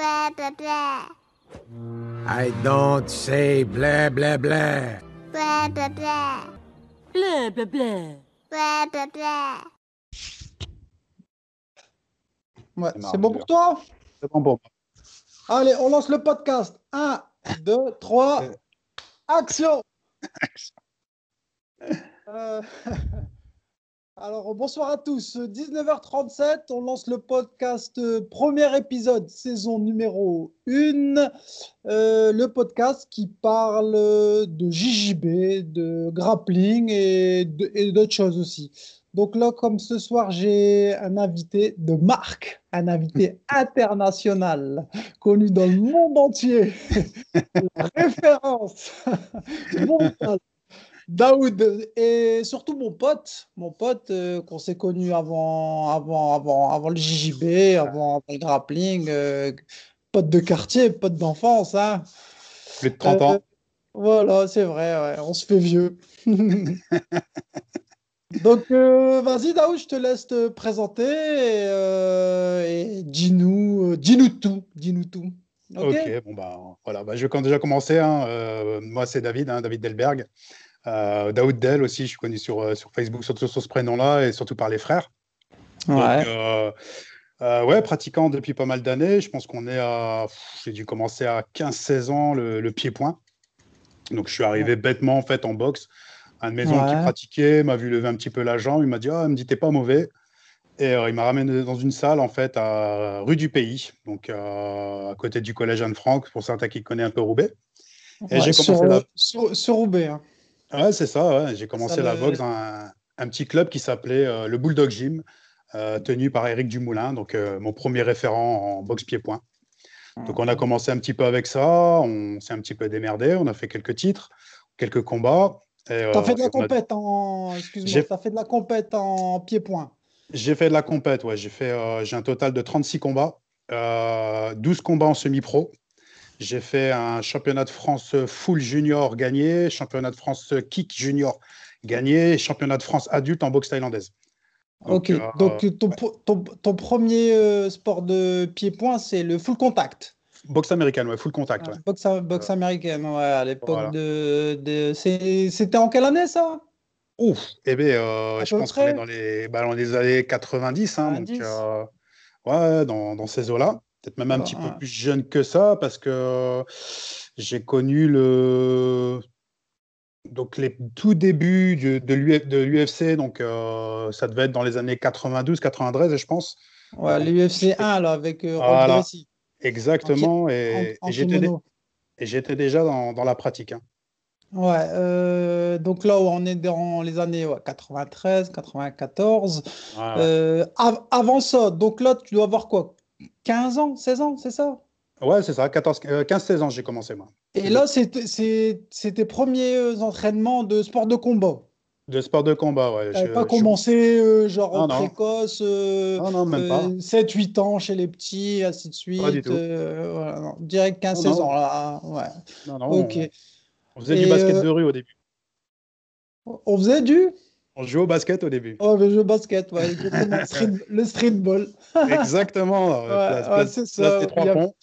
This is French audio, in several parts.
Blah, blah, blah. I don't say blah blah blah. Blah, blah, blah. Blah, blah, blah. Blah, blah, blah. Ouais, C'est bon pour toi C'est bon pour moi. Allez, on lance le podcast. 1, 2, 3, Euh. action Euh, Alors, bonsoir à tous. 19h37, on lance le podcast, euh, premier épisode, saison numéro 1. Euh, le podcast qui parle de JJB, de grappling et de- et d'autres choses aussi. Donc là, comme ce soir, j'ai un invité de marque, un invité international, connu dans le monde entier, la référence mondiale. Daoud et surtout mon pote, mon pote euh, qu'on s'est connu avant, avant, avant, avant le JJB, avant, avant le grappling, euh, pote de quartier, pote d'enfance. Hein. Plus de 30 ans. Euh, voilà, c'est vrai, ouais, on se fait vieux. Donc, euh, vas-y, Daoud, je te laisse te présenter et, euh, et dis-nous euh, dis-nous tout. Dis-nous tout. Ok, Ok, bon bah voilà, bah, je vais déjà commencer. hein. Moi c'est David, hein, David Delberg. Euh, Daoud Del aussi, je suis connu sur, euh, sur Facebook surtout sur ce prénom-là et surtout par les frères. Donc, Ouais. euh, euh, ouais, pratiquant depuis pas mal d'années. Je pense qu'on est à. J'ai dû commencer à 15-16 ans le, le pied-point. Donc je suis arrivé bêtement en fait en boxe. Un de mes oncles qui pratiquait m'a vu lever un petit peu la jambe. Il m'a dit Ah, il me dit, t'es pas mauvais. Et euh, il m'a ramené dans une salle en fait à rue du Pays, donc euh, à côté du collège Anne-Franck, pour certains qui connaissent un peu Roubaix. Et Ouais, j'ai sur, commencé la- sur, sur Roubaix. hein. Ouais, c'est ça, ouais. J'ai commencé Ça la boxe dans un, un petit club qui s'appelait euh, le Bulldog Gym, euh, tenu par Éric Dumoulin, donc euh, mon premier référent en boxe pied-point. Donc on a commencé un petit peu avec ça, on s'est un petit peu démerdé, on a fait quelques titres, quelques combats. T'as fait de la a- compète en. Excuse-moi, J'ai- t'as fait de la compète en pied-point. J'ai fait de la compète, ouais. J'ai fait, j'ai un total de 36 combats, euh, 12 combats en semi-pro. J'ai fait un championnat de France full junior gagné, championnat de France kick junior gagné, championnat de France adulte en boxe thaïlandaise. Ok, euh, donc ton, pro- ton, ton premier euh, sport de pied-point, c'est le full contact. boxe américaine, ouais, full contact. ouais. Boxe, boxe américaine, ouais, à l'époque Voilà. de. C'était en quelle année ça? Ouf, eh bien, euh, je pense qu'on est près dans les, bah, dans les années 90, hein, donc 90. euh, ouais, dans, dans ces eaux-là. Peut-être même un petit peu plus jeune que ça, parce que j'ai connu le donc les tout débuts de l'UF de l'UFC, donc euh, ça devait être dans les années 92, 93, je pense. Ouais, l'UFC 1 là, avec euh, Voilà. Exactement, et, et j'étais et déjà dans, dans la pratique. hein. Ouais, euh, donc là où on est dans les années ouais, 93, 94. Ouais, ouais. Euh, av- avant ça, donc là tu dois avoir quoi? 15 ans, 16 ans, c'est ça? Ouais, c'est ça, 14, euh, 15-16 ans, j'ai commencé moi. Et là, c'est tes premiers euh, entraînements de sport de combat? De sport de combat, ouais. Je- pas je- commencé euh, genre Non, non. précoce, euh, Non, non, même pas. 7-8 ans chez les petits, ainsi de suite. Pas du tout. euh, voilà, non, direct 15-16 Non, non. ans là. Ouais. Non, non, Ok. on, on faisait Et, du basket euh, de rue au début. On faisait du On jouait au basket au début. oh, le jeu basket, ouais, street- le streetball. Exactement. ouais, c'est ça. trois a- ponts.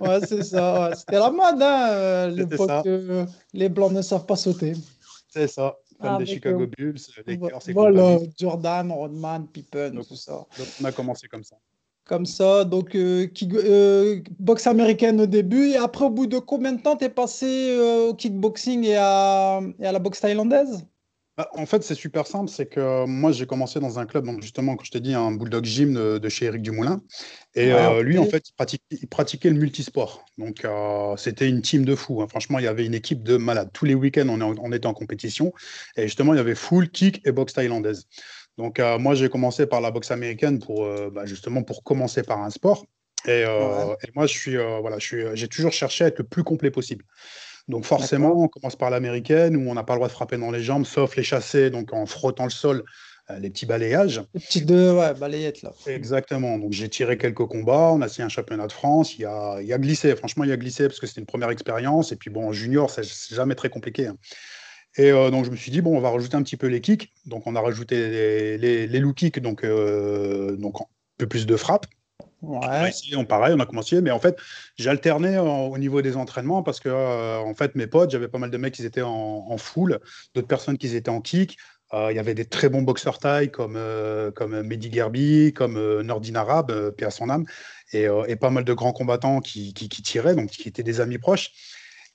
Ouais, c'est ça. ouais. C'était la mode, hein, euh, l'époque euh, les blancs ne savent pas sauter. C'est ça. Comme Ah, des Chicago euh, Bulls, Lakers et Voilà, compagnie. Jordan, Rodman, Pippen, Donc- tout ça. Donc on a commencé comme ça. Comme ça, donc euh, euh, boxe américaine au début, et après, au bout de combien de temps t'es passé au kickboxing et à, et à la boxe thaïlandaise? Bah, en fait, c'est super simple. C'est que euh, moi, j'ai commencé dans un club, donc justement, quand je t'ai dit, un Bulldog Gym de, de chez Eric Dumoulin. Et Ouais, euh, lui, en fait, il pratiquait, il pratiquait le multisport. Donc, euh, c'était une team de fous. hein. Franchement, il y avait une équipe de malades. Tous les week-ends, on, est en- on était en compétition. Et justement, il y avait full kick et boxe thaïlandaise. Donc, euh, moi, j'ai commencé par la boxe américaine pour bah, justement pour commencer par un sport. Et, euh, et moi, je suis, euh, voilà, je suis, j'ai toujours cherché à être le plus complet possible. Donc forcément, on commence par l'américaine où on n'a pas le droit de frapper dans les jambes, sauf les chasser, donc en frottant le sol, euh, les petits balayages. Les petites deux, ouais, balayettes là. Exactement. Donc j'ai tiré quelques combats, on a signé un championnat de France, il y a, il y a glissé, franchement il y a glissé parce que c'était une première expérience. Et puis bon, en junior, c'est c'est jamais très compliqué. hein. Et euh, donc je me suis dit, bon, on va rajouter un petit peu les kicks. Donc on a rajouté les, les, les low kicks, donc, euh, donc un peu plus de frappe. On a Ouais. essayé, on, pareil, on a commencé, mais en fait, j'alternais au niveau des entraînements parce que, euh, en fait, mes potes, j'avais pas mal de mecs qui étaient en, en full, d'autres personnes qui étaient en kick. Euh, Il y avait des très bons boxeurs thaï comme, euh, comme Mehdi Gerbi, comme Nordin Arabe, paix à son âme, et, et pas mal de grands combattants qui, qui, qui tiraient, donc qui étaient des amis proches.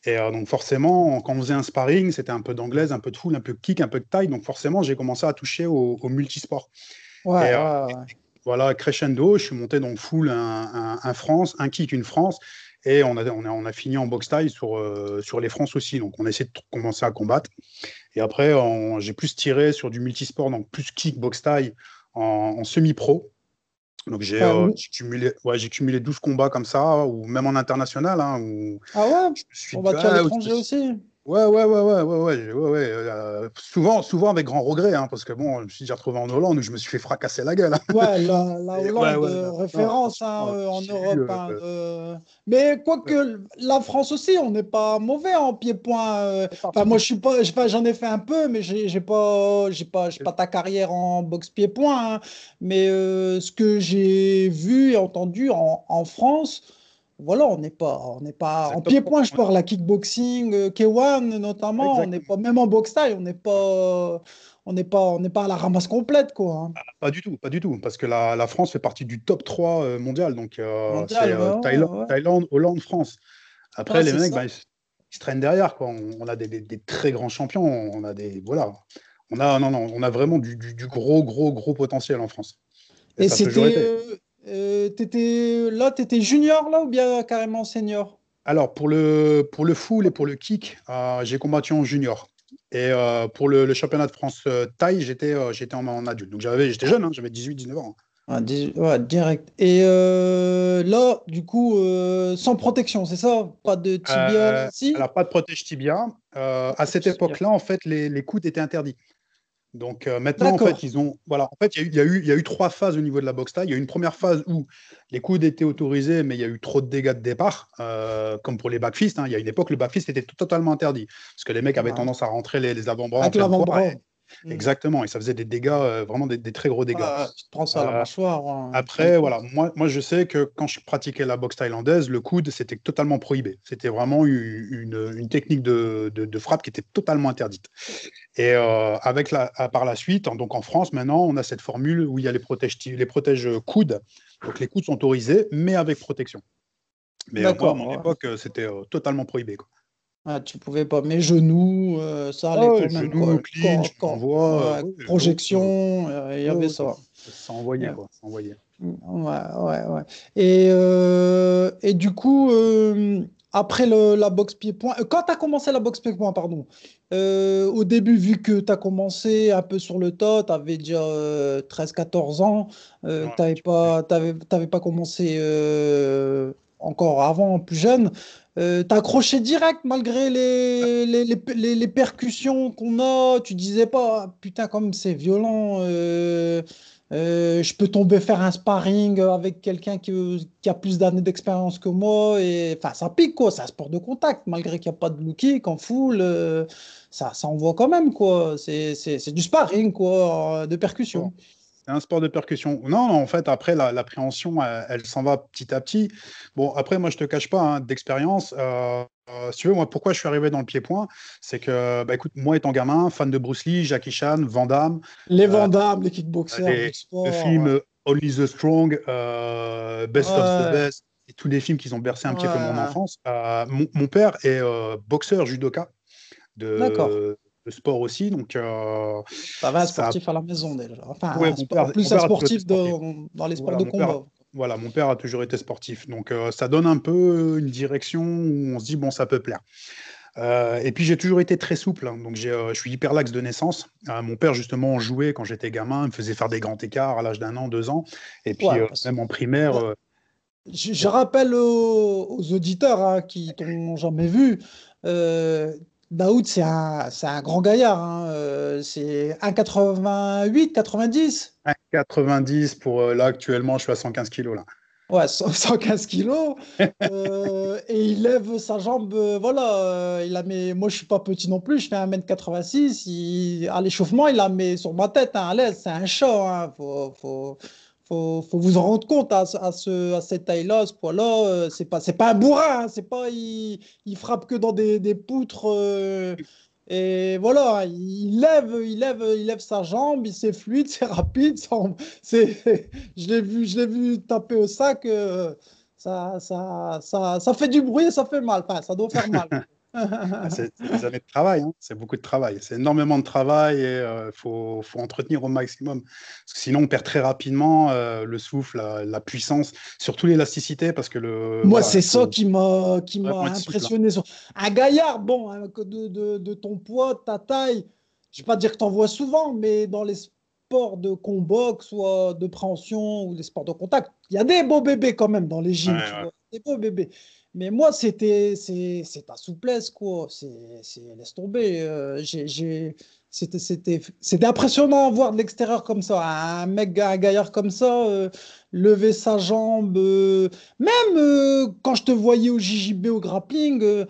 Et donc forcément, quand on faisait un sparring, c'était un peu d'anglaise, un peu de full, un peu de kick, un peu de taille. Donc forcément, j'ai commencé à toucher au, au multisport. Ouais, Et, ouais, ouais. Voilà, crescendo, je suis monté dans le full un, un- un France, un kick, une France. Et on a, on a, on a fini en boxe taille sur, euh, sur les France aussi. Donc on a essayé de commencer à combattre. Et après, j'ai plus tiré sur du multisport, donc plus kick, boxe taille en, en semi-pro. Donc j'ai Ah euh, oui. cumulé, ouais, cumulé 12 combats comme ça, ou même en international. Hein, où Ah ouais? je me suis On va dit, tuer à ah, l'étranger aussi. Ouais, ouais, ouais, ouais, ouais, ouais, ouais, ouais, euh, souvent, souvent avec grand regret, hein, parce que bon, je me suis déjà retrouvé en Hollande où je me suis fait fracasser la gueule. hein. Ouais, la, Hollande, ouais, ouais, euh, référence hein, euh, en Europe. eu, hein, Mais quoique la France aussi, on n'est pas mauvais en pied-point. Enfin, moi, je suis pas, j'en ai fait un peu, mais j'ai pas, j'ai pas, pas ta carrière en boxe pied-point. Mais ce que j'ai vu et entendu en, en France, voilà, on n'est pas, on n'est pas en pied-point. Je parle la kickboxing, euh, K1 notamment. On n'est pas, même en boxe taille, on n'est pas, on n'est pas, on n'est pas à la ramasse complète, quoi. hein. Pas du tout, pas du tout, parce que la, la France fait partie du top 3 euh, mondial, donc euh, Mondial, c'est euh, ouais, Thaïlande, ouais. Thaïlande, Hollande, France. Après, Ouais, les mecs, bah, ils, se- ils se traînent derrière, quoi. On, on a des, des- des très grands champions, on a des, voilà, on a, non, non, on a vraiment du, du- du gros, gros, gros potentiel en France. Et toujours c'était. Euh, t'étais, là, tu étais junior là ou bien carrément senior? Alors, pour le, pour le full et pour le kick, euh, j'ai combattu en junior. Et euh, pour le, le championnat de France euh, taille, j'étais euh, j'étais en, en adulte. Donc, j'avais, j'étais jeune, hein, j'avais 18-19 ans. Ah, ouais, direct. Et euh, là, du coup, euh, sans protection, c'est ça? Pas de tibia Euh, ici? alors, pas de protège tibia. Euh, à cette époque-là, en fait, les, les coudes étaient interdits. Donc euh, maintenant, en fait, ils ont. Voilà, en fait, il y, a eu- y, y a trois phases au niveau de la boxe taille. Il y a eu une première phase où les coudes étaient autorisés, mais il y a eu trop de dégâts de départ, euh, comme pour les backfists. hein. Il y a une époque, le backfist était totalement interdit. Parce que les mecs avaient Ouais. tendance à rentrer les, les avant-bras Avec l'avant-bras. et- Mm. Exactement, et ça faisait des dégâts, euh, vraiment des, des très gros dégâts. Ah, tu te prends ça à la Euh, mâchoire. hein. Après, voilà, moi, moi je sais que quand je pratiquais la boxe thaïlandaise, le coude, c'était totalement prohibé. C'était vraiment une, technique de, de- de frappe qui était totalement interdite. Et euh, avec la, à- par la suite, donc en France, maintenant, on a cette formule où il y a les protèges, les protèges coudes. Donc les coudes sont autorisés, mais avec protection. Mais moi, à mon ouais. époque, c'était euh, totalement prohibé. Quoi. Ah, tu pouvais pas. Mais genoux, euh, ça allait Ah ouais, quand même. genoux, clinch, corps- euh, ouais, projection, euh, il y avait ouais, ça. Ça envoyait, quoi. Ça envoyait. Ouais, ouais, ouais. Et, et du coup, après le- la boxe pied-point, quand tu as commencé la boxe pied-point, pardon, au début, vu que tu as commencé un peu sur le tas, tu avais déjà 13-14 ans, Ouais, tu n'avais tu pas, t'avais, t'avais pas commencé encore avant, plus jeune. Euh, t'as accroché direct malgré les, les, les, percussions qu'on a. Tu disais pas, Ah, putain, comme c'est violent. euh, euh, je peux tomber faire un sparring avec quelqu'un qui, a plus d'années d'expérience que moi. Et, enfin, ça pique, quoi. C'est un sport de contact, malgré qu'il n'y a pas de low kick en full. euh, ça, ça envoie quand même, quoi. C'est, du sparring, quoi, de percussion. Un sport de percussion. Non, non, en fait, après, la- l'appréhension, elle, elle s'en va petit à petit. Bon, après, moi, je te cache pas, hein, d'expérience, euh, euh, si tu veux, moi, pourquoi je suis arrivé dans le pied-point, c'est que, bah, écoute, moi, étant gamin, fan de Bruce Lee, Jackie Chan, Van Damme, Les Euh, Van Damme, les kickboxers, les- le sport. le film euh, Only the Strong, Best of the Ouais. Best, et tous les films qui ont bercé un petit peu mon Ouais. enfance. Mon, mon père est boxeur judoka D'accord. De sport aussi, donc euh, Ça va, ça- sportif à la maison déjà. Enfin, Ouais, un mon sport- père- plus un sportif dans, les sports Voilà, de mon père- combat. Voilà, mon père a toujours été sportif. Donc, euh, ça donne un peu une direction où on se dit, bon, ça peut plaire. Euh, et puis, j'ai toujours été très souple. hein. donc, je suis hyper laxe de naissance. Mon père, justement, jouait quand j'étais gamin. Il me faisait faire des grands écarts à l'âge d'un an, deux ans. Et puis, Ouais, parce- même en primaire, Ouais. Je, je rappelle aux, aux auditeurs hein, qui t'ont jamais vu, euh, Daoud, c'est un, c'est un grand gaillard. hein, euh, c'est 1,88, 90. 1,90 pour euh, là, actuellement, je suis à 115 kilos. Là. Ouais, 100 115 kilos. euh, et il lève sa jambe. euh, voilà. euh, il la met, moi, je suis pas petit non plus. Je fais 1m86. Il, à l'échauffement, il la met sur ma tête hein, à l'aise. C'est un chat. Hein, faut, faut, faut, faut vous en rendre compte à, à, ce, à cette taille-là, ce poids-là. euh, c'est pas, c'est pas un bourrin, hein, c'est pas, il, il frappe que dans des, des poutres. euh, et voilà, il lève, il lève, il lève sa jambe, c'est fluide, c'est rapide. c'est, je l'ai vu, je l'ai vu taper au sac. euh, ça, ça, ça, ça fait du bruit et ça fait mal. Enfin, ça doit faire mal. Ah, C'est des années de travail, hein. c'est beaucoup de travail. C'est énormément de travail et il faut, faut entretenir au maximum. Parce que sinon, on perd très rapidement euh, le souffle, la, la puissance, surtout l'élasticité. Parce que le. Moi, voilà, c'est ça qui m'a qui hein. impressionné. Un gaillard, bon, hein, de, de, de ton poids, de ta taille, je vais pas dire que tu en vois souvent, mais dans les sports de combat, que ce soit de préhension ou les sports de contact, il y a des beaux bébés quand même dans les gyms, Ouais, ouais. des beaux bébés. Mais moi, c'était c'est ta souplesse, quoi. C'est c'est- laisse tomber. euh, c'était impressionnant à voir de l'extérieur comme ça. Un mec, un gaillard comme ça, euh, lever sa jambe. euh, même quand je te voyais au JJB au grappling,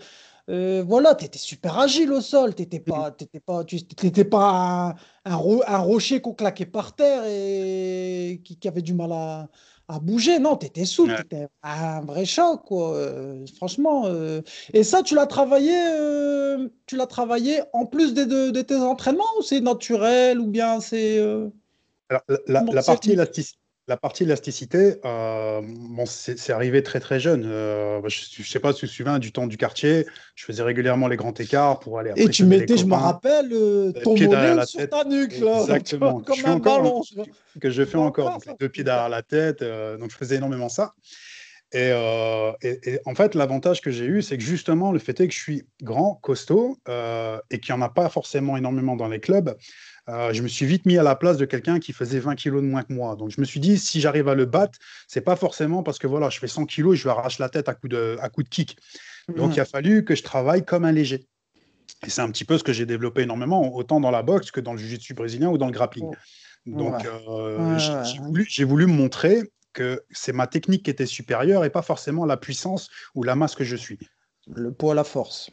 euh, voilà, tu étais super agile au sol. Tu n'étais pas, t'étais pas, tu t'étais pas un, un ro- un rocher qu'on claquait par terre et qui, qui avait du mal à, à bouger. Non, tu étais souple, Ouais. tu étais un vrai chat, quoi. Euh, franchement. euh, Et ça, tu l'as travaillé, euh, tu l'as travaillé en plus des- de, de tes entraînements ou c'est naturel ou bien c'est. Alors, la, partie élasticité. La partie élasticité, euh, bon, c'est arrivé très très jeune. Euh, je ne sais pas si tu te souviens du temps du quartier. Je faisais régulièrement les grands écarts pour aller Et tu mettais, je me rappelle, euh, Les ton mollet la sur tête. ta nuque, là, Exactement. comme Je un ballon. que je fais Encore donc les deux pieds derrière la tête. euh, donc je faisais énormément ça. Et, euh, et- et en fait, l'avantage que j'ai eu, c'est que justement, le fait est que je suis grand, costaud, euh, et qu'il n'y en a pas forcément énormément dans les clubs, euh, je me suis vite mis à la place de quelqu'un qui faisait 20 kilos de moins que moi. Donc je me suis dit, si j'arrive à le battre, c'est pas forcément parce que voilà, je fais 100 kilos et je lui arrache la tête à coup de, à coup de kick. Donc Mhm. il a fallu que je travaille comme un léger. Et c'est un petit peu ce que j'ai développé énormément, autant dans la boxe que dans le jiu-jitsu brésilien ou dans le grappling. Oh. Donc, Ouais. euh, Ouais, j'ai ouais. voulu, j'ai voulu me montrer que c'est ma technique qui était supérieure et pas forcément la puissance ou la masse que je suis. Le poids à la force.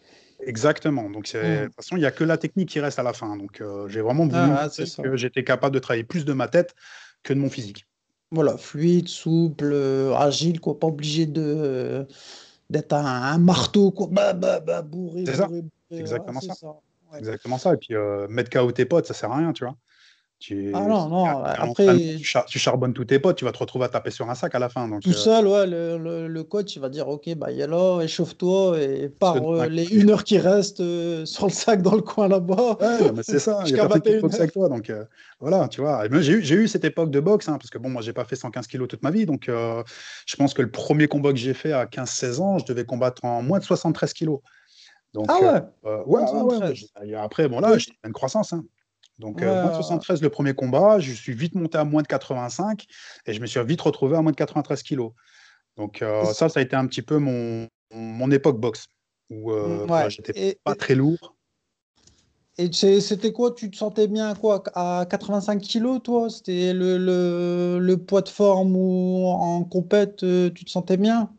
Exactement. Donc, c'est- de toute façon, il n'y a que la technique qui reste à la fin. Donc, euh, j'ai vraiment voulu Ah, que j'étais capable de travailler plus de ma tête que de mon physique. Voilà, fluide, souple, euh, agile, quoi, pas obligé de d'être un, un marteau, quoi, bah, bah, bah, bourré, C'est ça. bourré, bourré, C'est exactement ouais, ça. c'est ça. Ouais. Exactement ça. Et puis, euh, mettre KO tes potes, ça sert à rien, tu vois. Tu, Ah non, non, à- à après- l'entraînement, tu, char- tu charbonnes tous tes potes, tu vas te retrouver à taper sur un sac à la fin. Donc, Tout euh, seul, ouais, le, le- le coach, il va dire, OK, bah, y a là, échauffe-toi et pars euh, les une heure qui reste euh, sur le sac dans le coin là-bas. Ouais, non, mais c'est ça, il y a personne qui 21 boxe avec toi. Donc euh, voilà, tu vois. J'ai eu, cette époque de boxe, hein, parce que bon, moi, j'ai pas fait 115 kilos toute ma vie. Donc euh, je pense que le premier combat que j'ai fait à 15-16 ans, je devais combattre en moins de 73 kilos. Donc, Ah euh, ouais, euh, ouais, ouais, ouais, 73. j'ai- et après, bon, là, j'ai une croissance. hein. Donc, Ouais, moins de ouais. 73 le premier combat, je suis vite monté à moins de 85 et je me suis vite retrouvé à moins de 93 kilos. Donc, euh, ça, ça a été un petit peu mon, mon époque boxe, où euh, Ouais. voilà, j'étais Et- pas très lourd. Et c'était quoi? Tu te sentais bien quoi? À 85 kilos, toi? C'était le, le, le poids de forme ou en compète, euh, tu te sentais bien?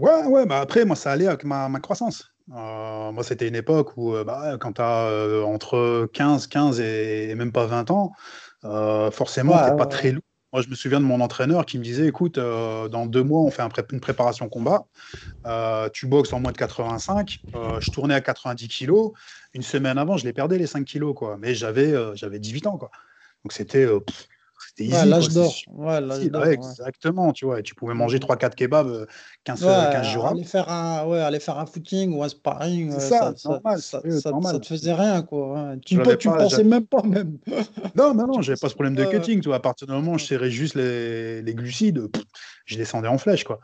Ouais, ouais, bah après, moi, ça allait avec ma, ma croissance. Euh, moi, c'était une époque où, euh, bah, quand tu as entre 15, 15 et, et même pas 20 ans, euh, forcément, Ouais, t'es ouais, pas ouais. très lourd. Moi, je me souviens de mon entraîneur qui me disait, écoute, euh, dans deux mois, on fait un pré- une préparation combat. Euh, tu boxes en moins de 85. Euh, je tournais à 90 kilos. Une semaine avant, je les perdais, les 5 kilos, quoi. Mais j'avais euh, j'avais 18 ans, quoi. Donc, c'était euh, c'était easy, Ouais, l'âge d'or. Ouais, Ouais, exactement, tu vois. Et tu pouvais manger 3-4 kebabs euh, 15, Ouais, euh, 15 jours aller faire un, ouais, aller faire un footing ou un sparring, C'est ça, ça, normal, ça, c'est ça- normal. ça te faisait rien, quoi. Tu, pas- pensais même pas, même. Non, non, non, j'avais pas ce problème de cutting, tu vois. À partir du moment où je serrais juste les, les glucides, pff, je descendais en flèche, quoi.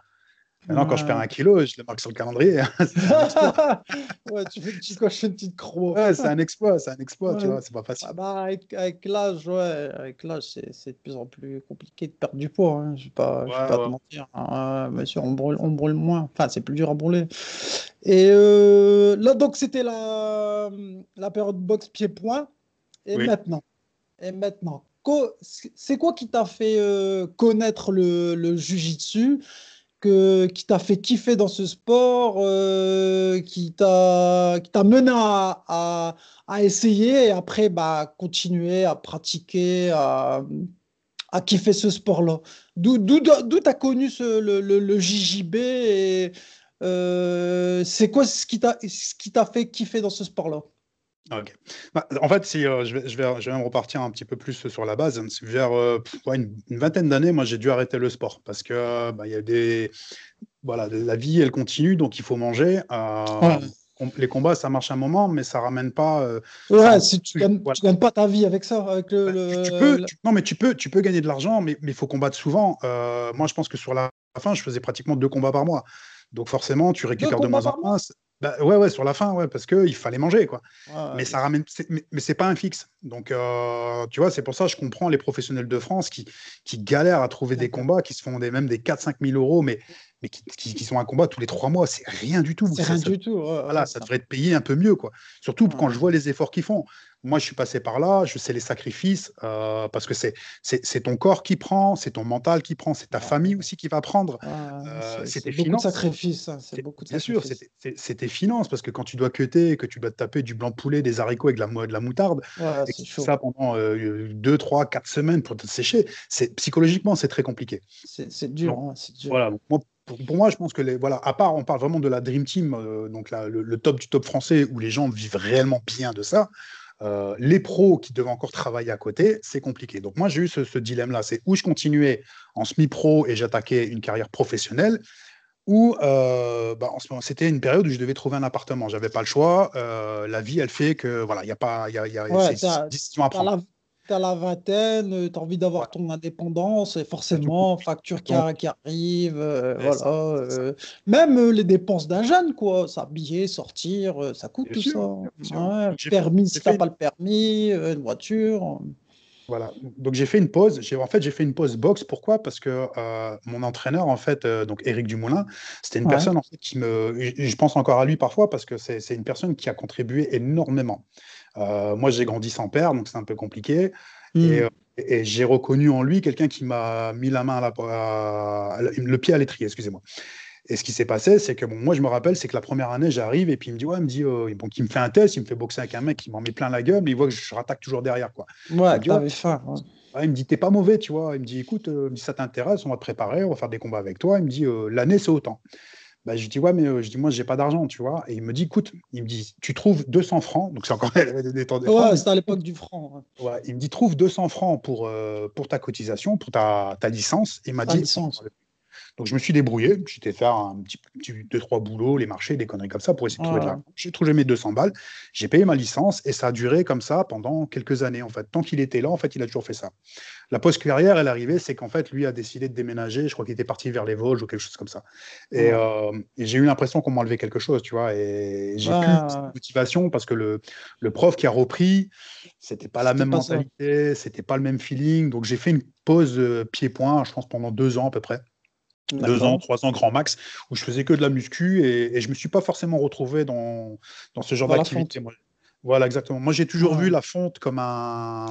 Maintenant, quand je perds un kilo, je le marque sur le calendrier. exploit. Ouais, tu fais, tu coches une petite croix. Ouais, c'est un exploit, c'est un exploit, tu vois. C'est pas facile. Ah bah, avec, avec l'âge, ouais, avec l'âge, c'est, de plus en plus compliqué de perdre du poids. Hein. Je vais pas, je vais pas te mentir. hein. Bien sûr, on brûle, on brûle moins. Enfin, c'est plus dur à brûler. Et euh, là, donc, c'était la, la période boxe pied-point. Et Oui. maintenant, et maintenant, c'est quoi qui t'a fait euh, connaître le, le jujitsu? Que, qui t'a fait kiffer dans ce sport, euh, qui t'a mené à, à, à essayer et après bah, continuer à pratiquer, à, à kiffer ce sport-là. D'où tu as connu ce, le, le, le, JJB et euh, c'est quoi ce qui t'a fait kiffer dans ce sport-là? Ok. Bah, en fait, si, euh, je, vais, je, vais, je vais même repartir un petit peu plus sur la base. Vers euh, une, vingtaine d'années, moi, j'ai dû arrêter le sport parce que bah, il y a des, voilà, la vie, elle continue, donc il faut manger. Euh, les combats, ça marche un moment, mais ça ramène pas. Ouais, si tu gagnes, gagnes pas ta vie avec ça, avec le. Bah, tu, peux, non, mais tu peux, tu peux gagner de l'argent, mais il faut combattre souvent. Moi, je pense que sur la fin, je faisais pratiquement deux combats par mois. Donc forcément, tu récupères de moins en moins. Bah, ouais, ouais, sur la fin, ouais, parce qu'il fallait manger, quoi. mais ça ramène, mais, mais c'est pas un fixe. Donc, euh, tu vois, c'est pour ça que je comprends les professionnels de France qui, qui galèrent à trouver des combats, qui se font des, même des 4-5 000 euros, mais mais qui, sont un combat tous les trois mois, c'est rien du tout. C'est rien du tout. voilà, ça, devrait être payé un peu mieux, quoi. Surtout quand je vois les efforts qu'ils font. Moi, je suis passé par là, je sais les sacrifices, euh, parce que c'est, c'est, ton corps qui prend, c'est ton mental qui prend, c'est ta famille aussi qui va prendre. Euh, c'est, tes beaucoup De sacrifices, hein, c'est beaucoup de Bien sûr, c'est, tes finances, parce que quand tu dois cuter, que tu dois te taper du blanc poulet, des haricots avec de la, de la moutarde, et ça pendant euh, deux, trois, quatre semaines pour te sécher, c'est, psychologiquement, c'est très compliqué. C'est, dur, hein, dur. Voilà, moi, pour, moi, je pense que les, voilà, à part, on parle vraiment de la Dream Team, euh, donc le, top du top français, où les gens vivent réellement bien de ça. Euh, les pros qui devaient encore travailler à côté, c'est compliqué. Donc moi, j'ai eu ce, dilemme-là. C'est où je continuais en semi-pro et j'attaquais une carrière professionnelle, ou euh, bah, c'était une période où je devais trouver un appartement. J'avais pas le choix. la vie, elle fait que voilà, il y a pas, il y a, y a à prendre tu as la vingtaine, euh, tu as envie d'avoir ton indépendance, et forcément, facture qui, qui arrive, euh, voilà. Euh, même les dépenses d'un jeune, quoi. S'habiller, sortir, ça coûte tout ça. permis, si tu n'as pas le permis, une voiture. Voilà. Donc j'ai fait une pause. En fait, j'ai fait une pause boxe. Pourquoi? Parce que mon entraîneur, en fait, donc Éric Dumoulin, c'était une personne en fait, qui me. Je pense encore à lui parfois parce que c'est une personne qui a contribué énormément. Euh, moi, j'ai grandi sans père, donc c'est un peu compliqué. Hmm. Euh, et, j'ai reconnu en lui quelqu'un qui m'a mis la main à la, le pied à l'étrier, excusez-moi. Et ce qui s'est passé, c'est que bon, moi, je me rappelle, c'est que la première année, j'arrive et puis il me dit, ouais, il me dit, euh, bon, il me fait un test, il me fait boxer avec un mec, qui m'en met plein la gueule, mais il voit que je rattaque toujours derrière, quoi. Ouais, tu avais faim. il me dit, t'es pas mauvais, tu vois. Il me dit, écoute, ça t'intéresse, on va te préparer, on va faire des combats avec toi. Il me dit, l'année, c'est autant. Bah, je dis, ouais, mais euh, je dis, moi, j'ai pas d'argent, tu vois. Et il me dit, écoute, il me dit, tu trouves 200 francs, donc c'est encore des temps Ouais, c'était à l'époque du franc. Ouais. il me dit, trouve 200 francs pour, euh, pour ta cotisation, pour ta, ta licence. Et il m'a dit, licence. Donc je me suis débrouillé, j'étais faire un petit, petit, deux trois boulots, les marchés, des conneries comme ça pour essayer de trouver de l'argent. J'ai trouvé mes 200 balles, j'ai payé ma licence et ça a duré comme ça pendant quelques années en fait. Tant qu'il était là, en fait, il a toujours fait ça. La post carrière, elle arrivée, c'est qu'en fait lui a décidé de déménager. Je crois qu'il était parti vers les Vosges ou quelque chose comme ça. Et, euh, j'ai eu l'impression qu'on m'enlevait quelque chose, tu vois. Et j'ai plus de motivation parce que le, le prof qui a repris, c'était pas la même mentalité, c'était pas le même feeling. Donc j'ai fait une pause euh, pied-point, je pense pendant deux ans à peu près deux ans, trois ans grand max, où je faisais que de la muscu et, et je me suis pas forcément retrouvé dans, dans ce genre d'activité. Voilà, exactement. Moi, j'ai toujours vu la fonte comme un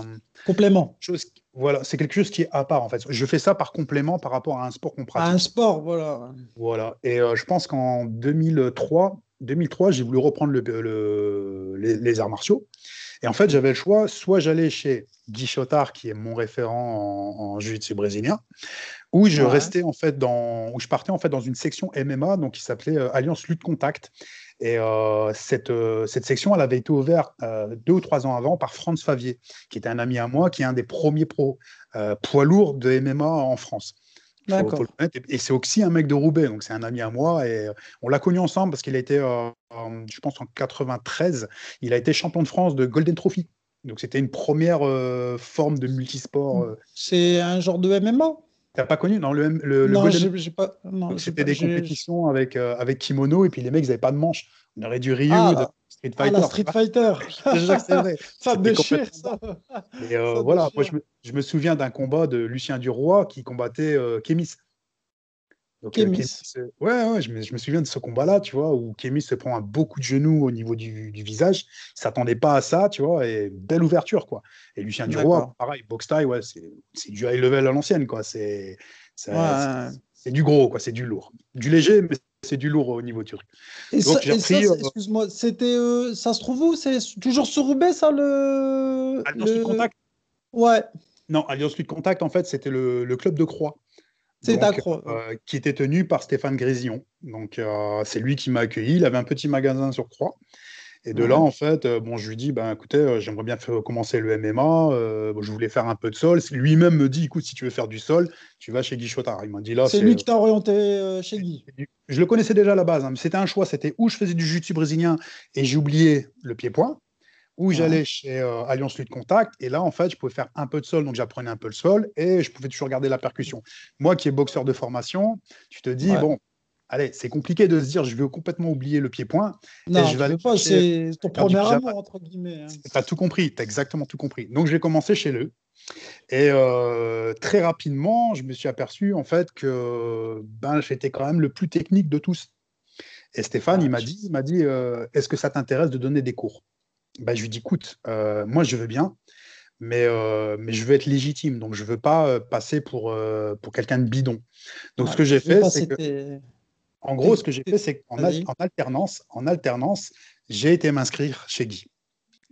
complément. Chose, voilà, c'est quelque chose qui est à part en fait. Je fais ça par complément par rapport à un sport qu'on pratique. À un sport, voilà. Voilà. Et euh, je pense qu'en 2003, 2003, j'ai voulu reprendre le, les, arts martiaux. Et en fait, j'avais le choix, soit j'allais chez Guy Chotard, qui est mon référent en, en jiu-jitsu brésilien, où je restais en fait dans, où je partais en fait dans une section MMA, donc qui s'appelait euh, Alliance Lutte Contact. Et euh, cette, euh, cette section, elle avait été ouverte deux ou trois ans avant par Franz Favier, qui était un ami à moi, qui est un des premiers pros poids lourds de MMA en France. et, c'est aussi un mec de Roubaix, donc c'est un ami à moi. Et on l'a connu ensemble parce qu'il a été, je pense, en 93, il a été champion de France de Golden Trophy. Donc c'était une première forme de multisport. C'est un genre de MMA T'as pas connu Non, le, le, non, j'ai pas. C'était des compétitions avec, euh, avec kimono et puis les mecs, ils n'avaient pas de manche. On aurait du Ryu, ah, de Street Fighter. Ah, la Street Fighter vrai. ça déchire, ça. Et euh, voilà, moi, je me, je me souviens d'un combat de Lucien Duroy qui combattait euh, Kémis. Donc, Kémis. ouais, ouais je, me, je me, souviens de ce combat-là, tu vois, où Kémis se prend un beaucoup de genoux au niveau du, du visage. Il s'attendait pas à ça, tu vois, et belle ouverture, quoi. Et Lucien Duroy, pareil, box tie, ouais, c'est du high level à l'ancienne, quoi. C'est du gros, quoi. C'est du lourd. Du léger, mais c'est du lourd au niveau turc. Et Donc, ça, euh, excuse-moi, c'était, euh, ça se trouve où? C'est toujours sur Roubaix, ça, le. le... contact? Ouais. Non, Alliance Lutte Contact, en fait, c'était le, le club de Croix. C'est euh, qui était tenu par Stéphane Grésillon. Donc, euh, c'est lui qui m'a accueilli. Il avait un petit magasin sur Croix. Et de Ouais. là, en fait, euh, bon, je lui dis, ben, écoutez, j'aimerais bien faire- commencer le MMA. bon, je voulais faire un peu de sol. Lui-même me dit, écoute, si tu veux faire du sol, tu vas chez Guy Chotard. Il m'a dit là, c'est lui qui t'a orienté chez Guy. je le connaissais déjà à la base, hein, mais c'était un choix. C'était où je faisais du jiu-jitsu brésilien et j'ai oublié le pied-point, ou j'allais chez euh, Alliance Lutte Contact. Et là, en fait, je pouvais faire un peu de sol, donc j'apprenais un peu le sol et je pouvais toujours garder la percussion. Moi qui est boxeur de formation, tu te dis, Ouais. bon, allez, c'est compliqué de se dire, je vais complètement oublier le pied-point. Non, je vais aller pas, c'est ton premier amour, entre guillemets. hein. Tu as tout compris, tu as exactement tout compris. Donc, j'ai commencé chez eux. Et euh, très rapidement, je me suis aperçu en fait que ben, j'étais quand même le plus technique de tous. Et Stéphane, il m'a dit, il m'a dit euh, est-ce que ça t'intéresse de donner des cours? Ben, Je lui dit écoute, euh, moi je veux bien, mais, euh, mais je veux être légitime. Donc, je ne veux pas euh, passer pour, euh, pour quelqu'un de bidon. Donc, Ouais, ce que j'ai fait, c'est que. En gros, ce que j'ai fait, c'est qu'en al- alternance, en alternance, j'ai été m'inscrire chez Guy.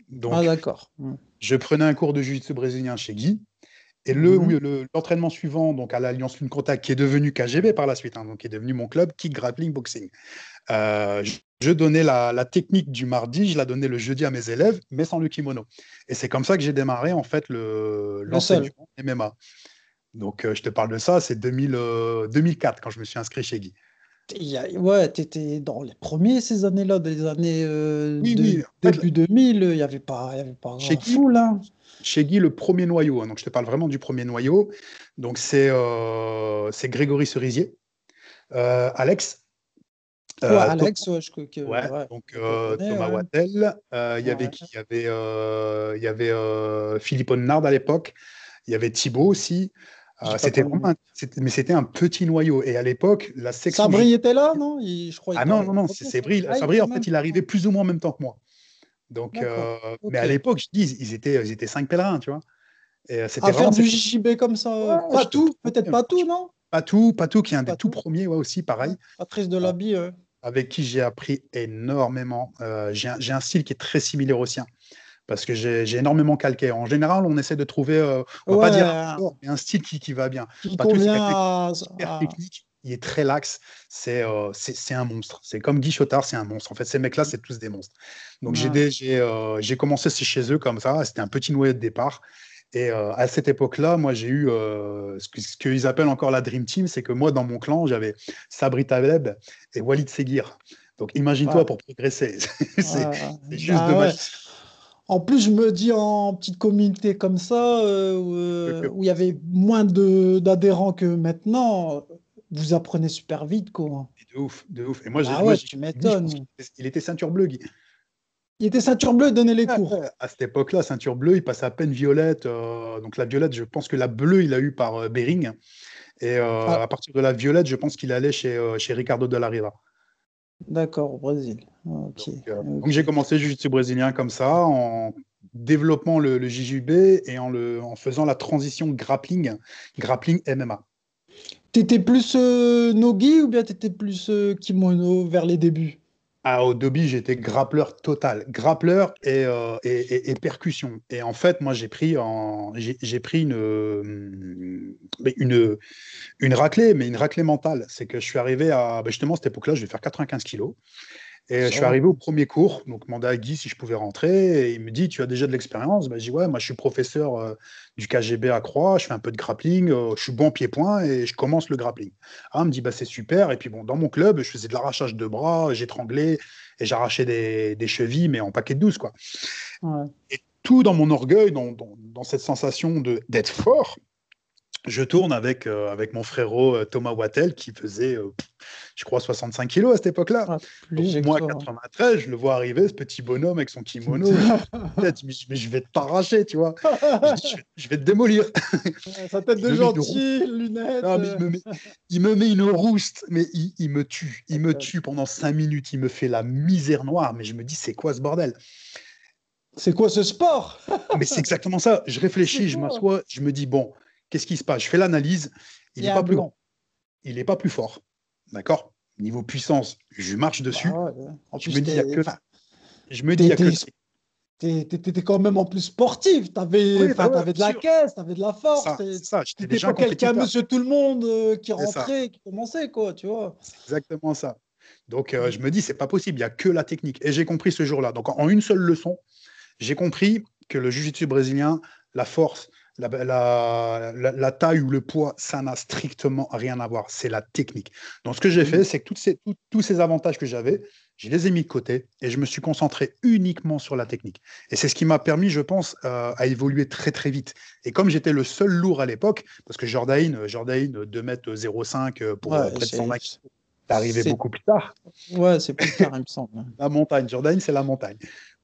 Donc, Ah, d'accord. Je prenais un cours de jiu-jitsu brésilien chez Guy. Et le, Mhm. oui, le- l'entraînement suivant, donc à l'Alliance Lune Contact, qui est devenu KGB par la suite, hein, donc qui est devenu mon club, Kick Grappling Boxing. Euh, je, donnais la, la technique du mardi, je la donnais le jeudi à mes élèves, mais sans le kimono. Et c'est comme ça que j'ai démarré en fait le, Le l'enseignement MMA. Donc euh, je te parle de ça, c'est 2000, euh, 2004 quand je me suis inscrit chez Guy. A- Ouais, tu étais dans les premiers ces années-là, des années euh, Oui, de- oui, fait, début 2000, il n'y avait pas, y avait pas Chez qui foule. Hein. chez Guy le premier noyau. hein. Donc, je te parle vraiment du premier noyau. Donc, c'est euh, Grégory Cerisier, euh, Alex. Ouais, euh, Alex, ouais, je, que, Tho- ouais, ouais, donc euh, connais, Thomas. Wattel. euh, Il y avait qui? Il y avait, euh, il y avait Philippe Onnard à l'époque. Il y avait Thibaut aussi. Pas c'était mais c'était un petit noyau. Et à l'époque, la section. Sabri était là, non? Il- je crois, Ah non, non, non, c'est Sabri. Ah, Sabri, en fait, il arrivait plus ou moins en même temps que moi. Donc, mais à l'époque, je dis, ils étaient, ils étaient cinq pèlerins, tu vois. Et c'était À faire du JJB comme ça, pas tout, peut-être pas tout, non? Patou, Patou qui est un des tout premiers, ouais, aussi, pareil, Patrice de l'Habit, euh. Avec qui j'ai appris énormément. Euh, j'ai un, style qui est très similaire au sien, parce que j'ai énormément calqué. En général, on essaie de trouver, euh, on va pas Ouais, dire un sport, mais un style qui, qui va bien. qui convient quelqu'un à, technique, il est très lax, c'est euh, c'est un monstre. C'est comme Guy Chotard, c'est un monstre. En fait, ces mecs-là, c'est tous des monstres. Donc, j'ai Ouais. des- j'ai euh, j'ai commencé chez eux comme ça, c'était un petit noyau de départ. Et euh, à cette époque-là, moi, j'ai eu euh, ce qu'ils appellent encore la Dream Team, c'est que moi, dans mon clan, j'avais Sabri Taleb et Walid Seguir. Donc, imagine-toi pour progresser. c'est c'est juste Ah dommage. ouais. En plus, je me dis en petite communauté comme ça, euh, où, il y avait moins d'adhérents que maintenant, vous apprenez super vite, quoi. De ouf, de ouf. Et moi, j'ai- Ah moi, ouais, j'ai- tu m'étonnes. il était ceinture bleue, Guy. Il était ceinture bleue, donnait les cours. À cette époque-là, ceinture bleue, il passait à peine violette. euh, donc la violette, je pense que la bleue, il a eu par euh, Bering. Et euh, Ah. à partir de la violette, je pense qu'il allait chez, chez Ricardo de la Riva. D'accord, au Brésil. Donc, j'ai commencé jiu-jitsu brésilien comme ça, en développant le, le JJB et en, le, en faisant la transition grappling, grappling MMA. T'étais plus nogi ou bien t'étais plus kimono vers les débuts? Au Dobby, j'étais grappleur total. Grappleur et, euh, et, percussion. Et en fait, moi, j'ai pris, euh, une, une raclée, mais une raclée mentale. C'est que je suis arrivé à, bah, justement, à cette époque-là, je vais faire 95 kilos. Et je suis arrivé au premier cours, donc demandé à Guy si je pouvais rentrer. Et il me dit Tu as déjà de l'expérience? Bah, Je dis Ouais, moi je suis professeur euh, du KGB à Croix, je fais un peu de grappling, euh, je suis bon pied-point et je commence le grappling. Ah, il me dit bah, C'est super. Et puis bon, dans mon club, je faisais de l'arrachage de bras, j'étranglais et j'arrachais des, des chevilles, mais en paquet de 12. Quoi. Ouais. Tout dans mon orgueil, dans, dans- dans cette sensation d'être fort, je tourne avec, euh, avec mon frérot euh, Thomas Wattel qui faisait, euh, je crois, 65 kilos à cette époque-là. Ah, moi, à toi. 93, je le vois arriver, ce petit bonhomme avec son kimono. Je- mais je vais t'arracher, tu vois. Je, dis, je vais, te démolir. Sa tête de gentil, lunettes. Non, mais il, me met, il me met une rouste, mais il, il me tue. Il me tue pendant cinq minutes. Il me fait la misère noire. Mais je me dis, c'est quoi ce bordel? C'est quoi ce sport? Mais c'est exactement ça. Je réfléchis, je m'assois, je me dis, bon, qu'est-ce qui se passe? Je fais l'analyse. Il n'est pas plus grand. Il n'est pas plus fort. D'accord? Niveau puissance, je marche dessus. Bah ouais, En Je plus, me dis, que- Je me dis, il y a que. T'étais quand même en plus sportif. T'avais Oui, bah ouais, avais de la sûr. caisse, t'avais de la force. T'étais pas quelqu'un, monsieur tout le monde, euh, qui ça. rentrait, qui commençait, quoi, tu vois. C'est exactement ça. Donc, euh, je me dis, c'est pas possible, il n'y a que la technique. Et j'ai compris ce jour-là. Donc, en, en une seule leçon, j'ai compris que le jiu-jitsu brésilien, la force, la, la- la- la taille ou le poids, ça n'a strictement rien à voir. C'est la technique. Donc, ce que j'ai Mhm. fait, c'est que toutes ces- tout- tous ces avantages que j'avais, je les ai mis de côté et je me suis concentré uniquement sur la technique. Et c'est ce qui m'a permis, je pense, euh, à évoluer très, très vite. Et comme j'étais le seul lourd à l'époque, parce que Jordan, Jordan 2m05 euh, pour euh, Ouais, près de c'est- 120 kg, arrivé beaucoup plus tard. Ouais, c'est plus tard, il me semble. La montagne, Jordan, c'est la montagne.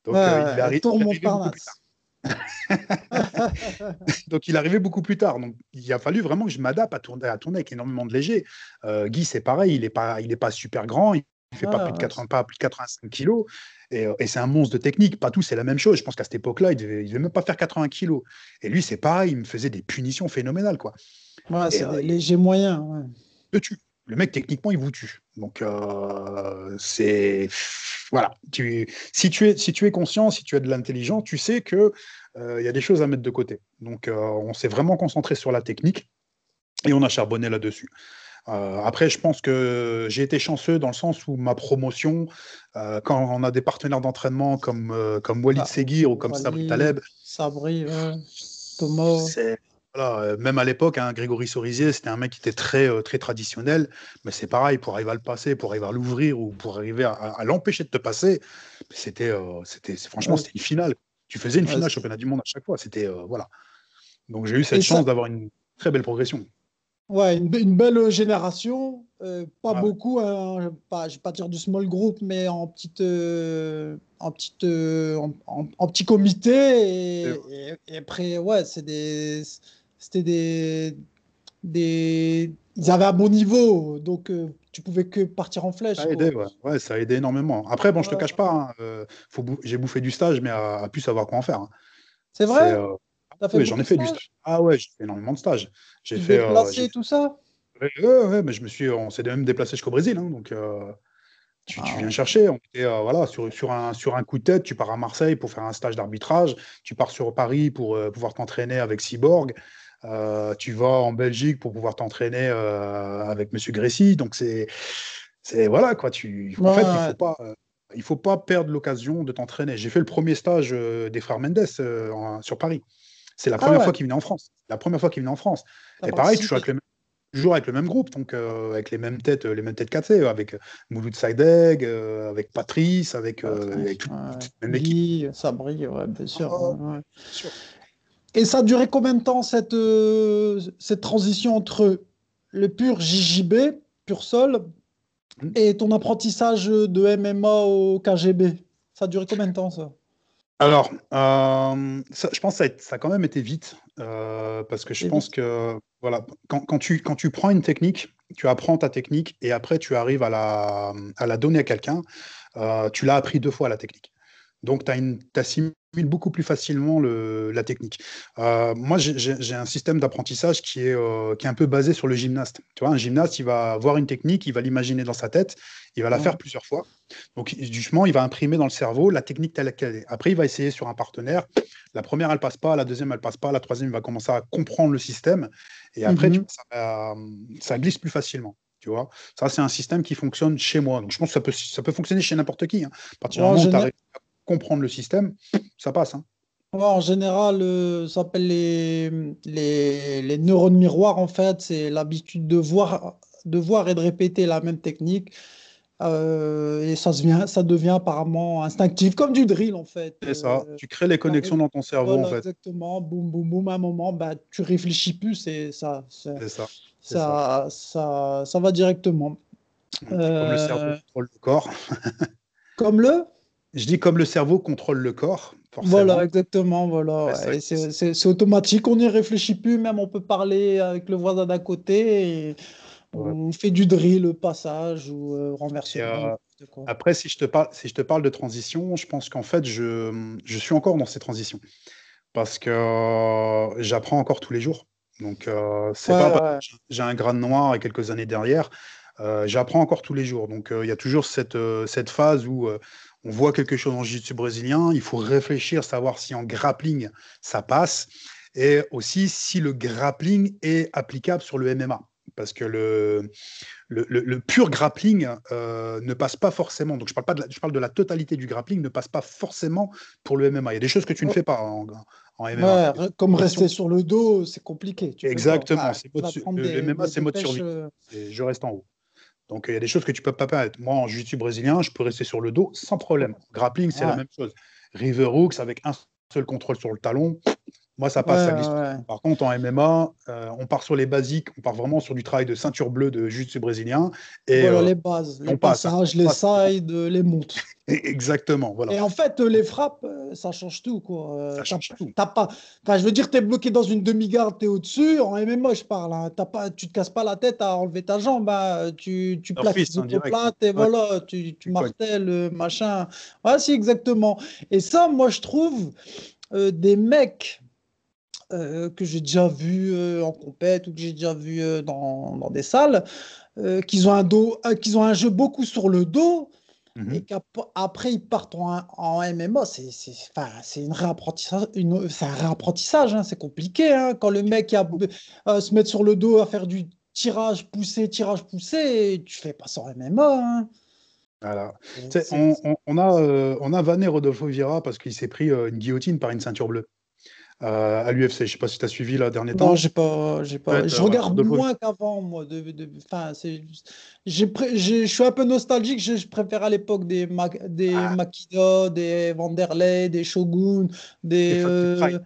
Donc, Ouais, euh, il, est ouais, arri- Tour il beaucoup plus tard. Donc, il arrivé beaucoup plus tard. Donc, il a fallu vraiment que je m'adapte à tourner, à tourner avec énormément de léger. Euh, Guy, c'est pareil, il n'est pas, il est pas super grand, il fait pas, Ouais, plus de ouais, 80, pas plus de 85 kilos. Et, euh, et c'est un monstre de technique. Pas tout, c'est la même chose. Je pense qu'à cette époque-là, il devait, il devait même pas faire 80 kilos. Et lui, c'est pareil, il me faisait des punitions phénoménales. Quoi. Ouais, c'est euh, des légers moyens. Ouais. te tue. Le mec, techniquement, il vous tue. Donc, euh, c'est. Voilà. Tu... Si, tu es, si tu es conscient, si tu as de l'intelligence, tu sais qu'il il y a des choses à mettre de côté. Donc, euh, on s'est vraiment concentré sur la technique et on a charbonné là-dessus. Euh, après, je pense que j'ai été chanceux dans le sens où ma promotion, euh, quand on a des partenaires d'entraînement comme, euh, comme Walid Ah, Seguir ou comme Sabri. Taleb, Sabri, ouais. Thomas. Voilà, euh, même à l'époque, hein, Grégory Cerisier, c'était un mec qui était très, euh, très traditionnel, mais c'est pareil, pour arriver à le passer, pour arriver à l'ouvrir ou pour arriver à, à l'empêcher de te passer, c'était, euh, c'était, franchement, c'était une finale. Tu faisais une finale championnat du monde à chaque fois. C'était, euh, voilà. Donc j'ai eu cette Et ça- chance d'avoir une très belle progression. Ouais, une, be- une belle génération. euh, pas Ah ouais. beaucoup, hein, pas, je vais pas dire du small group, mais en petite, en petite, en, en- en petit comité. Et, et- et après, ouais, c'est des, c'était des, des, ils avaient un bon niveau, donc euh, tu pouvais que partir en flèche. Ça a aidé, ouais. Ouais, ça a aidé énormément. Après, bon, je te cache pas, hein, euh, bou- j'ai bouffé du stage, mais à, à plus savoir quoi en faire. hein. C'est vrai? Euh, oui, j'en ai fait du stage. Ah ouais, j'ai fait énormément de stages. J'ai fait, déplacé, tout ça? Ouais, ouais, ouais, mais je me suis, on s'est même déplacé jusqu'au Brésil, hein, donc euh, tu, tu Ah. viens chercher. On était, euh, voilà, sur, sur, un, sur un coup de tête, tu pars à Marseille pour faire un stage d'arbitrage, tu pars sur Paris pour euh, pouvoir t'entraîner avec Cyborg, euh, tu vas en Belgique pour pouvoir t'entraîner euh, avec Monsieur Grécy, donc c'est, c'est voilà quoi. Tu, en fait, il Ouais. faut pas, euh, il faut pas perdre l'occasion de t'entraîner. J'ai fait le premier stage euh, des frères Mendes euh, en- sur Paris. C'est la Ah première ouais. fois qu'ils venaient en France. La première fois qu'ils venaient en France. T'as Et pareil, toujours participé. avec, le même, toujours avec le même groupe, donc euh, avec les mêmes têtes, les mêmes têtes cassées, avec euh, Mouloud Saïdeg, euh, avec Patrice, avec, euh, avec toute, toute même équipe. Sabri, ouais, bien sûr. Ah, ouais. sûr. Et ça a duré combien de temps cette, euh, cette transition entre le pur JJB, pur sol, et ton apprentissage de MMA au KGB? Ça a duré combien de temps ça? Alors, euh, ça- je pense que ça a, ça a quand même été vite, euh, parce que je pense que voilà, quand, quand tu, quand tu prends une technique, tu apprends ta technique et après tu arrives à la, à la donner à quelqu'un, euh, tu l'as appris deux fois la technique. Donc, tu assimiles beaucoup plus facilement le, la technique. Euh, moi, j'ai- un système d'apprentissage qui, est, euh, qui est un peu basé sur le gymnaste. Tu vois, un gymnaste, il va voir une technique, il va l'imaginer dans sa tête, il va la Ouais. faire plusieurs fois. Donc, justement, il va imprimer dans le cerveau la technique telle qu'elle est. Après, il va essayer sur un partenaire. La première, elle passe pas. La deuxième, elle passe pas. La troisième, il va commencer à comprendre le système. Et après, tu vois, ça, glisse plus facilement. Tu vois, ça, c'est un système qui fonctionne chez moi. Donc, je pense que ça peut, ça peut fonctionner chez n'importe qui. hein. À partir du en moment où tu comprendre le système, ça passe. hein. En général, euh, ça s'appelle les, les, les neurones miroirs, en fait. C'est l'habitude de voir, de voir et de répéter la même technique. Euh, et ça, se vient, ça devient apparemment instinctif, comme du drill, en fait. C'est ça. Euh, Tu crées les connexions dans ton cerveau, voilà, en fait. exactement. Boum, boum, boum. À un moment, bah, tu réfléchis plus et ça, ça, C'est ça. ça, ça, ça va directement. Comme le cerveau contrôle le corps. Comme le? Je dis comme le cerveau contrôle le corps, forcément. Voilà, exactement, voilà. Ouais, c'est- automatique, on n'y réfléchit plus, même on peut parler avec le voisin d'à côté et Ouais. on fait du drill, passage ou euh, renversement. Euh. Après, si je te parle, si je te parle de transition, je pense qu'en fait, je, je suis encore dans ces transitions. Parce que euh, j'apprends encore tous les jours. Donc, euh, c'est Ouais, pas ouais. j'ai un grade noir et quelques années derrière. J'apprends encore tous les jours. Donc, il y a toujours cette, cette phase où on voit quelque chose en jiu-jitsu brésilien. Il faut réfléchir, savoir si en grappling, ça passe. Et aussi si le grappling est applicable sur le MMA. Parce que le, le, le- le pur grappling euh, ne passe pas forcément. Donc, je parle, pas de la, je parle de la totalité du grappling, ne passe pas forcément pour le MMA. Il y a des choses que tu ne fais pas en, en MMA. Ouais, comme rester sur le dos, c'est compliqué. tu peux pas. Exactement, mode le des- MMA, c'est mode survie. euh, Et je reste en haut. Donc, il y a des choses que tu peux pas permettre. Moi, en jiu-jitsu brésilien, je peux rester sur le dos sans problème. Grappling, c'est la Ouais. même chose. River hooks avec un seul contrôle sur le talon. Moi, ça passe, ça ouais, glisse. ouais. Par contre, en MMA, euh, on part sur les basiques, on part vraiment sur du travail de ceinture bleue de jiu-jitsu brésilien. Et, voilà euh, les bases, les on passe, hein. passages, les sides, les montes. exactement, voilà. Et en fait, euh, les frappes, euh, ça change tout. Quoi. Euh, Ça change tout. t'as pas... enfin, je veux dire, tu es bloqué dans une demi-garde, tu es au-dessus. En MMA, je parle. Hein. T'as Pas... Tu te casses pas la tête à enlever ta jambe. hein. Tu, tu tes en direct. omoplates et Ouais. voilà, tu, tu martèles, euh, machin. Ouais, si, exactement. Et ça, moi, je trouve euh, des mecs euh, que j'ai déjà vus euh, en compète ou que j'ai déjà vus euh, dans, dans des salles, qu'ils ont, un dos, qu'ils ont un jeu beaucoup sur le dos Mhm. et qu'après ils partent en, en MMA, c'est c'est- enfin, c'est une réapprentissage, une, c'est un réapprentissage, hein, c'est compliqué. hein, quand le mec a, se met sur le dos à faire du tirage poussé, tirage poussé, tu fais pas ça en MMA. hein. Voilà. On, on- on a, euh, on a vanné Rodolfo Vieira parce qu'il s'est pris euh, une guillotine par une ceinture bleue euh, à l'UFC. Je sais pas si tu as suivi là, dernier temps. Non, j'ai pas, j'ai pas. Ouais, je t'as- regarde de- moins qu'avant, moi. De, de- j'ai, pré- je suis un peu nostalgique. Je, je préfère à l'époque des, Ma- des Ah. Makida, des Vanderlei, des Shogun, des. Des euh,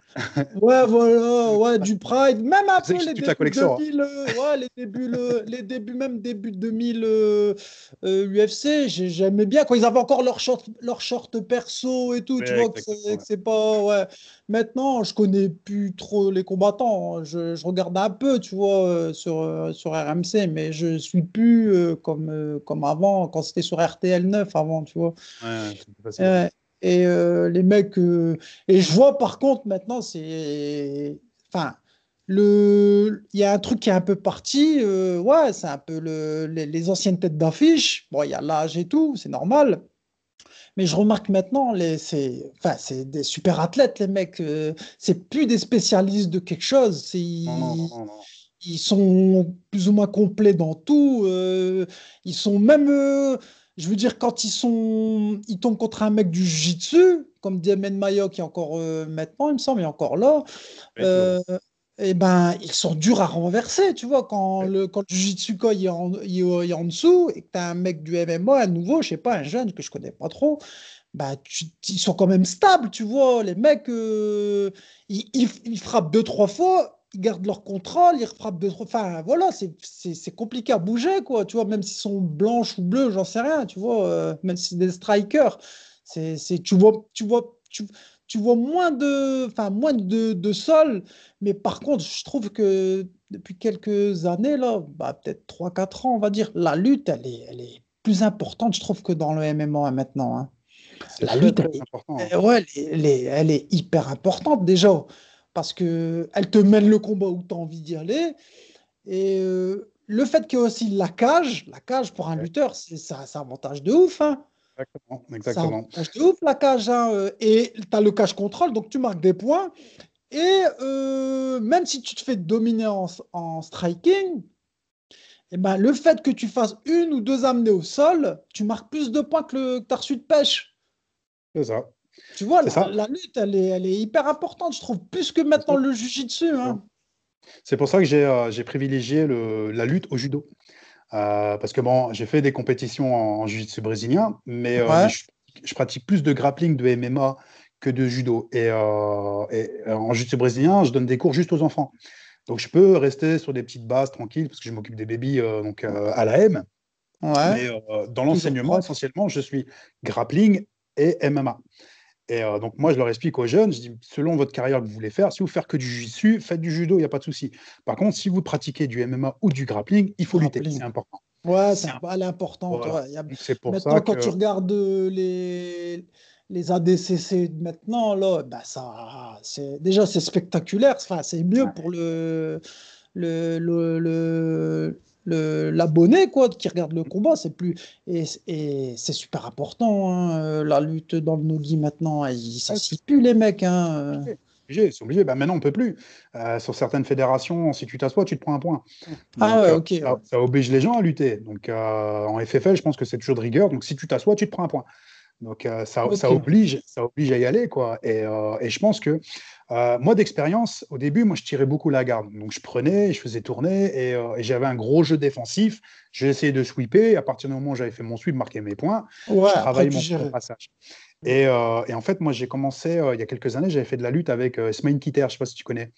ouais, voilà, ouais, du Pride. Même un peu les débuts collection, hein. 2000, euh, ouais, les débuts, le- les débuts, même début 2000 euh, euh, UFC. j'ai- J'aimais bien quand ils avaient encore leur short, leur short perso et tout. tu Ouais, vois que c'est, exactement, que c'est pas. Ouais. Maintenant, je connais plus trop les combattants. Je, je regarde un peu, tu vois, euh, sur, euh, sur RMC, mais je suis plus euh, comme, euh, comme avant, quand c'était sur RTL 9 avant, tu vois. Ouais. Ouais. Et les mecs. Et je vois par contre maintenant, c'est. Enfin. Le... Il y a un truc qui est un peu parti, euh, ouais, c'est un peu le... les, les anciennes têtes d'affiche. Bon, il y a l'âge et tout, c'est normal. Mais je remarque maintenant, les, c'est, enfin, des super athlètes, les mecs. euh, c'est plus des spécialistes de quelque chose. C'est, Non, non, non, non, non. ils sont plus ou moins complets dans tout. euh, ils sont même, euh, je veux dire, quand ils sont, ils tombent contre un mec du jiu-jitsu, comme Diamen Mayo qui est encore maintenant, il me semble, il est encore là. Et ben, ils sont durs à renverser, tu vois, quand Ouais. le, quand le est en, il est- en dessous et que tu as un mec du MMA, un nouveau, je sais pas, un jeune que je connais pas trop, bah, tu- ils sont quand même stables, tu vois. Les mecs, euh, ils, ils- ils frappent deux, trois fois, ils gardent leur contrôle, ils refrappent deux, trois. Enfin, voilà, c'est compliqué à bouger, quoi. Tu vois, même s'ils sont blanches ou bleues, j'en sais rien, tu vois. euh, même si c'est des strikers, c'est, c'est, tu vois, tu vois, tu, tu vois moins de, enfin, moins de, de sol. Mais par contre, je trouve que depuis quelques années, là, bah, peut-être 3-4 ans, on va dire, la lutte, elle est, elle est plus importante, je trouve, que dans le MMA maintenant. hein. La très, lutte, très elle est- important. hein. Euh, ouais, elle est, elle est- hyper importante déjà, parce que elle te mène le combat où tu as envie d'y aller. Et euh, le fait qu'il y ait aussi la cage, la cage pour un Ouais. lutteur, c'est un avantage de ouf. Hein. Exactement. Exactement. de ouf la cage. hein, euh, Et tu as le cage contrôle, donc tu marques des points. Et euh, même si tu te fais dominer en, en striking, eh ben, le fait que tu fasses une ou deux amenées au sol, tu marques plus de points que, le, que tu as reçu de pêche. C'est ça. Tu vois, la, ça. la lutte, elle est, elle est hyper importante, je trouve, plus que maintenant le jujitsu. Hein. C'est pour ça que j'ai euh, privilégié le- la lutte au judo. Euh, parce que bon, j'ai fait des compétitions en, en jiu-jitsu brésilien, mais, euh, Ouais. je, je pratique plus de grappling, de MMA que de judo. Et, euh, et, en jiu-jitsu brésilien, je donne des cours juste aux enfants. Donc je peux rester sur des petites bases tranquilles, parce que je m'occupe des bébés donc, à la M. Ouais. Mais dans l'enseignement, essentiellement, je suis grappling et MMA. Et euh, donc, moi, je leur explique aux jeunes, je dis, selon votre carrière que vous voulez faire, si vous faites que du jiu faites du judo, il n'y a pas de souci. Par contre, si vous pratiquez du MMA ou du grappling, il faut lutter, c'est important. Ouais, c'est importante. Voilà. a- C'est pour Maintenant, ça quand que... tu regardes euh, les, les ADCC maintenant, là, bah, ça, déjà, c'est spectaculaire. Enfin, c'est mieux Ouais. pour le, le, le- l'abonné quoi qui regarde le combat. C'est plus et, et c'est super important hein, la lutte dans le nogi maintenant. Ils s'en cient plus les mecs. Hein. c'est obligé. Bah, maintenant, on peut plus. Euh, sur certaines fédérations, si tu t'assois, tu te prends un point. Ah ouais, euh, ok. Ça, ça oblige les gens à lutter. Donc, euh, en FFL, je pense que c'est toujours de rigueur. Donc, si tu t'assois, tu te prends un point. Donc, euh, ça, ça, oblige, ça oblige à y aller. Quoi. Et, euh, et je pense que, euh, moi, d'expérience, au début, moi, je tirais beaucoup la garde. Donc, je prenais, je faisais tourner et, euh, et j'avais un gros jeu défensif. J'ai essayé de sweeper. À partir du moment où j'avais fait mon sweep, marquer mes points, Ouais, je tu mon passage. Et, euh, et en fait, moi, j'ai commencé il y a quelques années, j'avais fait de la lutte avec Smain Kitter, je ne sais pas si tu connais.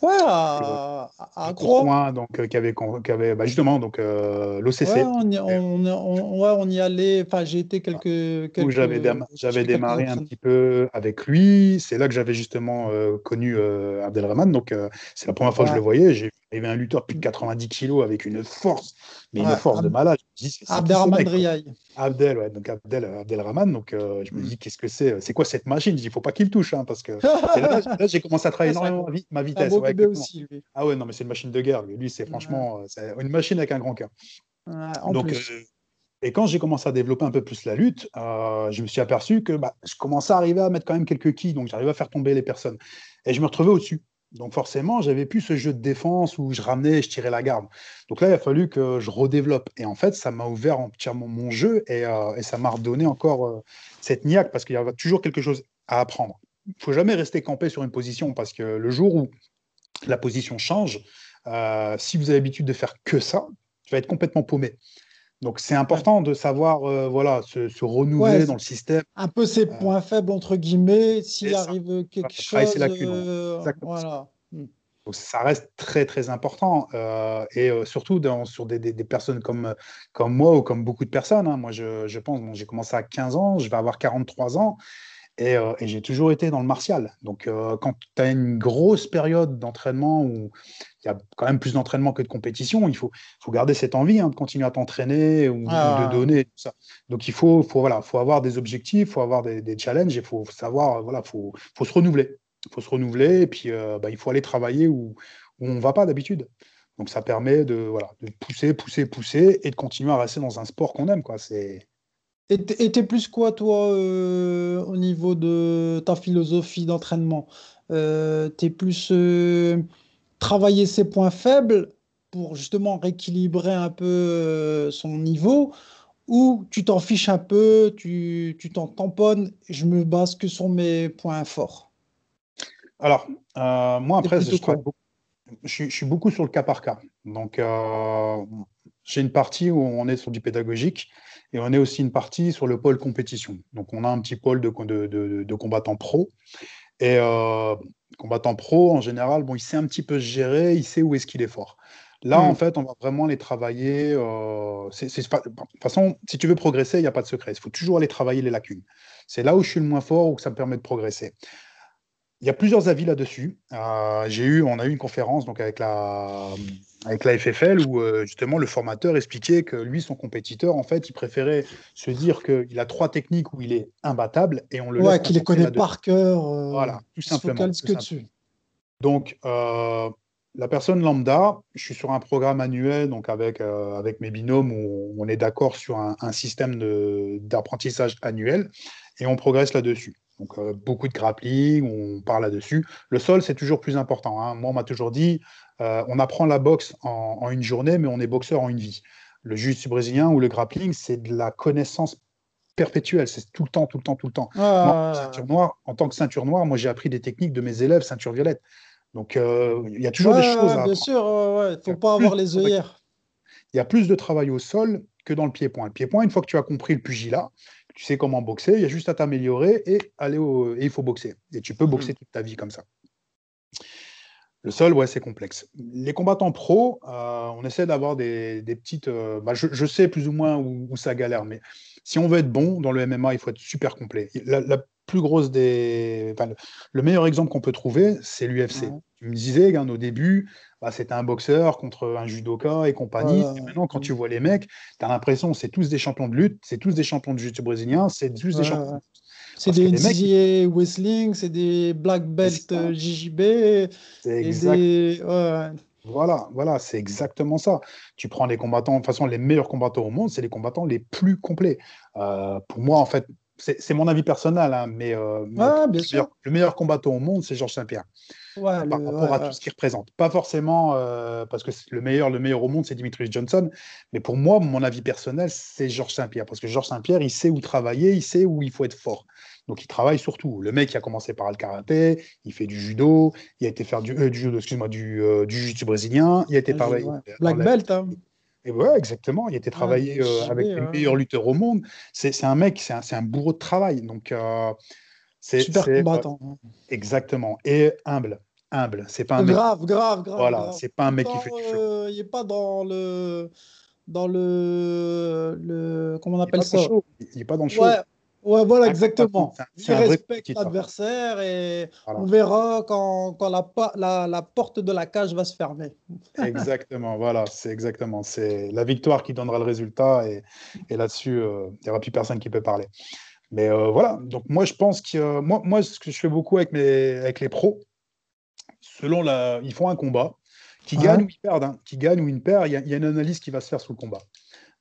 Ouais, à, à donc, euh, qui avait, qui avait bah, justement donc, euh, l'OCC, Ouais, on y, on, on- ouais, on y allait. Enfin, j'ai été quelques, j'avais démarré un petit peu avec lui. C'est là que j'avais justement euh, connu Abdelrahman. Donc, c'est la première fois que je le voyais. J'ai il avait un lutteur plus de 90 kilos avec une force, mais une force de malade. Driaye. Abdel, ouais, donc Abdel, Abdelrahman. Donc, je me Mm. dis, qu'est-ce que c'est? C'est quoi cette machine? Je dis, il faut pas qu'il touche, hein, parce que là, là, j'ai commencé à travailler énormément ma vitesse. Ouais, aussi, lui. Ah ouais, non, mais c'est une machine de guerre. Lui, Lui, c'est franchement euh, une machine avec un grand cœur. En Donc, plus. euh, et quand j'ai commencé à développer un peu plus la lutte, euh, je me suis aperçu que bah, je commençais à arriver à mettre quand même quelques quilles, donc j'arrivais à faire tomber les personnes. Et je me retrouvais au-dessus. Donc forcément, j'avais plus ce jeu de défense où je ramenais et je tirais la garde. Donc là, il a fallu que je redéveloppe. Et en fait, ça m'a ouvert entièrement mon jeu et, euh, et ça m'a redonné encore euh, cette niaque parce qu'il y a toujours quelque chose à apprendre. Il faut jamais rester campé sur une position parce que le jour où la position change, euh, si vous avez l'habitude de faire que ça, tu vas être complètement paumé. Donc c'est important de savoir euh, voilà, se, se renouveler Ouais, dans le système. Un peu ses euh, points faibles, entre guillemets, s'il arrive quelque chose. euh, voilà. Mm. Donc, ça reste très très important euh, et surtout dans, sur des, des- des personnes comme, comme moi ou comme beaucoup de personnes. hein. Moi, je, je pense, bon, j'ai commencé à 15 ans, je vais avoir 43 ans et, euh, et j'ai toujours été dans le martial. Donc, euh, quand tu as une grosse période d'entraînement où il y a quand même plus d'entraînement que de compétition, il faut, faut garder cette envie hein, de continuer à t'entraîner ou, ou Ah. de donner. Tout ça. Donc, il faut, faut, voilà, faut avoir des objectifs, il faut avoir des, des challenges et il faut savoir, voilà, faut, faut se renouveler. Il faut se renouveler et puis euh, bah, il faut aller travailler où, où on ne va pas d'habitude. Donc ça permet de, voilà, de pousser, pousser, pousser et de continuer à rester dans un sport qu'on aime. Quoi. C'est... Et t'es plus quoi, toi, euh, au niveau de ta philosophie d'entraînement? Euh, t'es plus euh, travailler ses points faibles pour justement rééquilibrer un peu euh, son niveau, ou tu t'en fiches un peu, tu tu t'en tamponnes, je me base que sur mes points forts? Alors, moi, après, je, beaucoup- je, suis, je suis beaucoup sur le cas par cas. Donc, j'ai une partie où on est sur du pédagogique et on est aussi une partie sur le pôle compétition. Donc, on a un petit pôle de, de, de, de combattants pro. Et euh, combattant pro, en général, bon, il sait un petit peu se gérer, il sait où est-ce qu'il est fort. Là, Mm. en fait, on va vraiment les travailler. euh, de toute façon, si tu veux progresser, il n'y a pas de secret. Il faut toujours aller travailler les lacunes. C'est là où je suis le moins fort, où ça me permet de progresser. Il y a plusieurs avis là-dessus. Euh, j'ai eu, on a eu une conférence donc avec la, avec la FFL où euh, justement le formateur expliquait que lui, son compétiteur, en fait, il préférait se dire qu'il a trois techniques où il est imbattable et on le Ouais, qu'il les connaît par cœur, euh, Voilà, tout simplement. tout que dessus. Donc, euh, la personne lambda, je suis sur un programme annuel, donc avec, avec mes binômes, où on est d'accord sur un, un système d'apprentissage annuel et on progresse là-dessus. Donc, euh, beaucoup de grappling, on part là-dessus. Le sol, c'est toujours plus important. hein. Moi, on m'a toujours dit, euh, on apprend la boxe en, en une journée, mais on est boxeur en une vie. Le jiu-jitsu brésilien ou le grappling, c'est de la connaissance perpétuelle. C'est tout le temps, tout le temps, tout le temps. Moi, ceinture noire, en tant que ceinture noire, moi, j'ai appris des techniques de mes élèves ceinture violette. Donc, euh, il y a toujours des choses ouais, à bien apprendre. sûr, ouais. Il y Faut pas avoir les œillères. Il y a plus de travail au sol que dans le pied-point. Le pied-point, une fois que tu as compris le pugilat, tu sais comment boxer, il y a juste à t'améliorer et aller au... et il faut boxer. Et tu peux Mm. boxer toute ta vie comme ça. Le sol, ouais, c'est complexe. Les combattants pro, euh, on essaie d'avoir des, des petites. euh, bah, je, je sais plus ou moins où, où ça galère, mais si on veut être bon dans le MMA, il faut être super complet. La, la plus grosse des. enfin, le, le meilleur exemple qu'on peut trouver, c'est l'UFC. Tu me disais, Gain, au début, bah, c'était un boxeur contre un judoka et compagnie. Et maintenant, quand tu vois les mecs, tu as l'impression que c'est tous des champions de lutte, c'est tous des champions de jiu-jitsu brésilien, c'est tous des champions. ouais. C'est des les mecs, NCAA Wrestling, c'est des Black Belt euh, JJB, c'est exact. des... ouais, Voilà, voilà, c'est exactement ça. Tu prends les combattants, de toute façon, les meilleurs combattants au monde, c'est les combattants les plus complets. Euh, pour moi, en fait, c'est mon avis personnel, hein, mais euh, bien le, sûr. meilleur, le meilleur combattant au monde, c'est Georges Saint-Pierre, Ouais, par le- rapport ouais, à ouais. tout ce qu'il représente. Pas forcément euh, parce que le meilleur, le meilleur au monde, c'est Dimitri Johnson, mais pour moi, mon avis personnel, c'est Georges Saint-Pierre, parce que Georges Saint-Pierre, il sait où travailler, il sait où il faut être fort. Donc, il travaille surtout. Le mec, il a commencé par le karaté, il fait du judo, il a été faire du, euh, du judo, excuse-moi, du, du jiu-jitsu brésilien, il a été dans Black la- belt, hein. Et ouais, exactement. Il était travaillé il est euh, avec chimé, les ouais. meilleurs lutteurs au monde. C'est un mec, c'est un, un bourreau de travail. Donc, euh, c'est Super combattant. exactement. Et humble. Humble. C'est pas un mec. Grave, grave, grave. Voilà, c'est pas un mec qui fait du show. euh, il n'est pas dans le. Dans le. le comment on Il appelle pas ça? Il est pas dans le show. Ouais, ouais, voilà, exactement. Il respecte l'adversaire et Voilà. on verra quand, quand la, pa- la, la porte de la cage va se fermer. Exactement, voilà, c'est exactement. C'est la victoire qui donnera le résultat et, et là-dessus, euh, il n'y aura plus personne qui peut parler. Mais euh, voilà, donc moi je pense que euh, moi, moi, ce que je fais beaucoup avec, mes, avec les pros, selon la. Ils font un combat, qui gagne ou ils perdent, hein, qui gagne ou ils perdent, il y, y a une analyse qui va se faire sous le combat.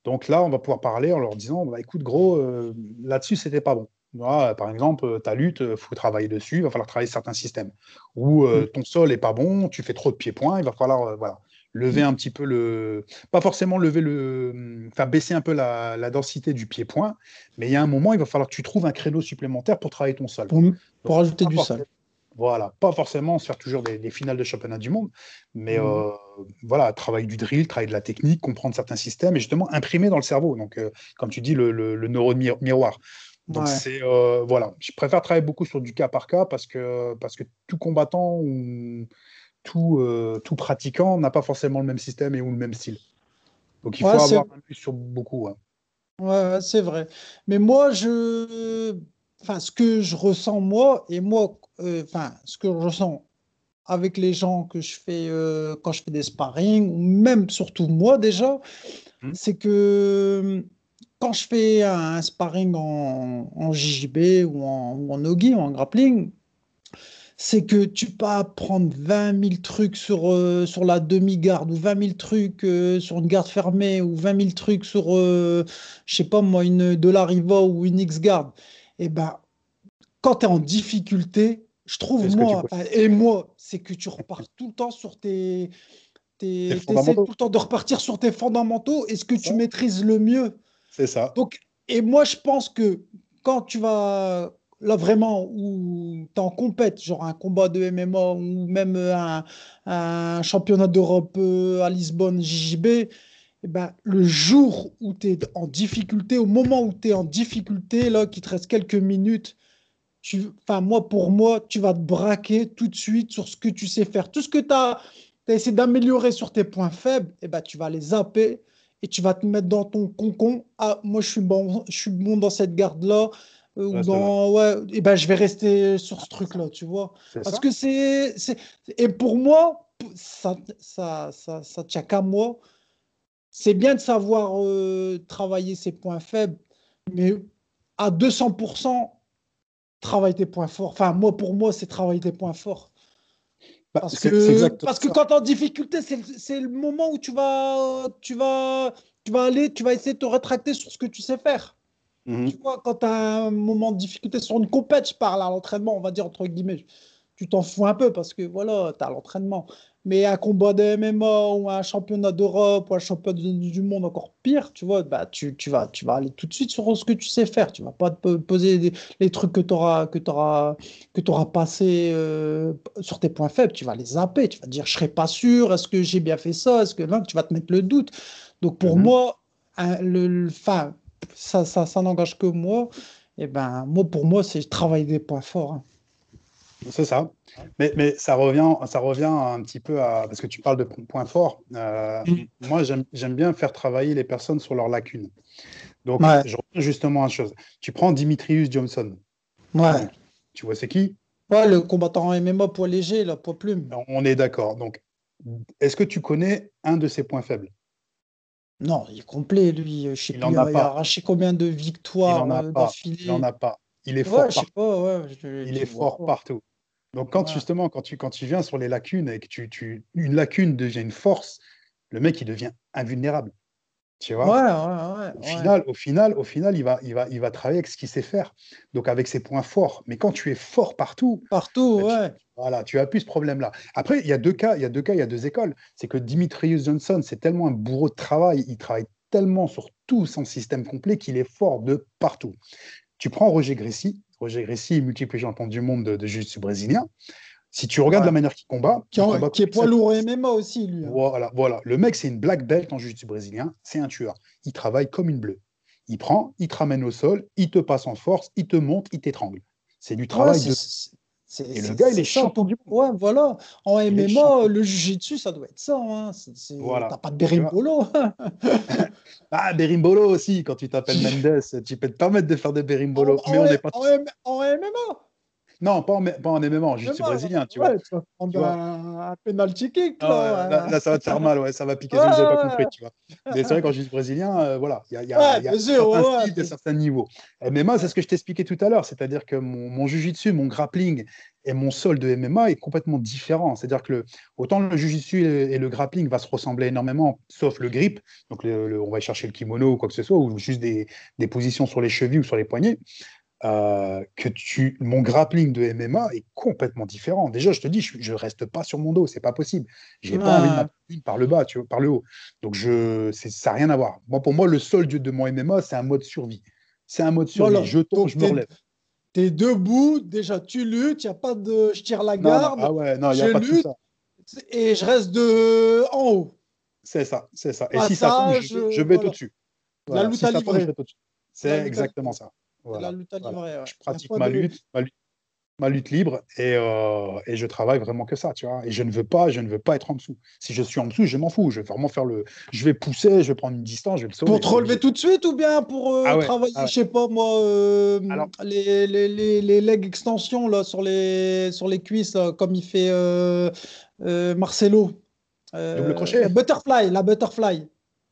Donc là, on va pouvoir parler en leur disant bah, écoute, gros, euh, là-dessus, c'était pas bon. Voilà, par exemple, euh, ta lutte, il faut travailler dessus, il va falloir travailler certains systèmes. Ou euh, ton sol est pas bon, tu fais trop de pieds-points, il va falloir euh, voilà, lever un petit peu le. Pas forcément lever le. Enfin, baisser un peu la, la densité du pied-point, mais il y a un moment, il va falloir que tu trouves un créneau supplémentaire pour travailler ton sol. Pour, ajouter du sol. Voilà, pas forcément se faire toujours des, des finales de championnat du monde, mais euh, voilà, travailler du drill, travailler de la technique, comprendre certains systèmes et justement imprimer dans le cerveau. Donc, euh, comme tu dis, le, le, le neurone mi- miroir. Donc, Ouais. c'est euh, voilà, je préfère travailler beaucoup sur du cas par cas parce que, parce que tout combattant ou tout, tout pratiquant n'a pas forcément le même système et ou le même style. Donc, il Ouais, faut avoir un sur beaucoup. hein. Ouais, c'est vrai. Mais moi, je, enfin, ce que je ressens moi et moi, euh, enfin, ce que je ressens avec les gens que je fais euh, quand je fais des sparring, ou même surtout moi déjà, Mhm. c'est que euh, quand je fais un sparring en, en JJB ou en, ou en nogi ou en grappling, c'est que tu peux apprendre 20 000 trucs sur, euh, sur la demi-garde ou 20 000 trucs euh, sur une garde fermée ou 20 000 trucs sur, euh, je sais pas moi, une de la Riva ou une X-garde. Et ben, quand tu es en difficulté, je trouve, moi, enfin, et moi, c'est que tu repars tout le temps sur tes. tes fondamentaux. tout le temps de repartir sur tes fondamentaux et ce que tu Ça. maîtrises le mieux. C'est ça. Donc, et moi, je pense que quand tu vas là vraiment où tu en compète, genre un combat de MMA ou même un, un championnat d'Europe euh, à Lisbonne, JJB, eh ben, le jour où tu es en difficulté, au moment où tu es en difficulté, là, qu'il te reste quelques minutes, tu, moi, pour moi, tu vas te braquer tout de suite sur ce que tu sais faire. Tout ce que tu as, essayé d'améliorer sur tes points faibles, eh ben, tu vas les zapper et tu vas te mettre dans ton concon. Ah, moi, je suis bon, je suis bon dans cette garde-là. euh, ou Reste dans, ouais, et ben, je vais rester sur ce truc-là, tu vois. Parce ça. que c'est, c'est- Et pour moi, ça, ça, ça, ça tient qu'à moi. C'est bien de savoir euh, travailler ses points faibles, mais à 200%, travaille tes points forts. Enfin, moi, pour moi, c'est travailler tes points forts. Bah, Parce que, parce quand tu es en difficulté, c'est, le- c'est le moment où tu vas, tu, vas, tu vas aller, tu vas essayer de te rétracter sur ce que tu sais faire. Mhm. Tu vois, quand tu as un moment de difficulté sur une compète, je parle à l'entraînement, on va dire entre guillemets, tu t'en fous un peu parce que voilà, tu as l'entraînement. Mais un combat de MMA ou un championnat d'Europe ou un championnat du monde encore pire, tu vois, bah, tu, tu, vas, tu vas aller tout de suite sur ce que tu sais faire. Tu vas pas te po- poser des- les trucs que tu auras, que t'auras, que t'auras passé euh, sur tes points faibles. Tu vas les zapper. Tu vas te dire, je serais pas sûr, est-ce que j'ai bien fait ça? Est-ce que là, tu vas te mettre le doute. Donc pour Mhm. moi, le, le- ça, ça n'engage que moi. Et ben, moi, pour moi, c'est travailler des points forts. hein. C'est ça. Mais, mais ça, revient, ça revient un petit peu à. Parce que tu parles de po- points forts. Euh, Mm. Moi, j'aime bien faire travailler les personnes sur leurs lacunes. Donc, Ouais. je reviens justement à une chose. Tu prends Dimitrius Johnson. Ouais. Tu vois, c'est qui? Ouais, le combattant MMA poids léger, là, poids plume. On est d'accord. Donc, est-ce que tu connais un de ses points faibles? Non, il est complet, lui. Je sais Il plus, en a il a pas. arraché combien de victoires a d'affilée. Il n'en a pas. Il est Ouais, fort je sais pas, ouais. je- Il est fort pas. partout. Donc, quand justement, quand tu, quand tu viens sur les lacunes et que tu, tu, une lacune devient une force, le mec, il devient invulnérable. Tu vois? Ouais, ouais, ouais. Au ouais. final, au final, au final, il va, il va, il va travailler avec ce qu'il sait faire, donc avec ses points forts. Mais quand tu es fort partout, Partout, Bah, tu- voilà, tu as plus ce problème-là. Après, il y a deux cas, il y a deux cas, il y a deux écoles. C'est que Dimitrius Johnson, c'est tellement un bourreau de travail, il travaille tellement sur tout son système complet qu'il est fort de partout. Tu prends Roger Grécy, Roger Grécy, multiple champion du monde de, de jiu-jitsu brésilien. Si tu regardes Ouais. la manière qu'il combat, Qui, il en- combat qui est poids lourd MMA aussi, lui. hein. Voilà, voilà. Le mec, c'est une black belt en jiu-jitsu brésilien, c'est un tueur. Il travaille comme une bleue. Il prend, il te ramène au sol, il te passe en force, il te monte, il t'étrangle. C'est du travail de. Et le gars, il est champion du monde. Ouais, voilà. En Il MMA, le jiu-jitsu, ça doit être ça. Hein. Voilà. T'as pas de berimbolo. Ah, Berimbolo aussi, quand tu t'appelles Mendes, tu peux te permettre de faire des Berimbolo. En- mais en- on n'est pas. en, en MMA. Non, pas en, pas en MMA, jiu-jitsu MMA, brésilien, tu ouais, vois. Tu vas prendre Tu un, un penalty kick. Ah, Là, là, là, ça va te faire mal, ouais, ça va piquer, je n'avais pas compris, tu vois. Mais c'est vrai qu'en jiu-jitsu brésilien, euh, voilà, il y a, y a, Ouais, y a sûr, certains styles certains niveaux. MMA, c'est ce que je t'expliquais tout à l'heure, c'est-à-dire que mon, mon jiu-jitsu, mon grappling et mon sol de MMA est complètement différent. C'est-à-dire que le, autant le jiu-jitsu et, et le grappling va se ressembler énormément, sauf le grip, donc le- le- on va chercher le kimono ou quoi que ce soit, ou juste des, des positions sur les chevilles ou sur les poignets. Euh, que tu, mon grappling de MMA est complètement différent. Déjà, je te dis, je, je reste pas sur mon dos, c'est pas possible. J'ai pas envie de par le bas, tu vois, par le haut. Donc je, ça n'a rien à voir. Moi, pour moi, le sol de, de mon MMA, c'est un mode survie. C'est un mode survie. Voilà. Je tombe, je me relève. T'es debout, déjà tu luttes, il n'y a pas de je tire la Non, non, garde ah ouais, non, n'y a je pas tout lutte. ça. et je reste de en haut. C'est ça, c'est ça. Et si ça tombe, je, je vais voilà. au-dessus. La lutte si à livrer. C'est exactement ça. Voilà. la lutte à Voilà. livrer. ouais. Je pratique ma de- lutte, ma lutte, ma lutte libre et, euh, et je travaille vraiment que ça, tu vois. Et je ne veux pas, je ne veux pas être en dessous. Si je suis en dessous, je m'en fous. Je vais vraiment faire le, je vais pousser, je vais prendre une distance, je vais le sauver. Pour te relever tout de suite ou bien pour euh, Ah ouais, travailler, ah ouais. je sais pas moi, euh, Alors- les, les, les, les legs extensions là, sur, les, sur les cuisses, là, comme il fait euh, euh, Marcelo. Euh, Double crochet. la Butterfly, la butterfly.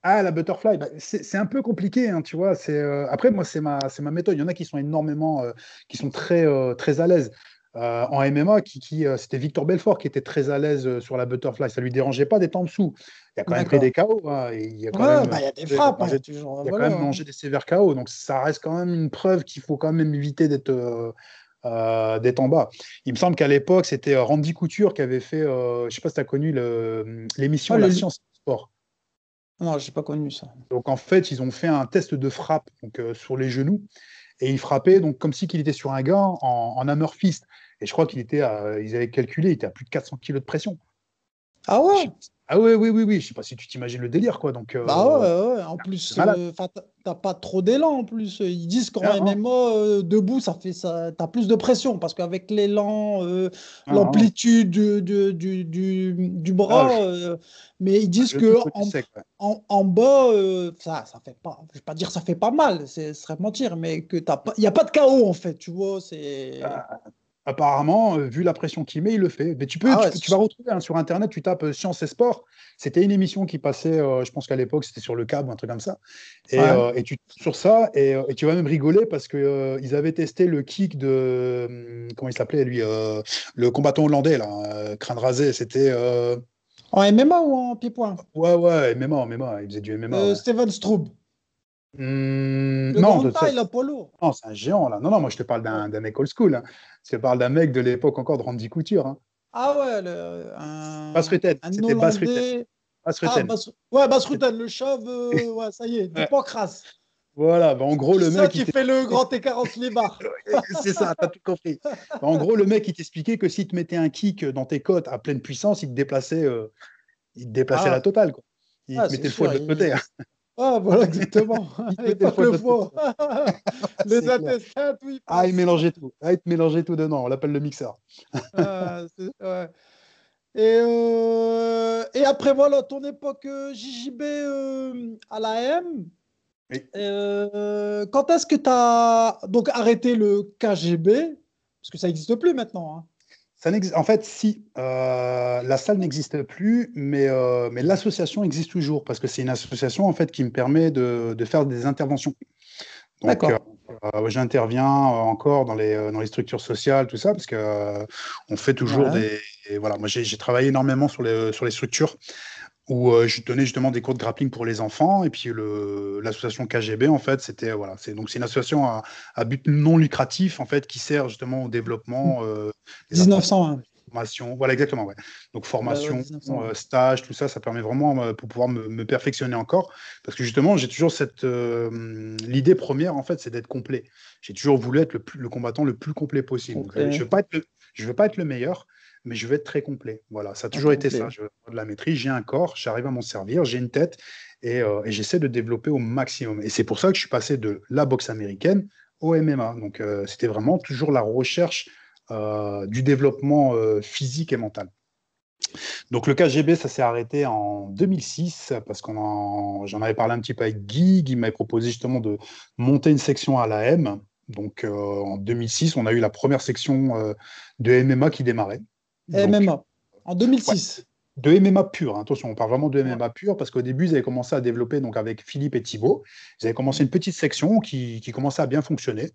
Ah, la butterfly, bah, c'est un peu compliqué, hein, tu vois. C'est euh, après moi, c'est ma, c'est ma méthode. Il y en a qui sont énormément, euh, qui sont très, euh, très à l'aise. En MMA, qui, qui, c'était Victor Belfort qui était très à l'aise sur la butterfly. Ça lui dérangeait pas d'être en dessous. Il a quand même pris des KO. hein, et il y a quand Ouais, même, bah, y a des frappes. mangé- hein, toujours, il a voilà, quand même mangé des sévères KO. Donc ça reste quand même une preuve qu'il faut quand même éviter d'être euh, d'être en bas. Il me semble qu'à l'époque, c'était Randy Couture qui avait fait, euh, je sais pas si tu as connu l'émission Ah, La science du sport. Non, j'ai pas connu ça. Donc en fait, ils ont fait un test de frappe donc, euh, sur les genoux et il frappait donc comme si qu'il était sur un gars en, en hammer fist. Et je crois qu'il était, ils avaient calculé, il était à plus de 400 kg de pression. Ah ouais? Ah oui, oui, oui, oui. Je sais pas si tu t'imagines le délire quoi. Donc euh, Bah ouais, ouais. En plus, c'est malade. euh, t'as- pas trop d'élan en plus. Ils disent qu'en Ah, non. MMA, euh, debout, ça fait ça, t'as plus de pression parce qu'avec l'élan, euh, ah, non. l'amplitude du, du, du, du, bras, Ah, mais ils disent que en, en, en bas, ça, ça fait pas, je vais pas dire ça fait pas mal, ce serait mentir, mais que t'as pas, il y a pas de KO en fait, tu vois, c'est. Ah, Apparemment, euh, vu la pression qu'il met, il le fait. Mais tu peux, Ah tu, ouais, vas retrouver hein, sur Internet, tu tapes euh, Science et Sport. C'était une émission qui passait, euh, je pense qu'à l'époque, c'était sur le câble, un truc comme ça. Et, Ouais. euh, et tu sur ça, et, et tu vas même rigoler parce que euh, ils avaient testé le kick de hum, comment il s'appelait lui, le combattant hollandais là, crâne rasé. C'était En MMA ou en pied-point? ouais ouais MMA, MMA, il faisait du MMA. Ouais. Steven Straub. Hum, Le non, de- taille, lourd. non, c'est un géant là. Non non, moi je te parle d'un mec old school. hein. Je te parle d'un mec de l'époque encore de Randy Couture. Hein. Ah ouais, le, un, Basse-Rutten, un c'était. Hollandais. Basse Ah. Bas- ouais, Basse-Rutten, le chauve, euh, ouais, ça y est, du Ouais. pancras. Voilà, bah, en gros, le C'est ça mec, qui il fait le grand écart entre les barres. c'est ça, t'as tout compris. Bah, en gros, le mec, il t'expliquait que s'il te mettait un kick dans tes côtes à pleine puissance, il te déplaçait, euh, il te déplaçait Ah. la totale. Quoi. Il Ah, te mettait le foie de l'autre côté. Ah, voilà, exactement. Pas le. C'est Les tout y Ah, il mélangeait tout. Ah, il te mélangeait tout dedans. On l'appelle le mixeur. Ah, ouais. Et, euh, et après, voilà, ton époque euh, JJB euh, à la M. Oui. Euh, quand est-ce que tu as donc arrêté le KGB? Parce que ça n'existe plus maintenant. hein. Ça en fait, si, euh, la salle n'existe plus, mais, euh, mais l'association existe toujours parce que c'est une association en fait qui me permet de, de faire des interventions. Donc, D'accord. euh, j'interviens encore dans les, dans les structures sociales, tout ça, parce que on fait toujours des. et voilà, moi, j'ai j'ai travaillé énormément sur les, sur les structures où euh, je donnais justement des cours de grappling pour les enfants. Et puis l'association KGB, en fait, c'était voilà, c'est donc c'est une association à, à but non lucratif en fait qui sert justement au développement euh, des 1901. formations. Voilà, exactement. Ouais. Donc formation, 1900, ouais. euh, stage, tout ça, ça permet vraiment euh, pour pouvoir me, me perfectionner encore. Parce que justement, j'ai toujours cette euh, l'idée première en fait, c'est d'être complet. J'ai toujours voulu être le, plus, le combattant le plus complet possible. Donc, je veux pas être le, je veux pas être le meilleur, mais je veux être très complet. Voilà, ça a toujours été ça. Je veux de la maîtrise. J'ai un corps, j'arrive à m'en servir, j'ai une tête et, euh, et j'essaie de développer au maximum. Et c'est pour ça que je suis passé de la boxe américaine au MMA. Donc euh, c'était vraiment toujours la recherche euh, du développement physique et mental. Donc le KGB, ça s'est arrêté en 2006 parce qu'on en- j'en avais parlé un petit peu avec Guy. Guy m'avait proposé justement de monter une section à l'AM. Donc euh, en 2006, on a eu la première section euh, de MMA qui démarrait. Donc, MMA. En 2006. de MMA pur, hein. attention, on parle vraiment de MMA pur parce qu'au début, ils avaient commencé à développer donc avec Philippe et Thibaut. Ils avaient commencé une petite section qui, qui commençait à bien fonctionner.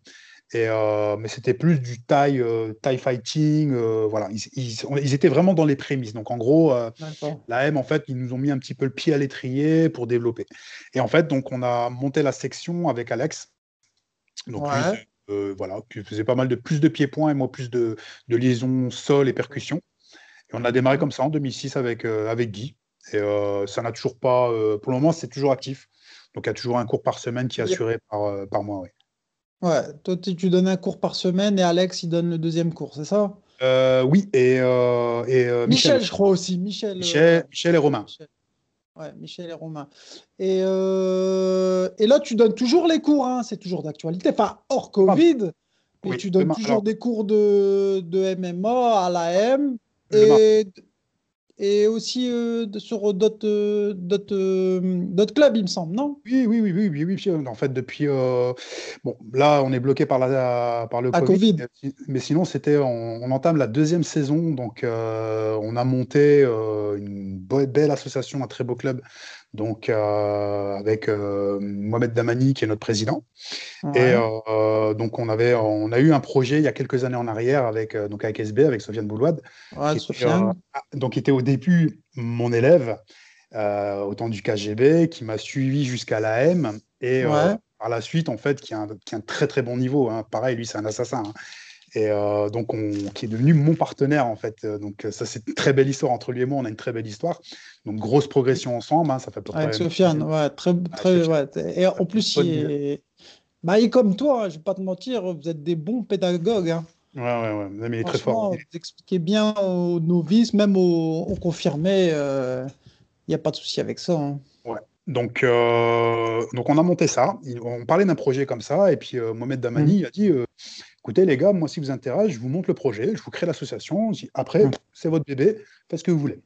Et, euh, mais c'était plus du Thai, euh, Thai fighting. euh, voilà, ils, ils- ils étaient vraiment dans les prémices. Donc en gros, la M, en fait, ils nous ont mis un petit peu le pied à l'étrier pour développer. Et en fait, donc, on a monté la section avec Alex. Donc, lui, Ouais. Euh, voilà, qui faisait pas mal de plus de pieds-points et moi plus de, de liaison sol et percussion. Et on a démarré comme ça en 2006 avec, euh, avec Guy. Et euh, ça n'a toujours pas. pour le moment, c'est toujours actif. Donc, il y a toujours un cours par semaine qui est assuré par, par mois. Ouais, toi, tu donnes un cours par semaine et Alex, il donne le deuxième cours, c'est ça? Oui, et, et Michel, Michel, je crois aussi. Michel, Michel, Michel et Romain. Michel. Ouais, Michel et Romain. Et, euh, et là, tu donnes toujours les cours, hein, c'est toujours d'actualité. Enfin, hors Covid, mais Oui, tu donnes demain- toujours alors- des cours de, de MMA à l'AM et, et aussi euh, sur d'autres euh, euh, d'autres clubs, il me semble, non? Oui, oui, oui, oui, oui, oui, oui. En fait, depuis. Bon, là, on est bloqué par, la, par le Covid. Covid. mais- sinon, c'était, on, on entame la deuxième saison. Donc, on a monté une be- belle association, un très beau club. Donc, euh, avec euh, Mohamed Damani, qui est notre président. Ouais. Et euh, donc, on avait, on a eu un projet il y a quelques années en arrière avec, donc avec SB, avec Sofiane Boulouad. Ouais, qui était, Sofiane. ah, donc, était au début mon élève au temps du KGB, qui m'a suivi jusqu'à l'AM et euh, Ouais. par la suite, en fait, qui a un, qui a un très très bon niveau. hein. Pareil, lui, c'est un assassin. hein. Et euh, donc, on, qui est devenu mon partenaire, en fait. Euh, Donc, euh, ça, c'est une très belle histoire entre lui et moi. On a une très belle histoire. Donc, grosse progression ensemble. hein. Ça fait Avec Sofiane, ouais, très, très, ouais. Et en plus, bonne il est, bah, il est comme toi, hein, je vais pas te mentir, vous êtes des bons pédagogues. hein. Ouais, ouais, ouais. Mais il est très fort. vous expliquez bien aux novices, même aux, aux confirmés, il n'y a pas de souci avec ça. hein. Donc, euh, donc, on a monté ça. On parlait d'un projet comme ça. Et puis, euh, Mohamed Damani il a dit euh, écoutez, les gars, moi, si vous intéresse, je vous montre le projet, je vous crée l'association. Après, Mm. c'est votre bébé, faites ce que vous voulez.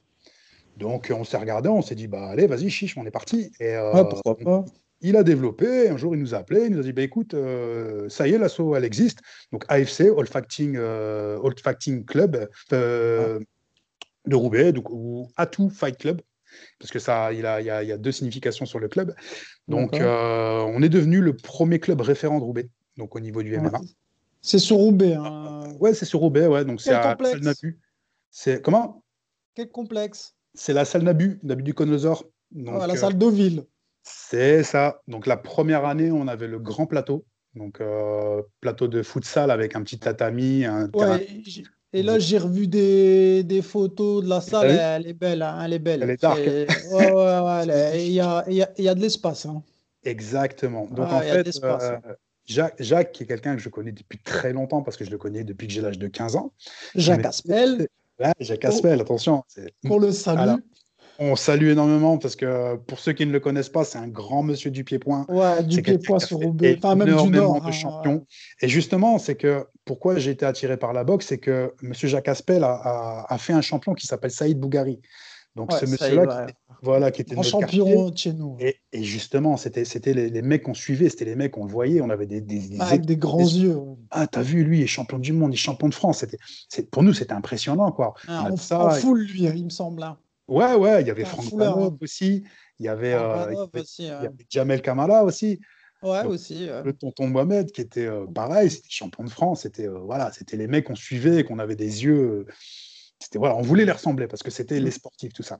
Donc, on s'est regardé, on s'est dit bah, allez, vas-y, chiche, on est parti. Et, euh, Ouais, pourquoi pas. il a développé. Un jour, il nous a appelé. Il nous a dit bah, écoute, euh, ça y est, l'asso, elle existe. Donc, AFC, Old Facting, euh, Old Facting Club euh, de Roubaix, donc, ou Atout Fight Club. Parce que ça, il, a, il, y a, il y a deux significations sur le club. Donc, euh, on est devenu le premier club référent de Roubaix, donc au niveau du MMA. C'est sur Roubaix. hein. Ouais, c'est sur Roubaix, ouais. Donc, c'est à la complexe salle Nabu. C'est comment? Quel complexe? C'est la salle Nabu, Nabu du Conosaure. Donc, Ouais, la euh, salle Deauville. C'est ça. Donc la première année, on avait le grand plateau. Donc euh, plateau de futsal avec un petit tatami, un. Ouais, et là, j'ai revu des, des photos de la salle. vu Elle, est belle. hein, elle est belle. Elle est dark, Ouais, ouais, Il y a, y a- y a de l'espace. hein. Exactement. Donc Ah, en fait, euh, Jacques, Jacques, qui est quelqu'un que je connais depuis très longtemps parce que je le connais depuis que j'ai l'âge de 15 ans. Jacques Aspel, Ouais, Jacques Aspel, attention. qu'on le salue. Alors, On salue énormément parce que pour ceux qui ne le connaissent pas, c'est un grand monsieur du pied-point. Ouais, du C'est pied quelqu'un poids qui a sur Roubaix. Enfin, même du Nord. de hein, champions. Et justement, c'est que pourquoi j'ai été attiré par la boxe, c'est que Monsieur Jacques Aspel a, a- a fait un champion qui s'appelle Saïd Bougari. Donc Ouais, ce monsieur-là, voilà, qui était notre champion de chez nous. Et, et justement, c'était c'était les, les mecs qu'on suivait, c'était les mecs, on le voyait, on avait des, des, des Avec des grands yeux. Ah, t'as vu, lui, il est champion du monde, il est champion de France. C'était, c'est, pour nous, c'était impressionnant, quoi. Hein, On en, ça, en et- full, lui, il me semble. hein. Ouais, ouais, il y avait Franck Vanov hein. aussi, il y avait, euh, il y avait- aussi, il y ouais. avait Jamel Kamala aussi. Ouais, Donc, aussi. ouais. le tonton Mohamed qui était euh, pareil, c'était champion de France, c'était euh, voilà, c'était les mecs qu'on suivait, qu'on avait des yeux, c'était voilà, on voulait les ressembler parce que c'était les sportifs tout ça.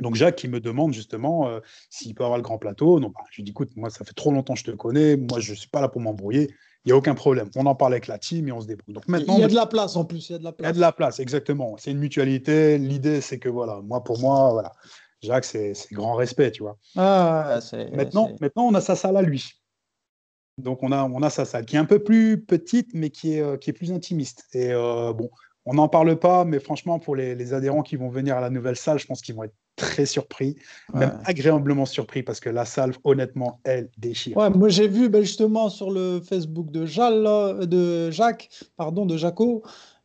Donc Jacques qui me demande justement euh, s'il peut avoir le grand plateau. Donc bah, je lui dis écoute, moi ça fait trop longtemps que je te connais, moi je suis pas là pour m'embrouiller, il y a aucun problème. On en parle avec la team et on se débrouille. Donc maintenant Il y a de la place en plus. Il y a de la il y a place. de la place, exactement. C'est une mutualité. L'idée c'est que voilà, moi pour moi voilà, Jacques c'est c'est grand respect, tu vois. Ah, c'est- Maintenant, c'est- maintenant, on a sa salle à lui. Donc, on a, on a sa salle qui est un peu plus petite, mais qui est, euh, qui est plus intimiste. Et euh, bon, on n'en parle pas, mais franchement, pour les, les adhérents qui vont venir à la nouvelle salle, je pense qu'ils vont être très surpris, même agréablement surpris, parce que la salle, honnêtement, elle déchire. Ouais, moi j'ai vu ben, justement sur le Facebook de, Jal, de Jacques, pardon, de Jaco,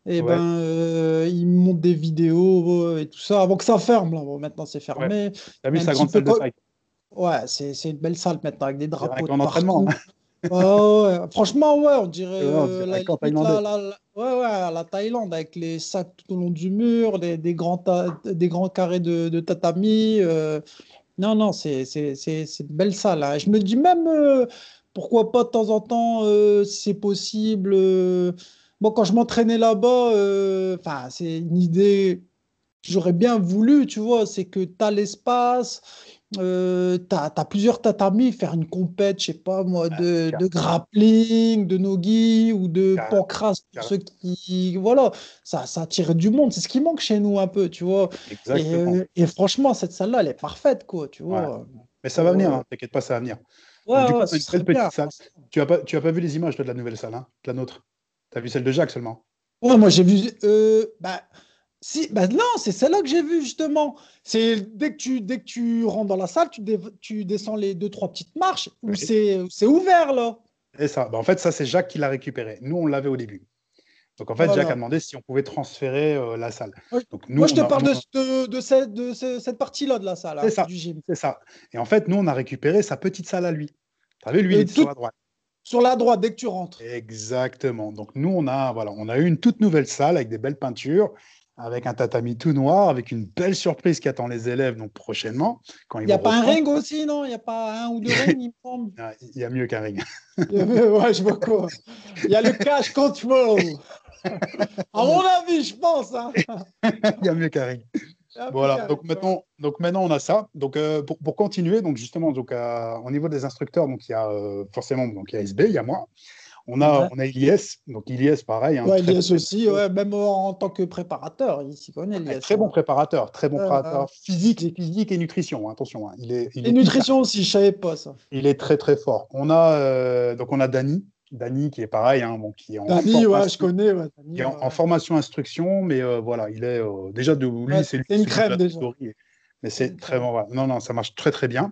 et Ouais. ben euh, il monte des vidéos euh, et tout ça avant que ça ferme là. Bon, maintenant c'est fermé. T'as vu sa grande salle de Ouais, c'est une belle salle maintenant avec des drapeaux Avec de partout. Ouais, ouais, ouais. Franchement, ouais, on dirait, Ouais, on dirait la, ouais, Thaïlande avec les sacs tout au long du mur, des, des grands, ta- des grands carrés de, de tatami. euh, Non, non, c'est une belle salle. hein. Je me dis même, euh, pourquoi pas de temps en temps, euh, si c'est possible. Bon, quand je m'entraînais là-bas, enfin, c'est une idée que j'aurais bien voulu, tu vois, c'est que tu as l'espace, euh, tu as, plusieurs tatamis, faire une compète, je sais pas moi, de, de grappling, de nogi ou de pancras pour ceux qui. Voilà, ça, ça attire du monde. C'est ce qui manque chez nous un peu, tu vois. Et, euh, et franchement, cette salle-là, elle est parfaite, quoi, tu vois. Mais ça va ouais. venir, hein, t'inquiète pas, ça va venir. Ouais, coup, ce une bien, salle. Tu n'as pas, tu as pas vu les images toi, de la nouvelle salle, hein, de la nôtre? Tu as vu celle de Jacques seulement? Ouais, moi j'ai vu. euh, bah, si, bah non, c'est celle-là que j'ai vue justement. C'est dès que tu dès que tu rentres dans la salle, tu, dé- tu descends les deux trois petites marches où Oui. c'est ouvert là. Et ça, bah, en fait, ça, c'est Jacques qui l'a récupéré. Nous, on l'avait au début. Donc, en fait, Voilà. Jacques a demandé si on pouvait transférer euh, la salle. Ouais. Donc, nous, Moi je te a- parle de, on a- de, de cette, de ce- cette partie-là de la salle, hein, ça. du gym. C'est ça. Et en fait, nous, on a récupéré sa petite salle à lui. Tu as vu, lui, il Euh, sur la droite. Sur la droite, dès que tu rentres. Exactement. Donc, nous, on a, voilà, on a eu une toute nouvelle salle avec des belles peintures, avec un tatami tout noir, avec une belle surprise qui attend les élèves donc, prochainement. Quand Il n'y a pas un ring aussi, non? Il n'y a pas un ou deux rings, il me semble. Il y a mieux qu'un ring. Il y a- ouais, je vois quoi. Il y a le cash control. À mon avis, je pense. hein. Il y a mieux qu'un ring. Voilà, donc maintenant, donc maintenant on a ça. Donc euh, pour, pour continuer, donc justement, donc euh, au niveau des instructeurs, donc il y a euh, forcément donc il y a SB, il y a moi. On a Ouais. on a Ilyes, donc Ilyes pareil. hein, Ouais, Elias aussi, ouais, même en tant que préparateur, il s'y connaît. très, Elias, très bon hein. préparateur, très bon Ouais, préparateur physique, physique et nutrition. hein, attention, hein, il est il Et est, nutrition aussi, je savais pas ça. il est très très fort. On a euh, donc on a Dani, Dani qui est pareil, hein, bon, qui est en Dani, ouais, je connais. Ouais, Dani, qui est en, ouais. en formation instruction, mais euh, voilà, il est euh, déjà de lui, c'est une crème déjà. Mais C'est une très bon. Non, non, ça marche très très bien.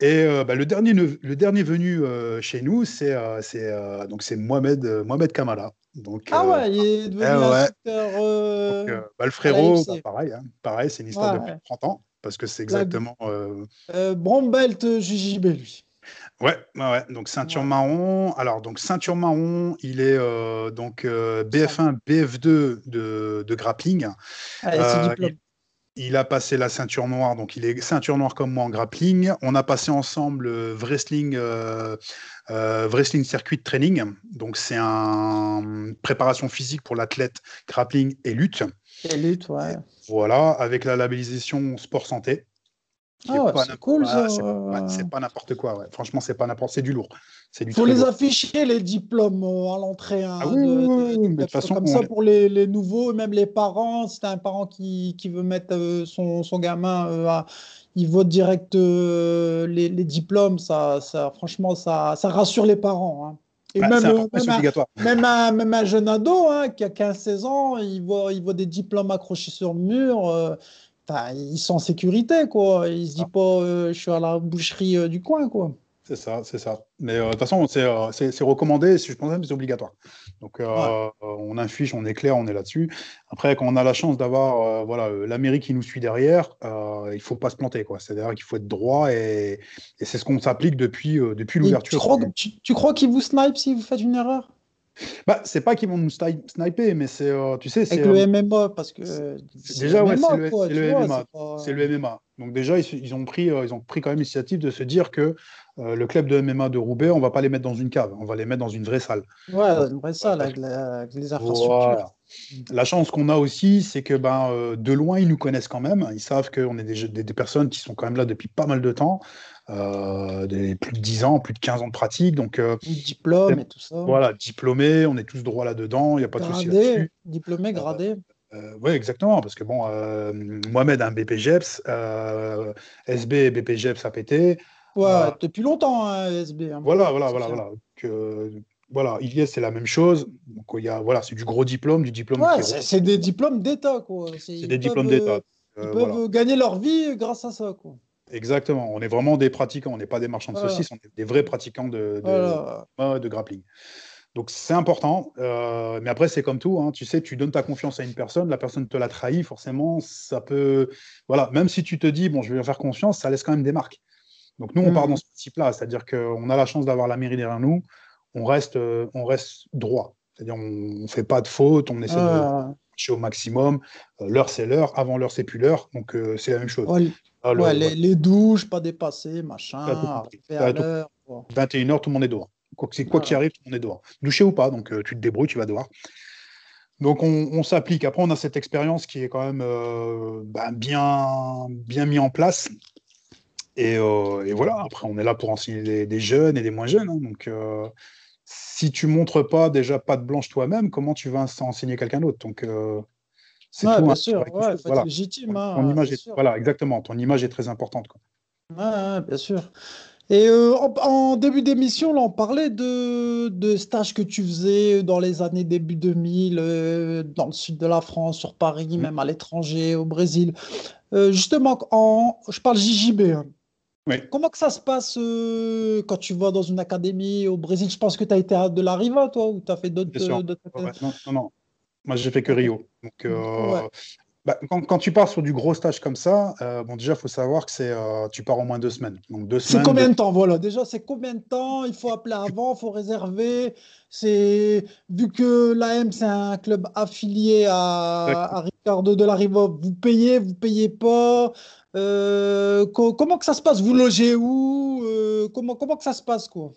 Et euh, bah, le dernier le dernier venu euh, chez nous, c'est euh, c'est euh, donc c'est Mohamed Mohamed Kamala. Donc Ah ouais, il est devenu eh ouais. instructeur. euh, donc, bah, le frérot, bah, pareil, hein, pareil, c'est une histoire Ouais, de plus ouais. de 30 ans parce que c'est exactement brown belt euh, JJB, lui. Ouais, ouais, ouais. Donc ceinture Ouais. marron. Alors donc ceinture marron, il est donc euh, BF1, BF2 de, de grappling. Allez, c'est diplôme. Il a passé la ceinture noire, donc il est ceinture noire comme moi en grappling. On a passé ensemble le wrestling, euh, euh, wrestling circuit training. Donc c'est un préparation physique pour l'athlète grappling et lutte. Et lutte, ouais. Voilà, avec la labellisation sport santé. Ah pas c'est cool, ça. pas n'importe quoi. ouais. Franchement, c'est pas n'importe, c'est du lourd. C'est du faut les lourd. afficher, les diplômes euh, à l'entrée. hein, Ah oui, de- oui, oui, façon, comme ça, pour les, les nouveaux, même les parents, si tu as un parent qui, qui veut mettre euh, son, son gamin, euh, à- il vote direct euh, les, les diplômes, ça, ça, franchement, ça, ça rassure les parents. hein. Et Bah, même, un même, un, obligatoire. même, un, même un jeune ado hein, qui a 15-16 ans, il voit, il voit des diplômes accrochés sur le mur. Ils sont en sécurité, quoi. Il se Ah. pas, euh, je suis à la boucherie euh, du coin, quoi. C'est ça, c'est ça. Mais euh, de toute façon, c'est recommandé, je pense même c'est obligatoire. Donc, Ouais. on affiche, on est clair, on est là-dessus. Après, quand on a la chance d'avoir voilà, l'Amérique qui nous suit derrière, il ne faut pas se planter. quoi. C'est-à-dire qu'il faut être droit et, et c'est ce qu'on s'applique depuis, depuis l'ouverture. Tu crois, tu, tu crois qu'il vous snipe si vous faites une erreur? Bah, c'est pas qu'ils vont nous sni- sniper, mais c'est, euh, tu sais, c'est Avec le euh, MMA, parce que. c'est déjà, ouais, c'est le- quoi, c'est tu le vois, MMA. c'est pas- le MMA. Donc déjà, ils, ont pris, euh, ils ont pris quand même l'initiative de se dire que euh, le club de MMA de Roubaix, on va pas les mettre dans une cave, on va les mettre dans une vraie salle. Ouais, une vraie salle avec, la- avec les infrastructures. Voilà. La chance qu'on a aussi, c'est que ben, de loin, ils nous connaissent quand même. Ils savent qu'on est des, des- des personnes qui sont quand même là depuis pas mal de temps, euh, des, plus de 10 ans, plus de 15 ans de pratique. Donc Le diplôme et tout ça. voilà, diplômés, on est tous droits là-dedans, il n'y a pas de souci là-dessus. diplômé, gradé. oui, exactement, parce que bon, euh, Mohamed a un BPGEPS, euh, SB et BPGEPS a pété. Ouais, euh, depuis longtemps, hein, SB. hein. Voilà, voilà, voilà, voilà. Que, voilà, Ilyes, c'est la même chose. Donc, il y a, voilà, c'est du gros diplôme, du diplôme Ouais, c'est des diplômes d'État, quoi. c'est des diplômes peuvent, d'État. euh, Ils Euh, peuvent voilà. gagner leur vie grâce à ça, quoi. Exactement. On est vraiment des pratiquants. On n'est pas des marchands de Voilà. saucisses. On est des vrais pratiquants de, de, Voilà. ouais, de grappling. Donc c'est important. Euh, mais après, c'est comme tout. hein. Tu sais, tu donnes ta confiance à une personne, la personne te l'a trahi, forcément, ça peut. Voilà. Même si tu te dis, bon, je vais lui faire confiance, ça laisse quand même des marques. Donc nous, on part Mhm. dans ce principe-là. C'est-à-dire qu'on a la chance d'avoir la mairie derrière nous. On reste, euh, on reste droit. C'est-à-dire, on ne fait pas de fautes, on essaie de Au maximum. Euh, l'heure, c'est l'heure. Avant l'heure, c'est plus l'heure. Donc euh, c'est la même chose. ouais, Ah, ouais, les, les douches, pas dépassées, machin, à tout l'heure. quoi. 21h, tout le monde est dehors. Quoi Voilà. qu'il arrive, tout le monde est dehors. Douché ou pas, donc euh, tu te débrouilles, tu vas dehors. Donc on, on s'applique. Après, on a cette expérience qui est quand même euh, bah, bien, bien mis en place. Et, euh, et voilà, après, on est là pour enseigner des, des jeunes et des moins jeunes. hein. donc euh, si tu montres pas déjà pas de blanche toi-même, comment tu vas enseigner quelqu'un d'autre? Donc euh, c'est tout. bien hein, sûr, ouais, Voilà. légitime. Ton- hein, ton image est, sûr. voilà, exactement. Ton image est très importante. quoi. Ouais, bien sûr. Et euh, en, en début d'émission, là, on parlait de, de stages que tu faisais dans les années début 2000, euh, dans le sud de la France, sur Paris, Mhm. même à l'étranger, au Brésil. Justement, en, je parle JJB. hein. Oui. Comment que ça se passe euh, quand tu vas dans une académie au Brésil? Je pense que tu as été à de la Riva, toi, ou tu as fait d'autres euh, Ouais, non, non, non. Moi, j'ai fait que Rio. Donc, euh, Ouais. bah, quand, quand tu pars sur du gros stage comme ça, euh, bon, déjà, il faut savoir que c'est, tu pars au moins deux semaines. Donc, deux C'est combien de- de temps? Voilà, déjà, c'est combien de temps? Il faut appeler avant, il faut réserver. C'est vu que l'AM, c'est un club affilié à, à Ricardo de la Riva, vous payez, vous payez pas. Euh, co- comment que ça se passe? Vous logez où? Euh, comment, comment que ça se passe, quoi?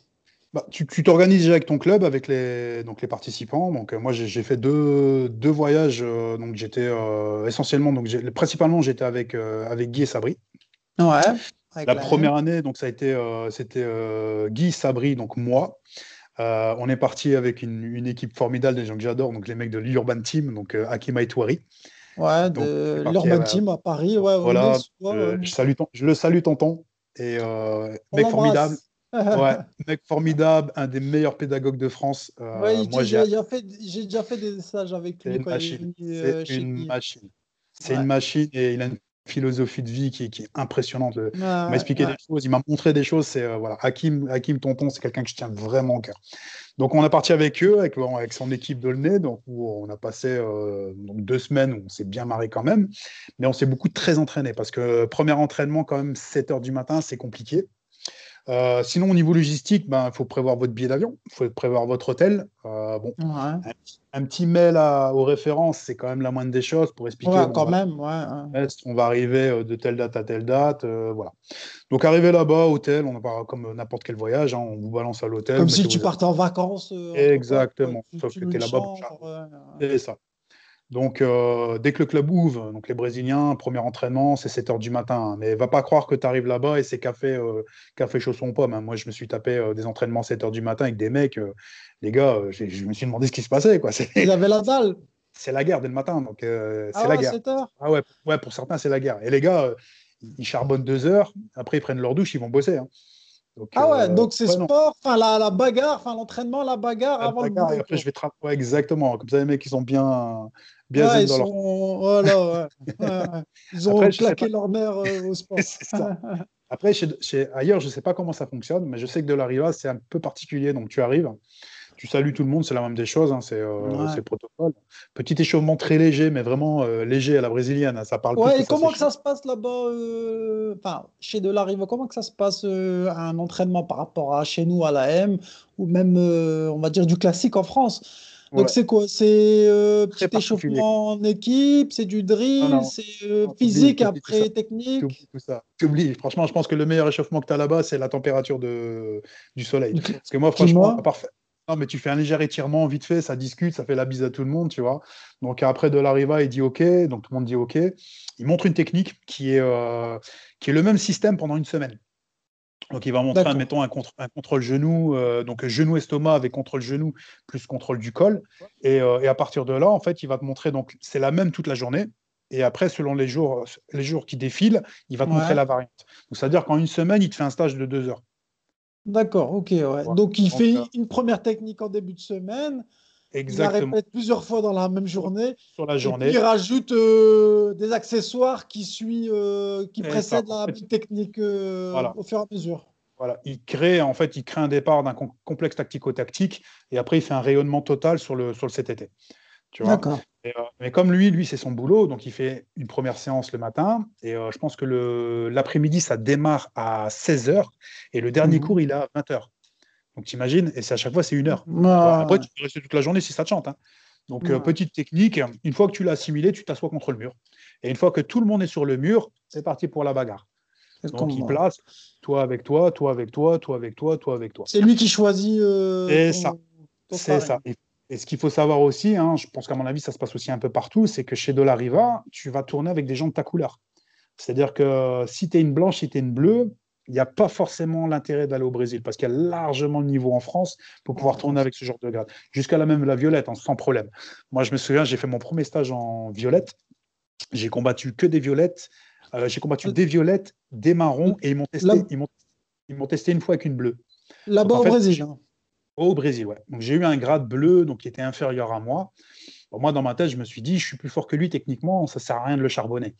Bah, tu t'organises déjà avec ton club, avec les, donc les participants. Donc, euh, moi, j'ai fait deux, deux voyages. donc, j'étais essentiellement, donc, principalement, j'étais avec, avec Guy et Sabri. Ouais. La première année, donc ça a été, c'était Guy, Sabri, donc moi. On est parti avec une, une équipe formidable des gens que j'adore, donc les mecs de l'Urban Team, donc euh, Hakim Aitouari. Ouais, Donc, de c'est l'Urban euh, Team à Paris. Ouais, Voilà, euh, je, salue ton- je le salue, tonton. Et euh, mec formidable. Ouais, mec formidable, un des meilleurs pédagogues de France. Euh, Ouais, moi, j'ai déjà fait, j'ai déjà fait des stages avec c'est lui une quand il est machine. euh, C'est une machine. C'est Ouais. une machine et il a une philosophie de vie qui, qui est impressionnante. Ouais, Il m'a expliqué ouais. des choses, il m'a montré des choses. C'est euh, voilà, Hakim, Hakim Tonton, c'est quelqu'un que je tiens vraiment au cœur. Donc on est parti avec eux, avec, avec son équipe de Nez, donc où on a passé euh, donc deux semaines où on s'est bien marré quand même, mais on s'est beaucoup très entraîné parce que euh, premier entraînement quand même 7 heures du matin, c'est compliqué. Euh, sinon au niveau logistique, ben il faut prévoir votre billet d'avion, il faut prévoir votre hôtel. Euh, bon, Ouais. un petit mail à- aux références, c'est quand même la moindre des choses pour expliquer. Ouais, quand voilà. même, ouais. ouais. On va arriver euh, de telle date à telle date, euh, voilà. Donc arrivé là-bas, hôtel, on va comme n'importe quel voyage, hein, on vous balance à l'hôtel. Comme si tu partais en vacances. Exactement, sauf que tu une là-bas. C'est ça. Donc euh, dès que le club ouvre, donc les Brésiliens, premier entraînement, c'est 7 heures du matin. hein. mais va pas croire que tu arrives là-bas et c'est café, euh, café chausson pomme. hein. Moi, je me suis tapé euh, des entraînements 7 heures du matin avec des mecs, les gars, je me suis demandé ce qui se passait. quoi. Ils avaient la dalle. c'est la guerre dès le matin, donc euh, c'est Ah la ouais, guerre. 7 heures. Ah ouais, ouais, pour certains, c'est la guerre. Et les gars, ils charbonnent deux heures, après ils prennent leur douche, ils vont bosser. hein. Donc, Ah ouais, euh, donc c'est ouais, sport, enfin la, la bagarre, enfin l'entraînement, la bagarre la avant le et après, quoi. je vais tra- ouais, exactement. Comme ça, les mecs, ils sont bien, bien Ouais, zen ils dans leur. sont, voilà, ouais. Ils ont Après, claqué leur mère euh, au sport. Ça. Après, chez, chez- ailleurs, je ne sais pas comment ça fonctionne, mais je sais que de la Riva, c'est un peu particulier. Donc, tu arrives, tu salues tout le monde, c'est la même des choses, hein, c'est euh, Ouais. le protocole. Petit échauffement très léger, mais vraiment euh, léger à la brésilienne, hein, ça parle plus Ouais, que et comment que s'échauffe. ça se passe là-bas, euh, enfin, chez Delariva, comment que ça se passe à un entraînement par rapport à chez nous, à la M, ou même, on va dire, du classique en France? Donc Ouais. c'est quoi? C'est euh, petit échauffement en équipe, c'est du drill, c'est euh, physique, après ça. technique? Tout ça. Franchement, je pense que le meilleur échauffement que tu as là-bas, c'est la température de... du soleil. Parce que moi, franchement, parfait. Non, mais tu fais un léger étirement vite fait, ça discute, ça fait la bise à tout le monde, tu vois. Donc après, de l'arriva, il dit OK, donc tout le monde dit OK. Il montre une technique qui est, euh, qui est le même système pendant une semaine. Donc il va montrer, admettons, un, contre, un contrôle genou, euh, donc genou-estomac avec contrôle genou plus contrôle du col. Et, euh, et à partir de là, en fait, il va te montrer, donc c'est la même toute la journée. Et après, selon les jours, les jours qui défilent, il va te Ouais. montrer la variante. Donc c'est-à-dire qu'en une semaine, il te fait un stage de deux heures. D'accord, ok, ouais. Donc il fait une première technique en début de semaine, il la Exactement. répète plusieurs fois dans la même journée, Sur la et journée. puis il rajoute euh, des accessoires qui suit, euh, qui Et précèdent ça, la fait, technique euh, voilà. au fur et à mesure. Voilà, il crée en fait, il crée un départ d'un com- complexe tactico-tactique et après il fait un rayonnement total sur le sur le CTT. Tu vois. Et, euh, mais comme lui, lui c'est son boulot, donc il fait une première séance le matin et euh, je pense que l'après-midi ça démarre à 16h et le dernier Mhm. cours il est à 20h. Donc t'imagines et c'est à chaque fois c'est une heure. Ah, Après tu peux rester toute la journée si ça te chante. hein. Donc euh, petite technique, une fois que tu l'as assimilé, tu t'assois contre le mur. Et une fois que tout le monde est sur le mur, c'est parti pour la bagarre. Donc il place toi avec toi, toi avec toi, toi avec toi, toi avec toi. C'est lui qui choisit. euh, ton- ça. C'est ça. Et, et ce qu'il faut savoir aussi, hein, je pense qu'à mon avis, ça se passe aussi un peu partout, c'est que chez Dolariva, tu vas tourner avec des gens de ta couleur. C'est-à-dire que si tu es une blanche, si tu es une bleue, il n'y a pas forcément l'intérêt d'aller au Brésil parce qu'il y a largement le niveau en France pour pouvoir tourner avec ce genre de grade. Jusqu'à la même la violette, hein, sans problème. Moi, je me souviens, j'ai fait mon premier stage en violette. J'ai combattu que des violettes. Euh, j'ai combattu des violettes, des marrons et ils m'ont testé, ils m'ont- une fois avec une bleue. Là-bas en au fait, Brésil. Au Brésil, ouais. Donc j'ai eu un grade bleu, donc qui était inférieur à moi. Bon, moi, dans ma tête, je me suis dit, je suis plus fort que lui techniquement, ça sert à rien de le charbonner.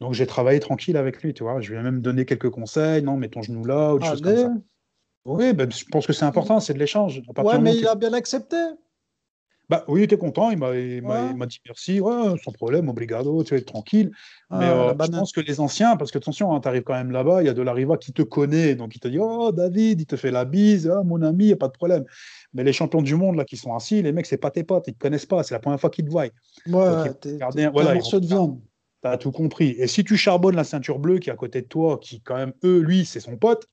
Donc j'ai travaillé tranquille avec lui, tu vois. Je lui ai même donné quelques conseils, non, mets ton genou là, ou des choses comme ça. Oui, ben, je pense que c'est important, c'est de l'échange. Ouais, mais il a bien accepté. Bah, oui, il était content, il m'a Ouais. dit merci, ouais, sans problème, obrigado, tu es tranquille. Mais Ah, euh, la je pense que les anciens, parce que attention, tu arrives quand même là-bas, il y a de l'Arriva qui te connaît, donc il te dit Oh David, il te fait la bise, Ah, mon ami, il n'y a pas de problème. Mais les champions du monde là qui sont assis, les mecs, c'est pas tes potes, ils ne te connaissent pas, c'est la première fois qu'ils te voient. Ouais, t'es voilà, un morceau de viande. Tu as tout compris. Et si tu charbonnes la ceinture bleue qui est à côté de toi, qui quand même, eux, lui, c'est son pote,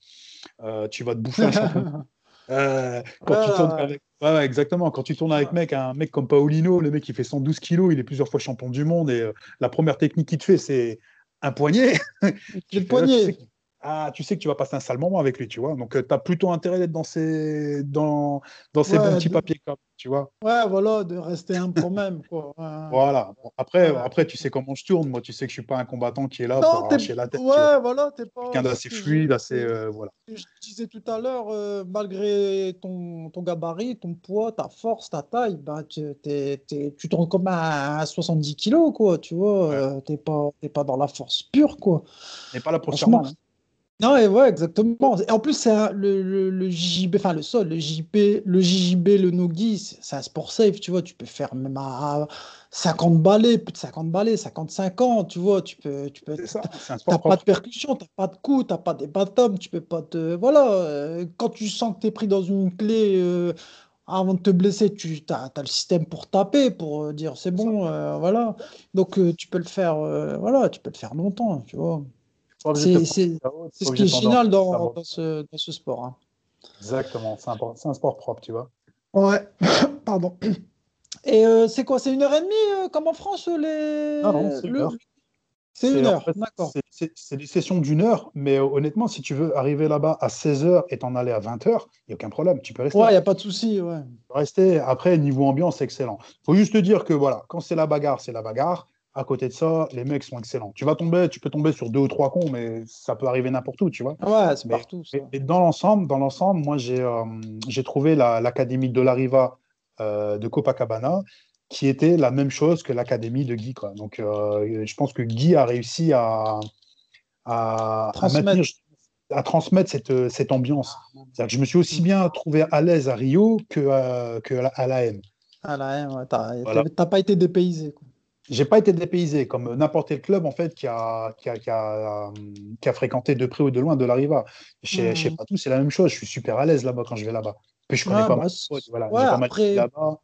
euh, tu vas te bouffer un champion. Euh, quand tu tournes ouais. avec, ouais, ouais, exactement. Quand tu tournes avec mec, un mec comme Paolino, le mec qui fait 112 kilos, il est plusieurs fois champion du monde et euh, la première technique qu'il te fait, c'est un poignet. J'ai Tu fais là, tu sais poignet. Ah, tu sais que tu vas passer un sale moment avec lui, tu vois. Donc, tu as plutôt intérêt d'être dans ces, dans, dans ces Ouais, bons petits papiers, comme, tu vois. Ouais, voilà, de rester un pour même. Quoi. Voilà. Bon, après, Ouais. après, tu sais comment je tourne. Moi, tu sais que je suis pas un combattant qui est là Non, pour t'es- arracher la tête. Ouais, voilà, t'es pas. Quelqu'un d'assez fluide, assez. euh, voilà. je disais tout à l'heure, euh, malgré ton, ton gabarit, ton poids, ta force, ta taille, bah, tu, t'es- t'es- tu tournes comme à 70 kilos, quoi, tu vois. Ouais. euh, t'es pas, t'es pas dans la force pure, quoi. Mais pas là pour Franchement, hein. Non, et ouais, exactement. Et en plus, c'est un- le, le, le JJB, enfin le sol, le JP, le JJB, le Nogi, c'est un sport safe, tu vois. Tu peux faire même à 50 balais, plus de 50 balais, 55 tu vois. Tu peux, tu peux, T'as pas de percussion, t'as pas de coups, t'as pas des bâtons, tu peux pas te. Voilà, euh, quand tu sens que t'es pris dans une clé euh, avant de te blesser, tu as, le système pour taper, pour euh, dire c'est bon, euh, voilà. Donc tu peux le faire, voilà, tu peux le faire longtemps, tu vois. C'est ce qui est génial ça dans, ce, dans ce sport. hein. Exactement, c'est un, un sport propre, tu vois. Ouais, pardon. Et euh, c'est quoi? C'est une heure et demie, euh, comme en France, les... Non, non, c'est une le- heure. C'est une en heure, fait, d'accord. c'est- des sessions d'une heure, mais euh, honnêtement, si tu veux arriver là-bas à 16h et t'en aller à 20h, il n'y a aucun problème, tu peux rester. Ouais, il n'y a pas de souci, ouais. Rester. Après, niveau ambiance, excellent. faut juste te dire que voilà, quand c'est la bagarre, c'est la bagarre. À côté de ça, les mecs sont excellents. Tu vas tomber, tu peux tomber sur deux ou trois cons, mais ça peut arriver n'importe où, tu vois. Ouais, c'est partout, ça. Et, et dans l'ensemble, dans l'ensemble, moi j'ai euh, j'ai trouvé la- l'académie de l'Ariva euh, de Copacabana qui était la même chose que l'académie de Guy. Quoi. Donc euh, je pense que Guy a réussi à, à, à Transmettre. maintenir à transmettre cette, cette ambiance. Que je me suis aussi bien trouvé à l'aise à Rio que à, que à la M. À la M, ouais, t'as Voilà. t'as pas été dépaysé. Quoi. J'ai pas été dépaysé comme n'importe quel club en fait qui a, qui a, qui a, qui a fréquenté de près ou de loin de la Riva. Chez, Mhm. chez Patou, c'est la même chose. Je suis super à l'aise là-bas quand je vais là-bas. Puis je connais Ouais, pas bah, mal. Voilà, ouais, pas après- là-bas.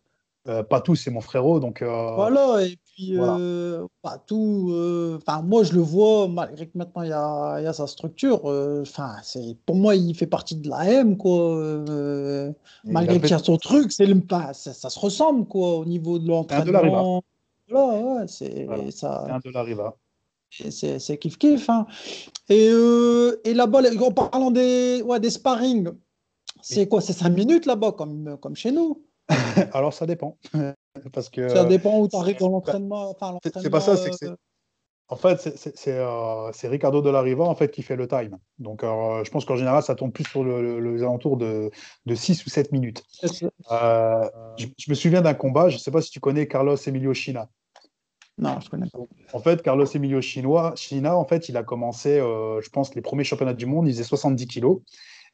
Euh, Patou, c'est mon frérot, donc. euh, Voilà, et puis voilà. euh, tout. euh, Enfin, moi, je le vois, malgré que maintenant il y a, il y a sa structure. euh, Enfin, c'est pour moi, il fait partie de la M, quoi. malgré qu'il y a son truc, c'est le, ça, ça se ressemble, quoi, au niveau de l'entraînement. Voilà, ouais, c'est Voilà. ça. c'est un Riva. Et C'est kiff kiff. hein. Et, euh, et là-bas, en parlant des, ouais, des sparring, c'est quoi? C'est 5 minutes là-bas, comme, comme chez nous? Alors ça dépend. Parce que. Ça dépend où tu arrives dans l'entraînement. Enfin, c'est- pas ça, c'est que c'est- En fait, c'est- euh, c'est Ricardo de la Riva en fait, qui fait le time. Donc, euh, je pense qu'en général, ça tombe plus sur le, le- les alentours de, de 6 ou 7 minutes. euh, je, je me souviens d'un combat, je ne sais pas si tu connais Carlos Emilio China. Non, je connais pas. En fait, Carlos Emilio Chinois, China, en fait, il a commencé, euh, je pense, les premiers championnats du monde, il faisait 70 kilos.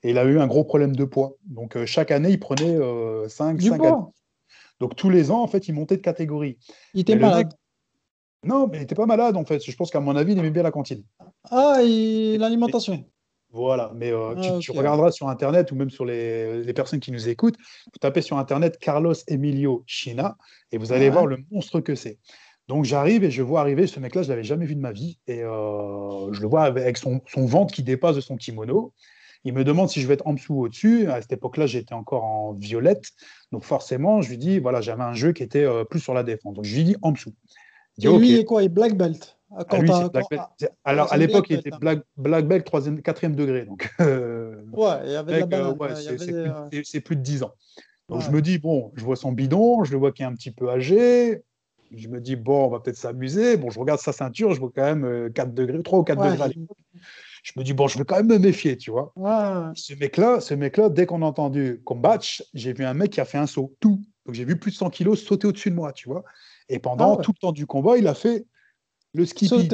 Et il a eu un gros problème de poids. Donc, euh, chaque année, il prenait euh, 5, Du 5 poids. Donc, tous les ans, en fait, il montait de catégorie. Il était Mais le malade. Non, mais il n'était pas malade, en fait. Je pense qu'à mon avis, il aimait bien la cantine. Ah, et l'alimentation. Voilà, mais euh, tu, Ah, tu regarderas sur Internet ou même sur les, les personnes qui nous écoutent, vous tapez sur Internet Carlos Emilio China et vous allez Ouais. voir le monstre que c'est. Donc j'arrive et je vois arriver ce mec-là, je l'avais jamais vu de ma vie et euh, je le vois avec son, son ventre qui dépasse de son kimono. Il me demande si je vais être en dessous ou au-dessus. À cette époque-là, j'étais encore en violette. Donc forcément, je lui dis, voilà, j'avais un jeu qui était euh, plus sur la défense. Donc je lui dis en dessous. Et lui, il est quoi? Il est black belt. Ah, Ah, Quand lui, black quand- belt. ah, Alors, à l'époque, il était black, black belt, troisième, quatrième degré. Donc, euh, Ouais, il y avait mec, euh, ouais, c'est plus, euh, c'est- plus de 10 ans. Donc, je me dis, bon, je vois son bidon, je le vois qui est un petit peu âgé. Je me dis, bon, on va peut-être s'amuser. Bon, je regarde sa ceinture, je vois quand même euh, 4 degrés, 3 ou 4 Ouais, degrés à l'époque. Je me dis, bon, je vais quand même me méfier, tu vois. Ce mec-là, ce mec-là, dès qu'on a entendu combatch, j'ai vu un mec qui a fait un saut, tout. Donc j'ai vu plus de 100 kilos sauter au-dessus de moi, tu vois. Et pendant Ah ouais. tout le temps du combat, il a fait le skippy.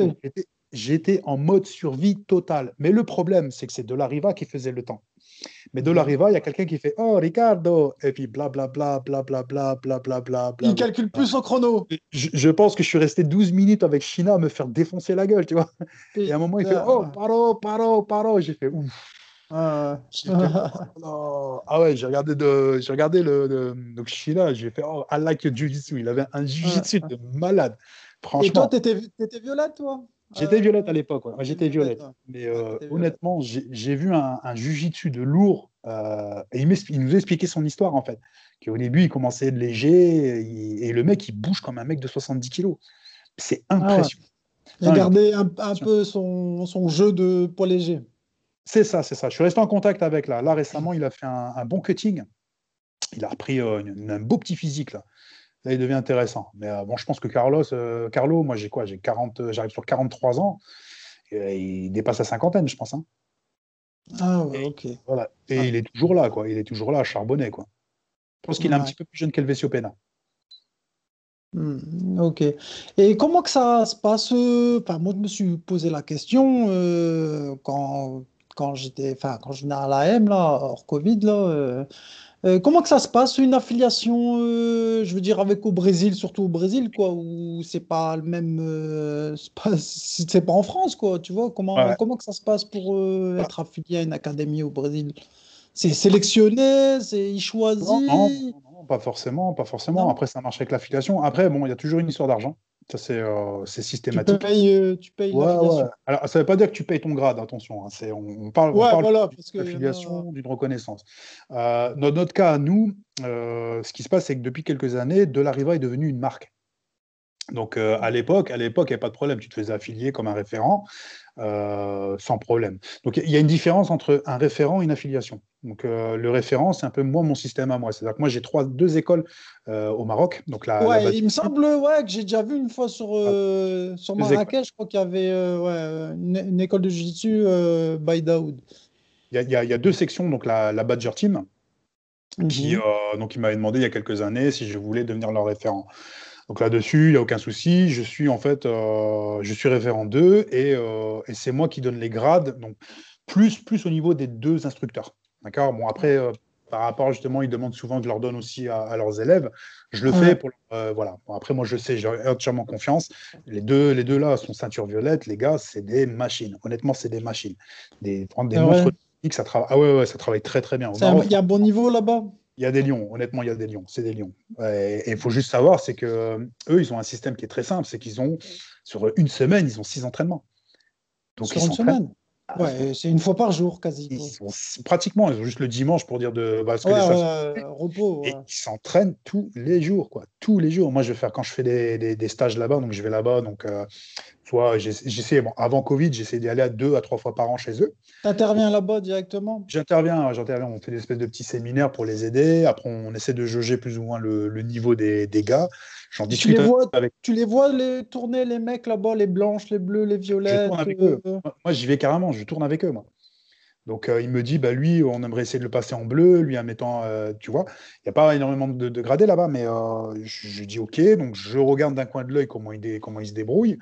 J'étais- en mode survie totale. Mais le problème, c'est que c'est De La Riva qui faisait le temps. Mais De La Riva, il y a quelqu'un qui fait Oh, Ricardo Et puis blablabla, blablabla, blablabla. Il calcule plus son chrono. Je, je pense que je suis resté 12 minutes avec China à me faire défoncer la gueule, tu vois. Et à un moment, il fait. Oh, paro, paro, paro. J'ai fait Ouf. Oh, ah ouais, j'ai regardé, de, j'ai regardé le, le- donc China, j'ai fait oh, I like jiu-jitsu. Il avait un jiu-jitsu de malade. Et toi, Franchement, t'étais étais violette, toi? j'étais Euh, violette à l'époque. ouais. J'étais violette. Mais euh, t'étais honnêtement, j'ai j'ai vu un, un jiu-jitsu de lourd. euh, et il, il nous expliquait son histoire en fait. Qu'au début, il commençait de léger. il- et le mec, il bouge comme un mec de 70 kilos. C'est Ah ouais. impressionnant. Il gardé un, un peu son, son jeu de poids léger. C'est ça, c'est ça. Je suis resté en contact avec là. Là, récemment, il a fait un, un bon cutting. Il a repris euh, un beau petit physique là. Là, il devient intéressant. Mais euh, bon, je pense que Carlos, euh, Carlo, moi j'ai quoi? J'ai 40, euh, j'arrive sur 43 ans. Et, il dépasse la cinquantaine, je pense. hein. Ah ouais, ok. Voilà. Et Ah. il est toujours là, quoi. Il est toujours là, à charbonner, quoi. Je pense qu'il est un petit peu plus jeune qu'Elvesio Pena. Hmm, ok. Et comment que ça se passe? Enfin, moi, je me suis posé la question euh, quand, quand j'étais, enfin, quand je venais à l'AM, là, hors Covid, là. euh, euh, comment que ça se passe, une affiliation, euh, je veux dire, avec au Brésil, surtout au Brésil, quoi, où c'est pas le même, euh, c'est pas, c'est c'est pas en France, quoi, tu vois, comment, Ouais. comment que ça se passe pour être affilié à une académie au Brésil? C'est sélectionné, c'est il choisit. Non, non, pas forcément, pas forcément. Après, ça marche avec l'affiliation. Après, bon, il y a toujours une histoire d'argent. Ça, c'est euh, Tu systématique. payes, euh, tu payes Ouais, l'affiliation. ouais. Alors, ça ne veut pas dire que tu payes ton grade, attention. hein. On, on parle, Ouais, parle voilà, d'une a- d'une reconnaissance. Euh, dans notre cas, nous, euh, ce qui se passe, c'est que depuis quelques années, De La Riva est devenue une marque. Donc, euh, à l'époque, à l'époque, il n'y a pas de problème. Tu te faisais affilier comme un référent euh, sans problème. Donc, il y a une différence entre un référent et une affiliation. Donc, euh, le référent, c'est un peu moi, mon système à moi. C'est-à-dire que moi, j'ai trois, deux écoles au Maroc. Donc, la, la Ouais, base- il me semble ouais, que j'ai déjà vu une fois sur, euh, sur Marrakech, je crois qu'il y avait ouais, une, une école de jiu-jitsu by Daoud. il y a- y y deux sections. Donc, la, la Badger Team, qui, Mhm. euh, donc, demandé il y a quelques années si je voulais devenir leur référent. Donc là-dessus, il n'y a aucun souci. Je suis en fait, euh, je suis référent 2 et, euh, et c'est moi qui donne les grades. Donc plus, plus au niveau des deux instructeurs. D'accord? Bon, après, euh, par rapport justement, ils demandent souvent que je leur donne aussi à, à leurs élèves. Je le Ouais. fais pour. voilà. Bon, après, moi, je sais, j'ai entièrement confiance. Les deux, les deux là sont ceinture violette. Les gars, c'est des machines. Honnêtement, c'est des machines. Des, prendre des Ah monstres ouais. techniques, ça travaille. Ah ouais, ouais, ça travaille très, très bien. Il y a un bon niveau là-bas? Il y a des lions, honnêtement, il y a des lions, c'est des lions. Et il faut juste savoir, c'est que euh, eux, ils ont un système qui est très simple, c'est qu'ils ont, sur une semaine, ils ont six entraînements. Donc, sur ils une semaine? Ouais, c'est une fois par jour quasi. ils sont pratiquement, ils ont juste le dimanche pour dire de. Parce que Ouais, les salles ouais, repos. et ils s'entraînent tous les jours, quoi. Tous les jours. Moi, je vais faire quand je fais des, des- des stages là-bas, donc je vais là-bas. Donc, euh, soit j'essa- j'essaie, bon, avant Covid, j'essaie d'y aller à deux à trois fois par an chez eux. T'interviens là-bas directement? J'interviens, j'interviens, on fait des espèces de petits séminaires pour les aider. Après, on essaie de jauger plus ou moins le, le niveau des, des gars. J'en tu discute les, vois, avec. tu les vois les tourner, les mecs là-bas, les blanches, les bleus, les Je violettes tourne avec euh, eux. Moi, moi, j'y vais carrément, je tourne avec eux, moi. Donc, euh, il me dit, bah, lui, on aimerait essayer de le passer en bleu, lui en mettant, euh, tu vois, il n'y a pas énormément de, de gradés là-bas, mais euh, je, je dis OK, donc je regarde d'un coin de l'œil comment il, dé- comment il se débrouille.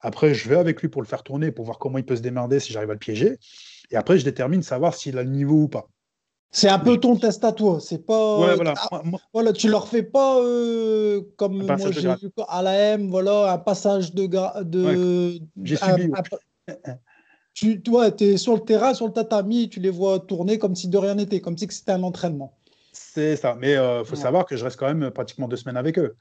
Après, je vais avec lui pour le faire tourner, pour voir comment il peut se démerder si j'arrive à le piéger. Et après, je détermine savoir s'il a le niveau ou pas. C'est un peu ton test à toi. C'est pas. Ouais, voilà. Ah, Moi- moi- voilà, tu leur fais pas euh, comme Un moi passage de j'ai vu à la M, voilà, un passage de gra- de. j'ai subi, un- tu toi, es sur le terrain, sur le tatami, tu les vois tourner comme si de rien n'était, comme si c'était un entraînement. c'est ça. Mais il faut Ouais. savoir que je reste quand même pratiquement deux semaines avec eux.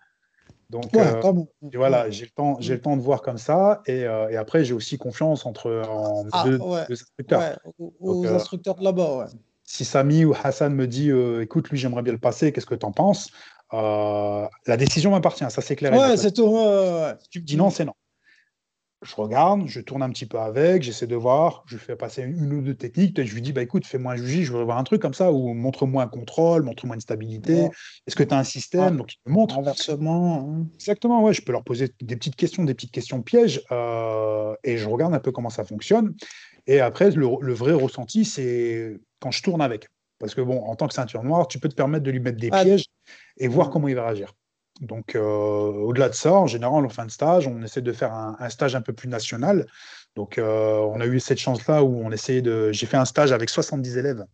Donc, Ouais, euh, voilà, j'ai le temps, j'ai le temps de voir comme ça, et, euh, et après j'ai aussi confiance entre en Ah, deux, ouais. deux instructeurs. Ouais, aux, Donc, euh, instructeurs de là-bas. Si Samy ou Hassan me dit, euh, écoute, lui j'aimerais bien le passer, qu'est-ce que tu en penses La décision m'appartient, ça c'est clair. Ouais, c'est tout. Si tu me dis non, c'est non. Je regarde, je tourne un petit peu avec, j'essaie de voir, je fais passer une ou deux techniques, je lui dis, bah écoute, fais-moi un juji, je voudrais voir un truc comme ça, ou montre-moi un contrôle, montre-moi une stabilité, Ouais. est-ce que tu as un système? Ouais. Donc il me montre. Renversement. hein. Exactement, ouais, je peux leur poser des petites questions, des petites questions pièges, euh, et je regarde un peu comment ça fonctionne. Et après, le, le vrai ressenti, c'est quand je tourne avec. Parce que, bon, en tant que ceinture noire, tu peux te permettre de lui mettre des Ah. pièges et voir Mm. comment il va réagir. Donc, euh, au-delà de ça, en général, en fin de stage, on essaie de faire un, un stage un peu plus national. Donc, euh, on a eu cette chance-là où on essayait de. J'ai fait un stage avec 70 élèves.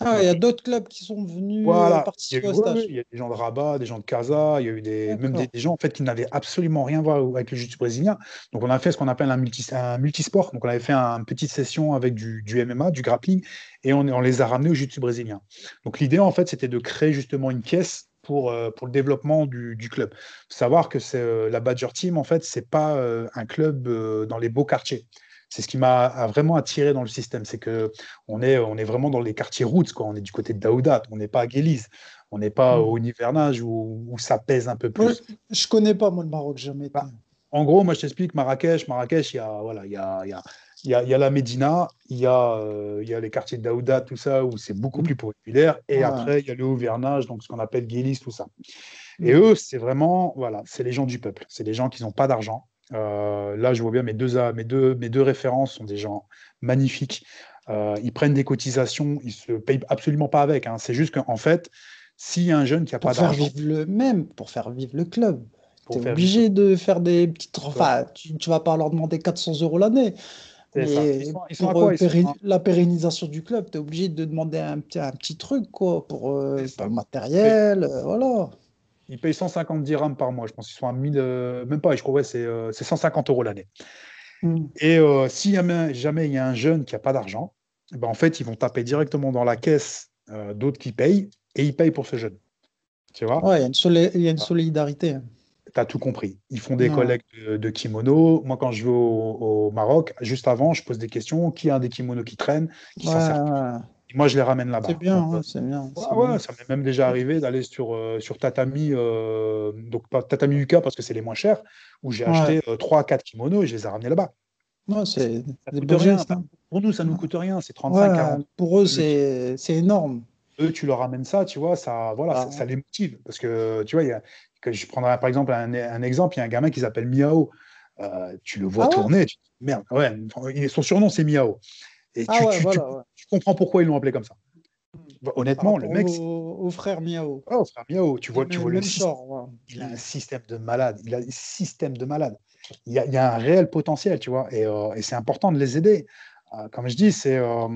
Ah, il y a d'autres clubs qui sont venus Voilà, participer eu, au stage. il y a des gens de Rabat, des gens de Casa, il y a eu des, même des, des gens en fait qui n'avaient absolument rien à voir avec le jiu-jitsu brésilien. Donc on a fait ce qu'on appelle un, multi, un multisport. Donc on avait fait un- une petite session avec du, du MMA, du grappling, et on, on les a ramenés au jiu-jitsu brésilien. Donc l'idée en fait c'était de créer justement une caisse pour, euh, pour le développement du, du club. Faut savoir que c'est euh, la Badger Team en fait c'est pas euh, un club dans les beaux quartiers. C'est ce qui m'a vraiment attiré dans le système, c'est que on est, on est vraiment dans les quartiers roots, quoi. On est du côté de Daouda, on n'est pas à Guélise, on n'est pas Mm. au Nivernage où, où ça pèse un peu plus. Moi, je connais pas, moi, le Maroc, jamais. Bah, En gros, moi je t'explique, Marrakech, Marrakech, il y a, voilà, il y a, il y a, il y a, il y a la Médina, il y, a, euh, il y a les quartiers de Daouda, tout ça, où c'est beaucoup Mm. plus populaire, et Ouais. après il y a le Haut-Vernage, donc ce qu'on appelle Guélis, tout ça. Et Mm. eux, c'est vraiment, voilà, c'est les gens du peuple, c'est des gens qui n'ont pas d'argent. Euh, là, je vois bien mes deux, mes, deux, mes deux références sont des gens magnifiques. Euh, ils prennent des cotisations, ils se payent absolument pas avec. hein. C'est juste qu'en fait, s'il y a un jeune qui n'a Pour pas faire d'argent, vivre le même, pour faire vivre le club. pour Tu es faire obligé de faire des petites. Enfin, tu ne vas pas leur demander 400 euros l'année. Ils sont- à pour quoi euh, sont la pérennisation du club, tu es obligé de demander un petit, un petit truc quoi, pour, euh, le matériel. euh, voilà. Ils payent 150 dirhams par mois. Je pense qu'ils sont à 1000, euh, même pas, je crois, ouais, c'est euh, c'est 150 euros l'année. Mm. Et si jamais, jamais il y a un jeune qui n'a pas d'argent, eh ben, en fait, ils vont taper directement dans la caisse d'autres qui payent et ils payent pour ce jeune. Tu vois, Ouais, il y a une, solé- il y a une solidarité. Tu as tout compris. Ils font des Ouais. collectes de, de kimonos. Moi, quand je vais au, au Maroc, juste avant, je pose des questions. Qui a des kimonos qui traînent qui s'en. Et Moi, je les ramène là-bas. C'est bien, ouais, c'est bien. Ouais, bien. ça m'est même déjà arrivé d'aller sur, euh, sur Tatami, euh, donc pas Tatami UK parce que c'est les moins chers, où j'ai Ouais. acheté euh, 3 à 4 kimonos et je les ai ramenés là-bas. C'est hein. Pour nous, ça nous coûte rien, c'est 35, Ouais, 40. pour eux, c'est c'est énorme. Eux, tu leur ramènes ça, tu vois, ça, voilà, Ah. ça, ça les motive. Parce que, tu vois, il y a, que je prendrai par exemple un, un exemple, il y a un gamin qui s'appelle Miao. Euh, tu le vois Ah ouais tourner, tu te dis, merde, ouais, son surnom c'est Miao. Et Ah tu, ouais, tu- tu- voilà. ouais. tu comprends pourquoi ils l'ont appelé comme ça. Honnêtement, le mec, au, au frère Miao. oh, frère Miao, tu vois, tu vois le genre, il a un système de malade. Il a un système de malade. Il y a, il y a un réel potentiel, tu vois. Et, euh, et c'est important de les aider. Euh, comme je dis, c'est euh,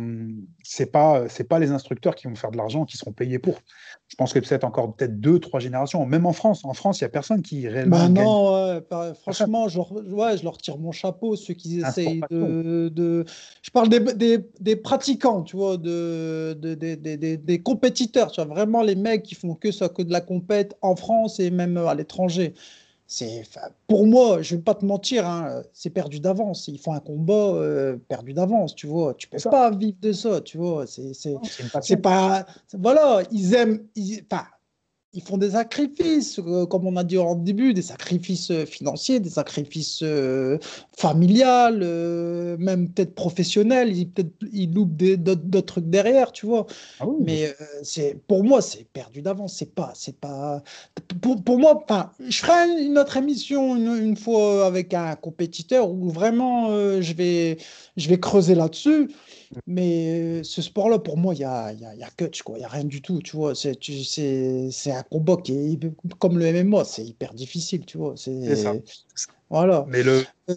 c'est pas pas les instructeurs qui vont faire de l'argent qui seront payés pour. Je pense que peut-être encore peut-être deux trois générations. Même en France, en France, il y a personne qui réellement. Bah non, ouais, bah, franchement, je leur, ouais, je leur tire mon chapeau, ceux qui essayent de, de- Je parle des, des, des pratiquants, tu vois, de, de- des- des compétiteurs, tu vois, vraiment les mecs qui font que ça, que de la compète en France et même à l'étranger. C'est, pour moi, je vais pas te mentir, hein, c'est perdu d'avance. Ils font un combat euh, perdu d'avance, tu vois. Tu peux pas vivre de ça, tu vois. C'est, pas. Voilà, ils aiment. Ils, ils font des sacrifices, euh, comme on a dit en début, des sacrifices euh, financiers, des sacrifices euh, familiales, euh, même peut-être professionnels. Ils, peut-être, ils loupent d'autres trucs derrière, tu vois. Ah oui, Mais c'est, pour moi, c'est perdu d'avance. C'est pas, c'est pas. Pour, pour moi, enfin, je ferai une autre émission une, une fois avec un compétiteur où vraiment je vais, je vais creuser là-dessus. Mais euh, ce sport-là, pour moi, il y a, y a, il y a que quoi. Il y a rien du tout, tu vois. C'est, c'est, c'est un combat qui est comme le MMA, c'est hyper difficile, tu vois. C'est, ça. Voilà. Mais le, Euh,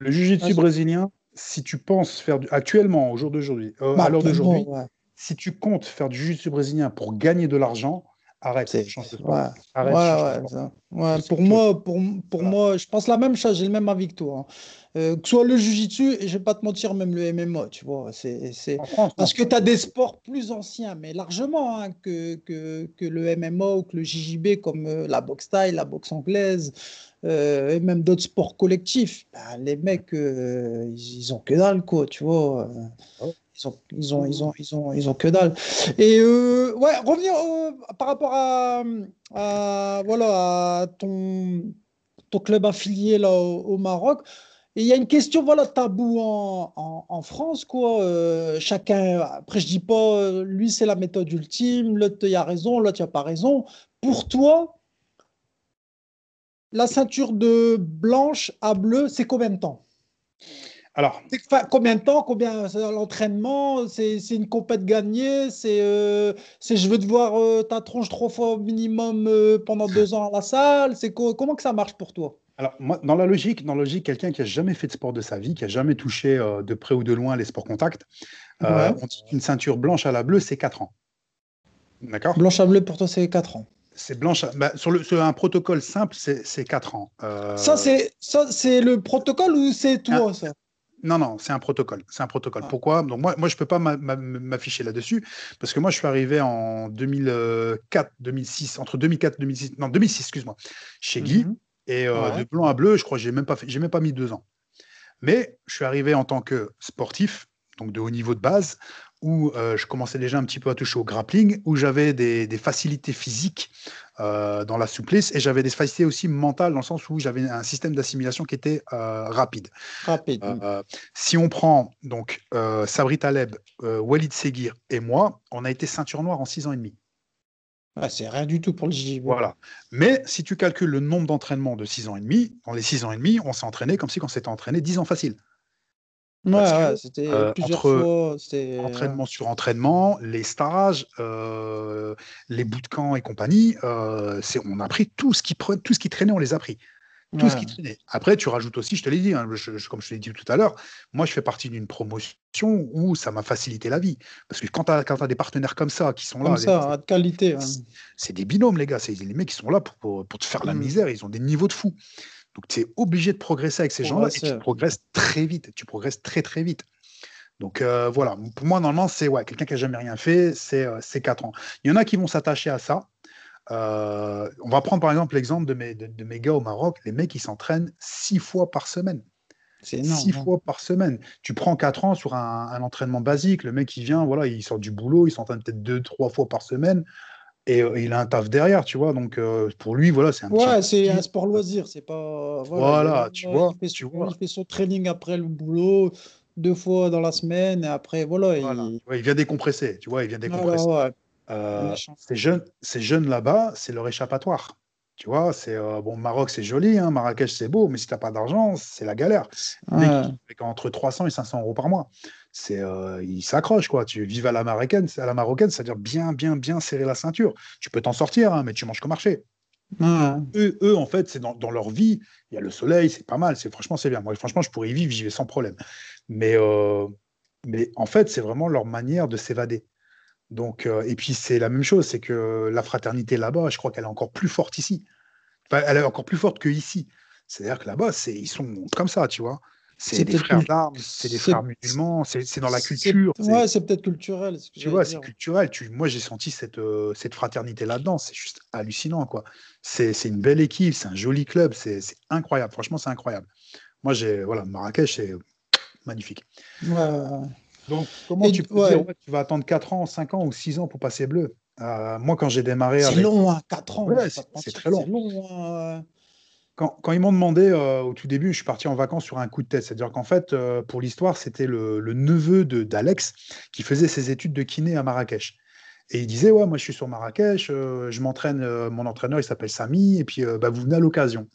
le jiu-jitsu vas-y. brésilien, si tu penses faire du, actuellement, au jour d'aujourd'hui, euh, Bah, à l'heure d'aujourd'hui, ouais. si tu comptes faire du jiu-jitsu brésilien pour gagner de l'argent, arrête, C'est- change de sport. Arrête, Ouais, ouais, sport. Ouais, pour moi, pour, pour Voilà. moi, je pense la même chose, j'ai le même avis que toi. hein. Euh, que ce soit le jiu-jitsu, et je vais pas te mentir, même le MMA, tu vois. C'est, c'est... Parce que tu as des sports plus anciens, mais largement, hein, que, que, que le MMA ou que le JJB, comme euh, la boxe thaï, la boxe anglaise, euh, et même d'autres sports collectifs. Ben, les mecs, euh, ils, ils ont que dalle, quoi, tu vois. Ils ont, ils, ont, ils, ont, ils, ont, ils ont que dalle. Et euh, ouais, revenir au- par rapport à, à, voilà, à ton, ton club affilié là, au, au Maroc. Et il y a une question voilà, tabou en, en, en France. Quoi. Euh, chacun, après, je dis pas, euh, lui, c'est la méthode ultime, l'autre, il a raison, l'autre, il n'a pas raison. Pour toi, la ceinture de blanche à bleu, c'est combien de temps? Alors, enfin, combien de temps Combien c'est l'entraînement C'est une compète gagnée C'est euh, je veux te voir euh, ta tronche trois fois au minimum euh, pendant deux ans à la salle C'est co- comment que ça marche pour toi? Alors moi, dans la logique, dans la logique, quelqu'un qui a jamais fait de sport de sa vie, qui a jamais touché euh, de près ou de loin les sports contact, euh, Ouais. on dit qu'une ceinture blanche à la bleue, c'est 4 ans. D'accord? Blanche à bleu pour toi, c'est 4 ans. C'est blanche. bah, sur, le, sur un protocole simple, c'est 4 ans. Euh, Ça, c'est le protocole ou c'est toi ça? Non, non, c'est un protocole. C'est un protocole. Ah. Pourquoi? Donc moi, moi, je peux pas m'a- m'a- m'afficher là-dessus parce que moi, je suis arrivé en 2004, 2006, entre 2004 et 2006, non 2006, excuse-moi, chez Guy. Mhm. Et euh, Ouais. de blanc à bleu, je crois que j'ai même pas j'ai même pas mis deux ans. Mais je suis arrivé en tant que sportif, donc de haut niveau de base, où euh, je commençais déjà un petit peu à toucher au grappling, où j'avais des, des facilités physiques euh, dans la souplesse et j'avais des facilités aussi mentales dans le sens où j'avais un système d'assimilation qui était euh, rapide. Rapide. Si on prend donc Sabri Taleb, Walid Seguir et moi, on a été ceinture noire en six ans et demi. Ouais, c'est rien du tout pour le JJB. Voilà. Mais si tu calcules le nombre d'entraînements de 6 ans et demi, dans les 6 ans et demi, on s'est entraîné comme si on s'était entraîné 10 ans facile. Ouais, c'était euh, plusieurs entre fois. c'était- Entraînement sur entraînement, les stages, euh, les bootcamps et compagnie, euh, on a pris tout ce, qui pre- tout ce qui traînait, on les a pris. Tout ce qui traînait. Après, tu rajoutes aussi, je te l'ai dit, hein, je- je- comme je te l'ai dit tout à l'heure, moi je fais partie d'une promotion où ça m'a facilité la vie. Parce que quand tu as, des partenaires comme ça qui sont là, Comme les- ça, de qualité. ouais. c'est des binômes, les gars. C'est les mecs qui sont là pour, pour, pour te faire la Mm. misère. Ils ont des niveaux de fou. Donc, tu es obligé de progresser avec ces gens-là et tu progresses très vite. Tu progresses très, très vite. Donc, euh, voilà. Pour moi, normalement, c'est ouais, quelqu'un qui n'a jamais rien fait, c'est euh, c'est 4 ans. Il y en a qui vont s'attacher à ça. Euh, on va prendre par exemple l'exemple de mes, de, de mes gars au Maroc. Les mecs, ils s'entraînent six fois par semaine. C'est énorme. Six hein. fois par semaine. Tu prends 4 ans sur un, un entraînement basique. Le mec, il vient, voilà, il sort du boulot, il s'entraîne peut-être deux, trois fois par semaine. Et euh, il a un taf derrière, tu vois. Donc, euh, pour lui, voilà, c'est un Ouais, c'est un sport loisir, c'est pas. Voilà, tu vois, Il fait, tu son, vois. il fait son training après le boulot, deux fois dans la semaine, et après, voilà. Voilà. il... Ouais, il vient décompresser, tu vois, il vient décompresser. Voilà, ouais. Euh, ces jeunes, ces jeunes là-bas, c'est leur échappatoire. Tu vois, c'est euh, bon, Maroc, c'est joli, hein, Marrakech, c'est beau, mais si t'as pas d'argent, c'est la galère. Mec, Ouais. entre 300 et 500 euros par mois. C'est, euh, il s'accroche, quoi. Tu vives à la marocaine, à la marocaine, c'est-à-dire bien, bien, bien serrer la ceinture. Tu peux t'en sortir, hein, mais tu manges qu'au marché. Eux, eux, en fait, c'est dans, dans leur vie, il y a le soleil, c'est pas mal. C'est franchement, c'est bien. Moi, franchement, je pourrais y vivre, j'y vais sans problème. Mais euh, Mais en fait, c'est vraiment leur manière de s'évader. Donc, euh, et puis c'est la même chose, c'est que la fraternité là-bas, je crois qu'elle est encore plus forte ici. Enfin, elle est encore plus forte que ici. C'est-à-dire que là-bas, c'est, ils sont comme ça, tu vois. C'est des frères d'armes, c'est des frères musulmans, c'est dans la culture. Ouais, c'est peut-être culturel. c'est ce que tu vois, c'est culturel. Tu, moi, j'ai senti cette, euh, cette fraternité là-dedans. C'est juste hallucinant, quoi. C'est une belle équipe, c'est un joli club, c'est incroyable. Franchement, c'est incroyable. Moi, j'ai voilà, Marrakech, c'est magnifique. Ouais. Donc, comment Et tu peux ouais. dire ouais, tu vas attendre 4 ans, 5 ans ou 6 ans pour passer bleu? Euh, Moi, quand j'ai démarré C'est avec- long, hein, 4 ans. C'est- très long. C'est long. hein. Quand, quand ils m'ont demandé euh, au tout début, je suis parti en vacances sur un coup de tête. C'est-à-dire qu'en fait, euh, pour l'histoire, c'était le, le neveu d'Alex qui faisait ses études de kiné à Marrakech. Et il disait, ouais, moi je suis sur Marrakech, euh, je m'entraîne, mon entraîneur il s'appelle Samy, et puis bah, vous venez à l'occasion.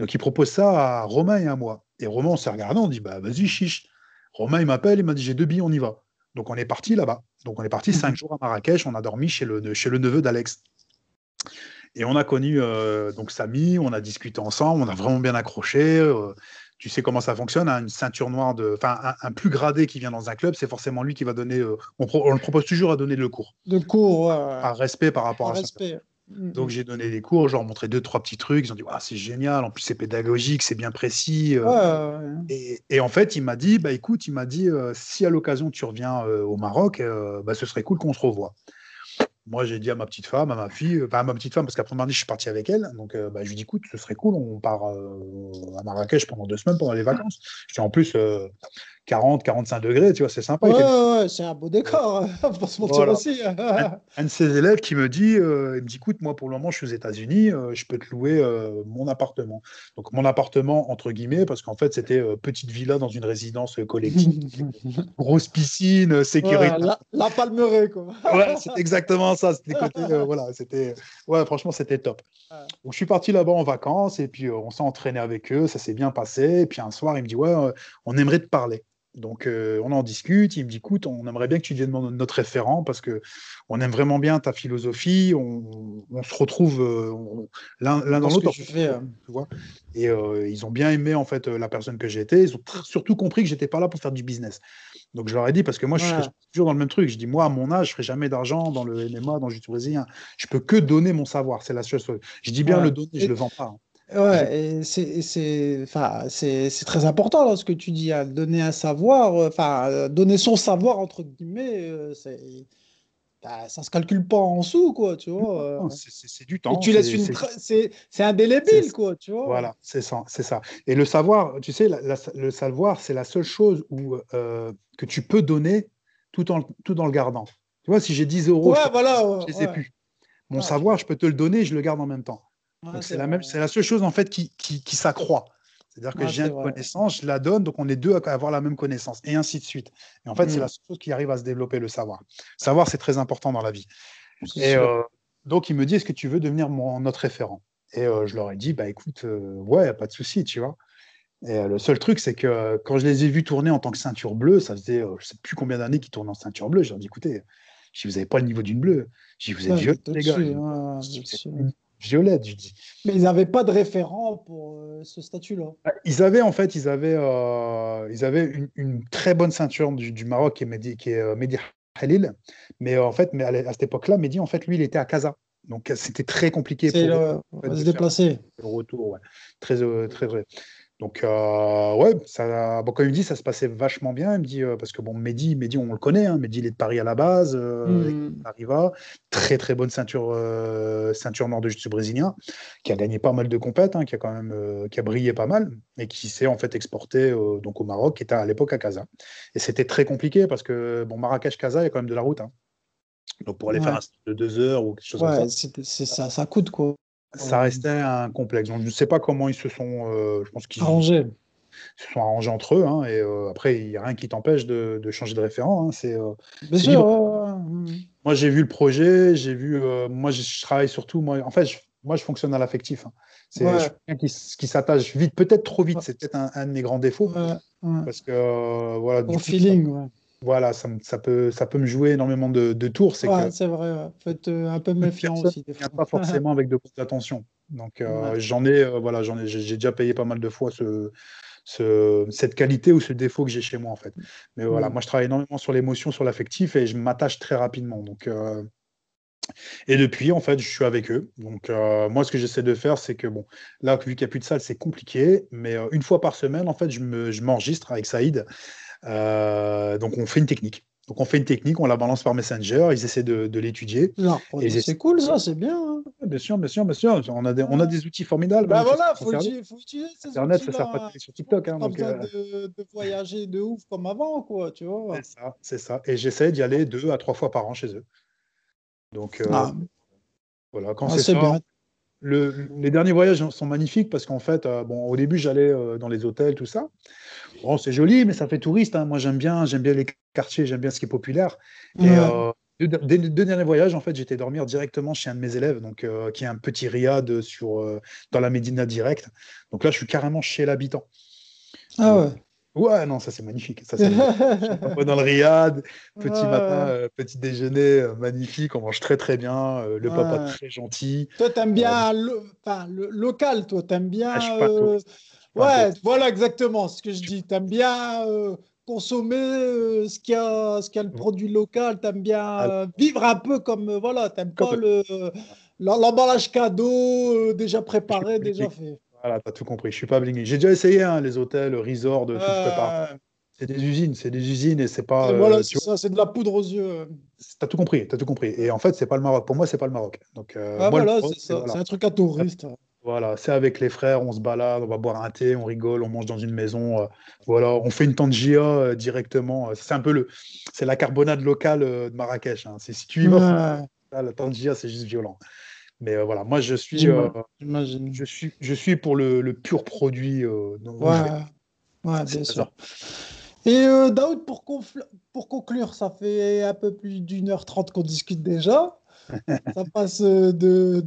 Donc il propose ça à Romain et à moi. Et Romain, on s'est regardé, on dit, bah vas-y, chiche. Romain, il m'appelle, il m'a dit, j'ai deux billes, on y va. Donc on est parti là-bas. Donc on est parti cinq jours à Marrakech, on a dormi chez le, chez le neveu d'Alex. Et on a connu euh, donc Samy, on a discuté ensemble, on a vraiment bien accroché. euh, tu sais comment ça fonctionne, hein, une ceinture noire de, enfin un, un plus gradé qui vient dans un club, c'est forcément lui qui va donner. euh, on, pro- on le propose toujours à donner le cours, De cours, ouais, ouais. par respect par rapport à ça. respect. Mm, Donc mm. j'ai donné des cours, je leur ai montré deux trois petits trucs, ils ont dit ah c'est génial, en plus c'est pédagogique, c'est bien précis. Ouais, ouais. et, et en fait, il m'a dit, bah écoute, il m'a dit, si à l'occasion tu reviens au Maroc, bah, ce serait cool qu'on se revoie. Moi, j'ai dit à ma petite femme, à ma fille, euh, enfin à ma petite femme, parce qu'après année, je suis parti avec elle. Donc, euh, bah, je lui dit, écoute, ce serait cool, on part euh, à Marrakech pendant deux semaines pendant les vacances. Je en plus euh, 40, 45 degrés, tu vois, c'est sympa. Ouais, ouais, ouais, c'est un beau décor, faut pas se mentir Voilà. aussi. un, un de ses élèves qui me dit, euh, il me dit, écoute, moi pour le moment je suis aux États-Unis, euh, je peux te louer euh, mon appartement. Donc mon appartement entre guillemets, parce qu'en fait c'était petite villa dans une résidence collective, grosse piscine, sécurité. La, la palmeraie, quoi. Ouais, c'est exactement ça. C'était voilà, c'était, ouais, franchement, c'était top. Donc, je suis parti là-bas en vacances et puis on s'est entraîné avec eux, ça s'est bien passé. Et puis un soir, il me dit, ouais, on aimerait te parler. Donc, euh, on en discute. Il me dit, écoute, on aimerait bien que tu deviennes notre référent parce que on aime vraiment bien ta philosophie. On, on se retrouve euh, l'un dans l'autre. fais, euh. Et ils ont bien aimé en fait euh, la personne que j'étais. Ils ont surtout compris que j'étais pas là pour faire du business. Donc je leur ai dit parce que moi je suis toujours dans le même truc. Je dis moi à mon âge je ferai jamais d'argent dans le MMA, dans le jiu brésilien. Je peux que donner mon savoir. C'est la seule chose. Je dis bien le donner, je le vends pas. hein. Ouais, c'est, très important là, ce que tu dis, à donner un savoir, euh, enfin, euh, donner son savoir, entre guillemets, euh, bah, ça se calcule pas en sous, quoi, tu vois. euh. C'est- du et temps. tu laisses c'est- une c'est- indélébile, quoi, tu vois. Voilà, c'est ça, c'est ça. Et le savoir, tu sais, la- la- le savoir, c'est la seule chose où, euh, que tu peux donner tout en, tout en le gardant. Tu vois, si j'ai 10 euros, Ouais, je, voilà. ouais, je les ai ouais. plus. Mon savoir, je peux te le donner et je le garde en même temps. Ouais, c'est la même, c'est la seule chose en fait qui, qui, qui s'accroît. C'est-à-dire que Ouais, j'ai une vrai. connaissance, je la donne, donc on est deux à avoir la même connaissance, et ainsi de suite. Et en fait, c'est Mm. la seule chose qui arrive à se développer, le savoir. Savoir, c'est très important dans la vie. Et euh, donc, il me dit, est-ce que tu veux devenir mon, notre référent? Et euh, je leur ai dit, bah écoute, euh, ouais, pas de souci, tu vois. Et euh, le seul truc, c'est que quand je les ai vus tourner en tant que ceinture bleue, ça faisait euh, je sais plus combien d'années qu'ils tournent en ceinture bleue. Je leur ai dit, écoutez, je dis, vous n'avez pas le niveau d'une bleue. Je dis, vous êtes t'es les gars. Violette. Je dis, Mais ils n'avaient pas de référent pour euh, ce statut-là. Bah, Ils avaient en fait, ils avaient, euh, ils avaient une, une très bonne ceinture du, du Maroc qui est Mehdi, qui est euh, Mehdi Khalil, mais euh, en fait, mais à, cette époque-là, Mehdi en fait, lui, il était à Casa, donc c'était très compliqué pour le, en fait, se déplacer. le retour, ouais. très, très vrai. Donc euh, ouais, ça, bon, quand il me dit ça se passait vachement bien, il me dit euh, parce que bon, Mehdi, Mehdi, on le connaît, hein, Mehdi, il est de Paris à la base, euh, Mm. Arriva, très très bonne ceinture, ceinture nord de jiu brésilien, qui a gagné pas mal de compètes, hein, qui a quand même qui a brillé pas mal, et qui s'est en fait exporté donc au Maroc, qui était à l'époque à Casa. Et c'était très compliqué parce que bon, Marrakech-Casa, il y a quand même de la route. hein. Donc pour aller faire un de deux heures ou quelque chose comme ça, c'est ça, ça coûte quoi. Ça restait un complexe. Donc je ne sais pas comment ils se sont, euh, je pense qu'ils Arrangé. se sont arrangés entre eux. hein, et euh, après, il n'y a rien qui t'empêche de, de changer de référent. hein, c'est euh, ouais. Moi, j'ai vu le projet, j'ai vu. euh, moi, je, je travaille surtout. Moi, en fait, je, moi, je fonctionne à l'affectif. hein. C'est Ouais. quelqu'un qui, s'attache vite, peut-être trop vite. C'est peut-être un, un de mes grands défauts. Ouais, ouais. Parce que voilà, du Au coup, feeling, ouais. Voilà, ça, peut, ça peut me jouer énormément de, de tours. C'est Ouais, que c'est vrai. ouais. Faut être euh, un peu méfiant aussi des fois. pas forcément avec de grosses attentions. Donc, euh, Ouais. j'en ai, euh, voilà, j'en ai, j'ai déjà payé pas mal de fois ce, ce- cette qualité ou ce défaut que j'ai chez moi, en fait. Mais voilà, Mm. moi, je travaille énormément sur l'émotion, sur l'affectif et je m'attache très rapidement. Donc, euh, et depuis, en fait, je suis avec eux. Donc, euh, moi, ce que j'essaie de faire, c'est que, bon, là, vu qu'il n'y a plus de salle, c'est compliqué. Mais euh, une fois par semaine, en fait, je me, je m'enregistre avec Saïd. Euh, donc, on fait une technique. Donc, on fait une technique, on la balance par Messenger, ils essaient de, de l'étudier. C'est cool ça, c'est bien. hein. Bien sûr, bien sûr, bien sûr. On a des, on a des outils formidables. Bah hein, voilà, sont faut, faut utiliser ces Internet, ça sert pas hein. sur TikTok. hein, Pas donc, besoin euh, de, de voyager de ouf comme avant, quoi, tu vois. c'est ça, c'est ça. Et j'essaie d'y aller deux à trois fois par an chez eux. Donc, euh, Ah, voilà, quand ah, c'est ça, bien. Le- les derniers voyages sont magnifiques parce qu'en fait, euh, bon, au début, j'allais dans les hôtels, tout ça. Bon, c'est joli, mais ça fait touriste. hein. Moi, j'aime bien, j'aime bien les quartiers, j'aime bien ce qui est populaire. Et Ouais. euh, deux- derniers voyages, en fait, j'étais dormir directement chez un de mes élèves, donc euh, qui est un petit riad sur euh, dans la Médina direct. Donc là, je suis carrément chez l'habitant. Ah ouais. Ouais, non, ça c'est magnifique. Ça, magnifique. On va dans le riad, petit Ouais. matin, euh, petit déjeuner euh, magnifique. On mange très très bien. euh, le papa Ouais. très gentil. Toi, t'aimes bien le, enfin, le local, toi, t'aimes bien. Ah, je suis pas Ouais, voilà exactement ce que je dis. T'aimes bien euh, consommer euh, ce qu'il y a, ce y a le produit local. T'aimes bien euh, vivre un peu comme euh, voilà. T'aimes pas le l'em- l'emballage cadeau déjà préparé, déjà fait. Voilà, t'as tout compris. Je suis pas blingué. J'ai déjà essayé hein, les hôtels, le resort, de tout préparer. Euh, C'est des usines, c'est des usines et c'est pas. voilà, c'est ça, c'est de la poudre aux yeux. T'as tout compris, t'as tout compris. Et en fait, c'est pas le Maroc. Pour moi, c'est pas le Maroc. Donc, Ah, moi, voilà, c'est voilà. Un truc à touriste. Voilà, c'est avec les frères, on se balade, on va boire un thé, on rigole, on mange dans une maison. euh, voilà, on fait une tangia euh, directement. euh, C'est un peu le, c'est la carbonade locale euh, de Marrakech. hein. C'est si tu y vas, Ouais, là, la tangia, c'est juste violent. Mais voilà, moi, je suis, je suis, je suis pour le, le pur produit. Ouais, ouais, bien sûr. Et Daoud, pour, pour conclure, ça fait un peu plus d'une heure trente qu'on discute déjà. Ça passe euh, de,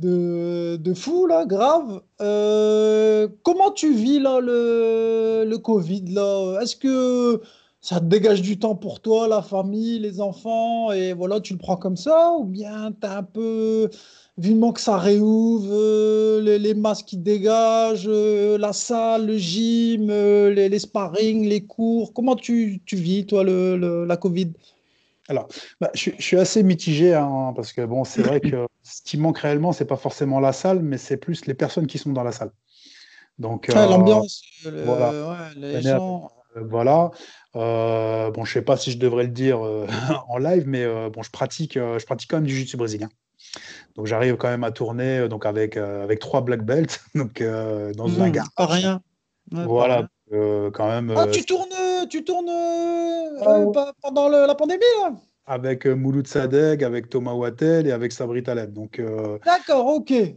de, fou, là, grave. Euh, comment tu vis, là, le, le Covid, là? Est-ce que ça te dégage du temps pour toi, la famille, les enfants, et voilà, tu le prends comme ça? Ou bien t'as un peu, vivement que ça réouvre, euh, les, masques qui dégagent, la salle, le gym, les, les sparring, les cours? Comment tu, tu vis, toi, le, le- la Covid? Alors, bah, je, suis- je suis assez mitigé hein, parce que bon, c'est vrai que ce qui manque réellement, c'est pas forcément la salle, mais c'est plus les personnes qui sont dans la salle. Donc, euh, l'ambiance, voilà. ouais, les gens. Euh, voilà. Euh, bon, je sais pas si je devrais le dire euh, en live, mais bon, je pratique, je pratique quand même du jiu-jitsu brésilien. Donc, j'arrive quand même à tourner donc avec, avec trois black belts, donc dans un Hmm, garage. pas rien. Ouais, pas Voilà, rien. quand même Ah, tu tournes, tu tournes euh, Ah, ouais. pas- pendant le- la pandémie, là? avec euh, Mouloud Sadegh, avec Thomas Wattel et avec Sabri Taleb. Donc, euh, D'accord, ok. et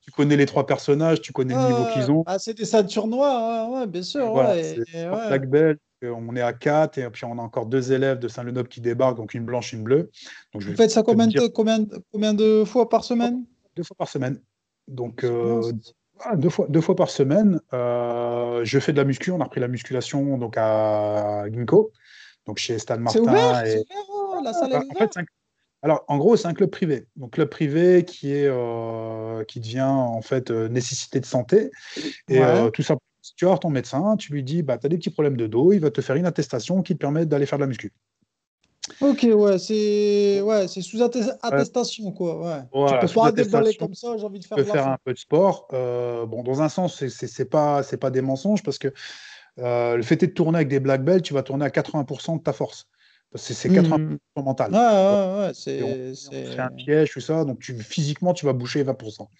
tu connais les trois personnages, tu connais le niveau qu'ils ont. ah, c'est des ceintures noires, ouais, ouais, bien sûr. Voilà, ouais, et- black belts, euh, on est à 4 et puis on a encore deux élèves de Saint-Lenoble qui débarquent, donc une blanche, une bleue. Donc je Vous faites ça combien de, dire combien, de- combien de fois par semaine? deux fois par semaine. Donc euh, deux fois, deux fois par semaine. Euh, je fais de la muscu. On a repris la musculation donc à Ginkgo, donc chez Stan C'est Martin. ouvert, et- c'est ouvert, oh, la salle est en fait, c'est un- Alors, en gros, c'est un club privé. Donc, club privé qui est euh, qui devient en fait euh, nécessité de santé. Et Ouais. tout simplement, si tu voir ton médecin, tu lui dis, bah, tu as des petits problèmes de dos, il va te faire une attestation qui te permet d'aller faire de la muscu. Ok, ouais, c'est ouais, sous atte- attestation, quoi. Ouais. Voilà, tu peux pas attestation, comme ça, j'ai envie de Tu faire peux faire un peu de sport. Euh, bon, dans un sens, c'est- pas, pas des mensonges parce que euh, le fait de tourner avec des black belts, tu vas tourner à 80% de ta force. C'est 80% Mhm. mental. Ouais, ouais, c'est un piège, tout ça, donc tu, physiquement, tu vas boucher 20%.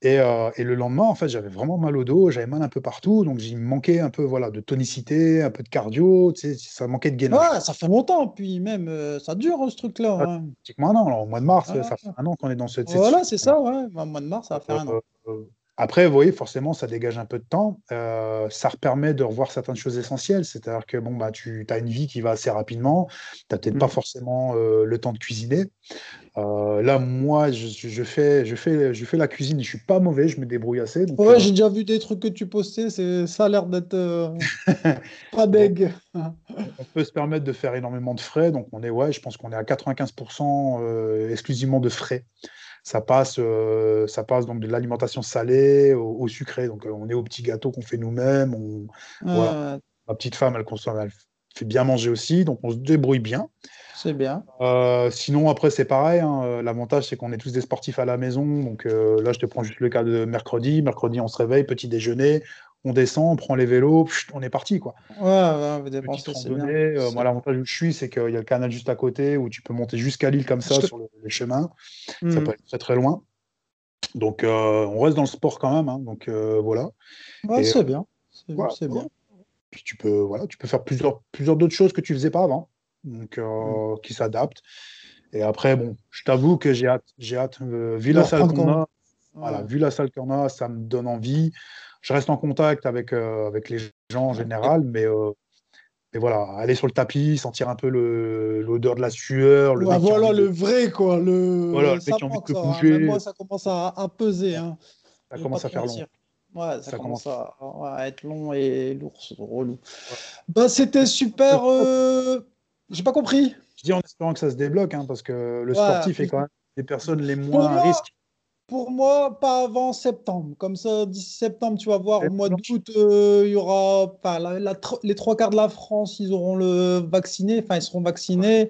Et, euh, et le lendemain, en fait, j'avais vraiment mal au dos, j'avais mal un peu partout, donc il me manquait un peu voilà, de tonicité, un peu de cardio, tu sais, ça manquait de gainage. Ouais, ça fait longtemps, puis même euh, ça dure ce truc-là. Ah, hein. Pratiquement un an, alors, au mois de mars, Ah. ça fait un an qu'on est dans cette, Voilà, c'est ça, ouais. Au mois de mars, ça va faire un an. Euh, euh, après, vous voyez, forcément, ça dégage un peu de temps. Euh, ça permet de revoir certaines choses essentielles. C'est-à-dire que bon, bah, tu as une vie qui va assez rapidement. Tu n'as peut-être Mm. pas forcément euh, le temps de cuisiner. Euh, là, moi, je, fais, je, fais, je fais la cuisine. Je suis pas mauvais, je me débrouille assez. Donc, Ouais, j'ai déjà vu des trucs que tu postais, ça a l'air d'être pas deg. on peut se permettre de faire énormément de frais. Donc, on est, ouais, je pense qu'on est à 95% euh, exclusivement de frais. Ça passe, euh, ça passe donc de l'alimentation salée au, au sucré. Donc, euh, on est aux petits gâteaux qu'on fait nous-mêmes. On... Voilà. Ouais, Ma petite femme, elle consomme, elle fait bien manger aussi, donc on se débrouille bien. c'est bien. Euh, sinon, après, c'est pareil. hein. L'avantage, c'est qu'on est tous des sportifs à la maison. Donc là, je te prends juste le cas de mercredi. Mercredi, on se réveille, petit déjeuner, on descend, on prend les vélos, on est parti, quoi. Ouais, ouais, vous Petite dépensez, c'est bien. randonnée. Euh, moi, l'avantage où je suis, c'est qu'il y a le canal juste à côté où tu peux monter jusqu'à Lille comme ça sur le, les chemins. Ça Hmm. peut être très très loin. Donc, euh, on reste dans le sport quand même. hein. Donc euh, voilà. Ouais, c'est bien. C'est voilà, bien. Puis tu peux, voilà, tu peux faire plusieurs, plusieurs d'autres choses que tu faisais pas avant, donc euh, Mm. qui s'adaptent. Et après, bon, je t'avoue que j'ai hâte, j'ai hâte. vu De la salle reprendre qu'on ton- a, voilà, Ouais. vu la salle qu'on a, ça me donne envie. Je reste en contact avec, euh, avec les gens en général, mais, euh, mais voilà, aller sur le tapis, sentir un peu l'odeur de la sueur, le Ouais, voilà de- le vrai, quoi. Le... Voilà, le ça qui envie de ça, bouger. Moi, ça commence à, à peser. Hein. ça Je commence à faire long. Ouais, ça, Ça commence, commence. À, être long et lourd, relou. Bah, c'était super. euh, J'ai pas compris. Je dis en espérant que ça se débloque, hein, parce que le sportif est quand même des personnes les moins à risque. Pour moi, pas avant septembre. Comme ça, d'ici septembre, tu vas voir, au mois d'août, euh, il y aura. Enfin, la- la tro- les trois quarts de la France, ils auront le vacciné. Enfin, ils seront vaccinés.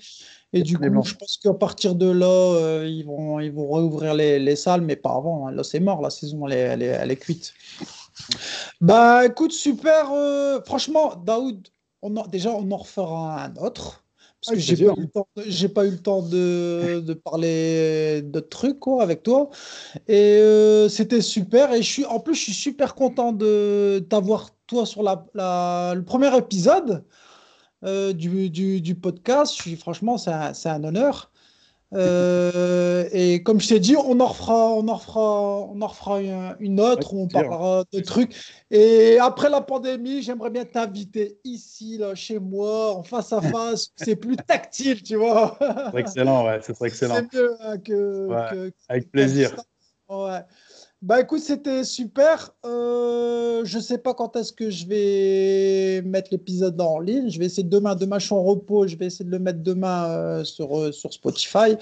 Et du coup, je pense qu'à partir de là, euh, ils vont, ils vont rouvrir les, les salles, mais pas avant. hein. Là, c'est mort. La saison, elle est, elle est, elle est cuite. Bah, écoute, super. euh, franchement, Daoud, on déjà, on en refera un autre. Parce que Avec j'ai pas eu le temps, de- j'ai pas eu le temps de, de parler de trucs quoi, avec toi. Et euh, c'était super. Et je suis, en plus, je suis super content de t'avoir, toi, sur la, la- le premier épisode euh, du, du, du podcast. Je suis, franchement, c'est un, c'est un honneur. Euh, et comme je t'ai dit, on en refera, on en refera, on en refera une, autre où on parlera de trucs. Et après la pandémie, j'aimerais bien t'inviter ici, là, chez moi, en face à face. C'est plus tactile, tu vois. C'est excellent, ouais, c'est excellent. C'est mieux hein, que, Ouais, que- Avec que- plaisir. Ouais. Bah écoute, c'était super. Euh, je sais pas quand est-ce que je vais mettre l'épisode en ligne. Je vais essayer demain. Demain, je suis en repos. Je vais essayer de le mettre demain euh, sur, euh, sur Spotify.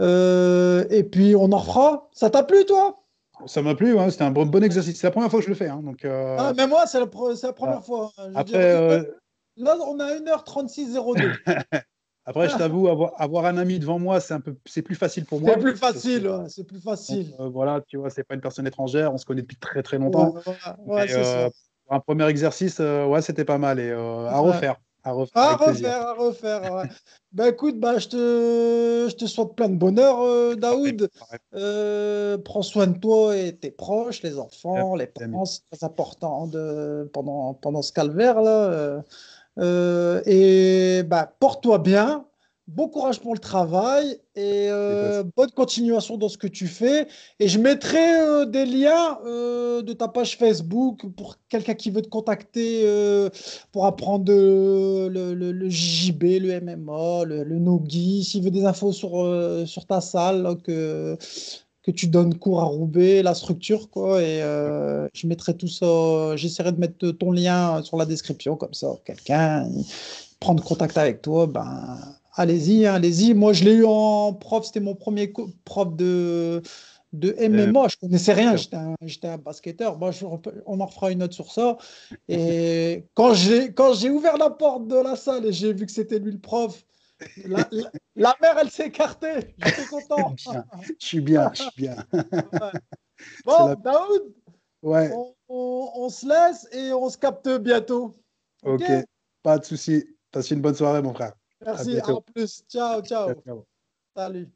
Euh, et puis, on en refera. Ça t'a plu, toi? Ça m'a plu, hein, c'était un bon, bon exercice. C'est la première fois que je le fais. hein, donc, Ah, mais moi, c'est la, pre- c'est la première Ah. fois. hein. Après, dire, Là, on a 1h36.02. après, je t'avoue, avoir, avoir un ami devant moi, c'est un peu, c'est plus facile pour moi. C'est plus facile. ouais, C'est plus donc, facile. euh, voilà, tu vois, c'est pas une personne étrangère, on se connaît depuis très très longtemps. ouais, ouais, euh, pour un premier exercice, euh, ouais, c'était pas mal et à refaire, à refaire. À refaire, à refaire. ouais. bah écoute, bah, je, te, je te souhaite plein de bonheur, euh, Daoud. Euh, prends soin de toi et tes proches, les enfants, les parents, c'est très important de, pendant, pendant ce calvaire-là. euh. Euh, et bah, porte-toi bien. Bon courage pour le travail et euh, bonne continuation dans ce que tu fais. Et je mettrai euh, des liens euh, de ta page Facebook pour quelqu'un qui veut te contacter pour apprendre le, le, le JJB, le MMA, le, le Nogi. S'il veut des infos sur, sur ta salle, là, que, tu donnes cours à Roubaix, la structure, quoi. Et euh, je mettrai tout ça. J'essaierai de mettre ton lien sur la description, comme ça, quelqu'un prendre contact avec toi, ben allez-y, hein, allez-y. Moi, je l'ai eu en prof, c'était mon premier prof de, de MMA. Je connaissais rien, j'étais un, un basketteur. Moi, je- on en refera une autre sur ça. Et quand j'ai ouvert la porte de la salle et j'ai vu que c'était lui le prof, la, la- la mère, elle s'est écartée. J'étais content. Bien. Je suis bien, je suis bien. Bon, la- Daoud, Ouais, on, on- on se laisse et on se capte bientôt. ok, pas de souci. Passe une bonne soirée, mon frère. Merci, bientôt. à plus. Ciao, ciao. Salut.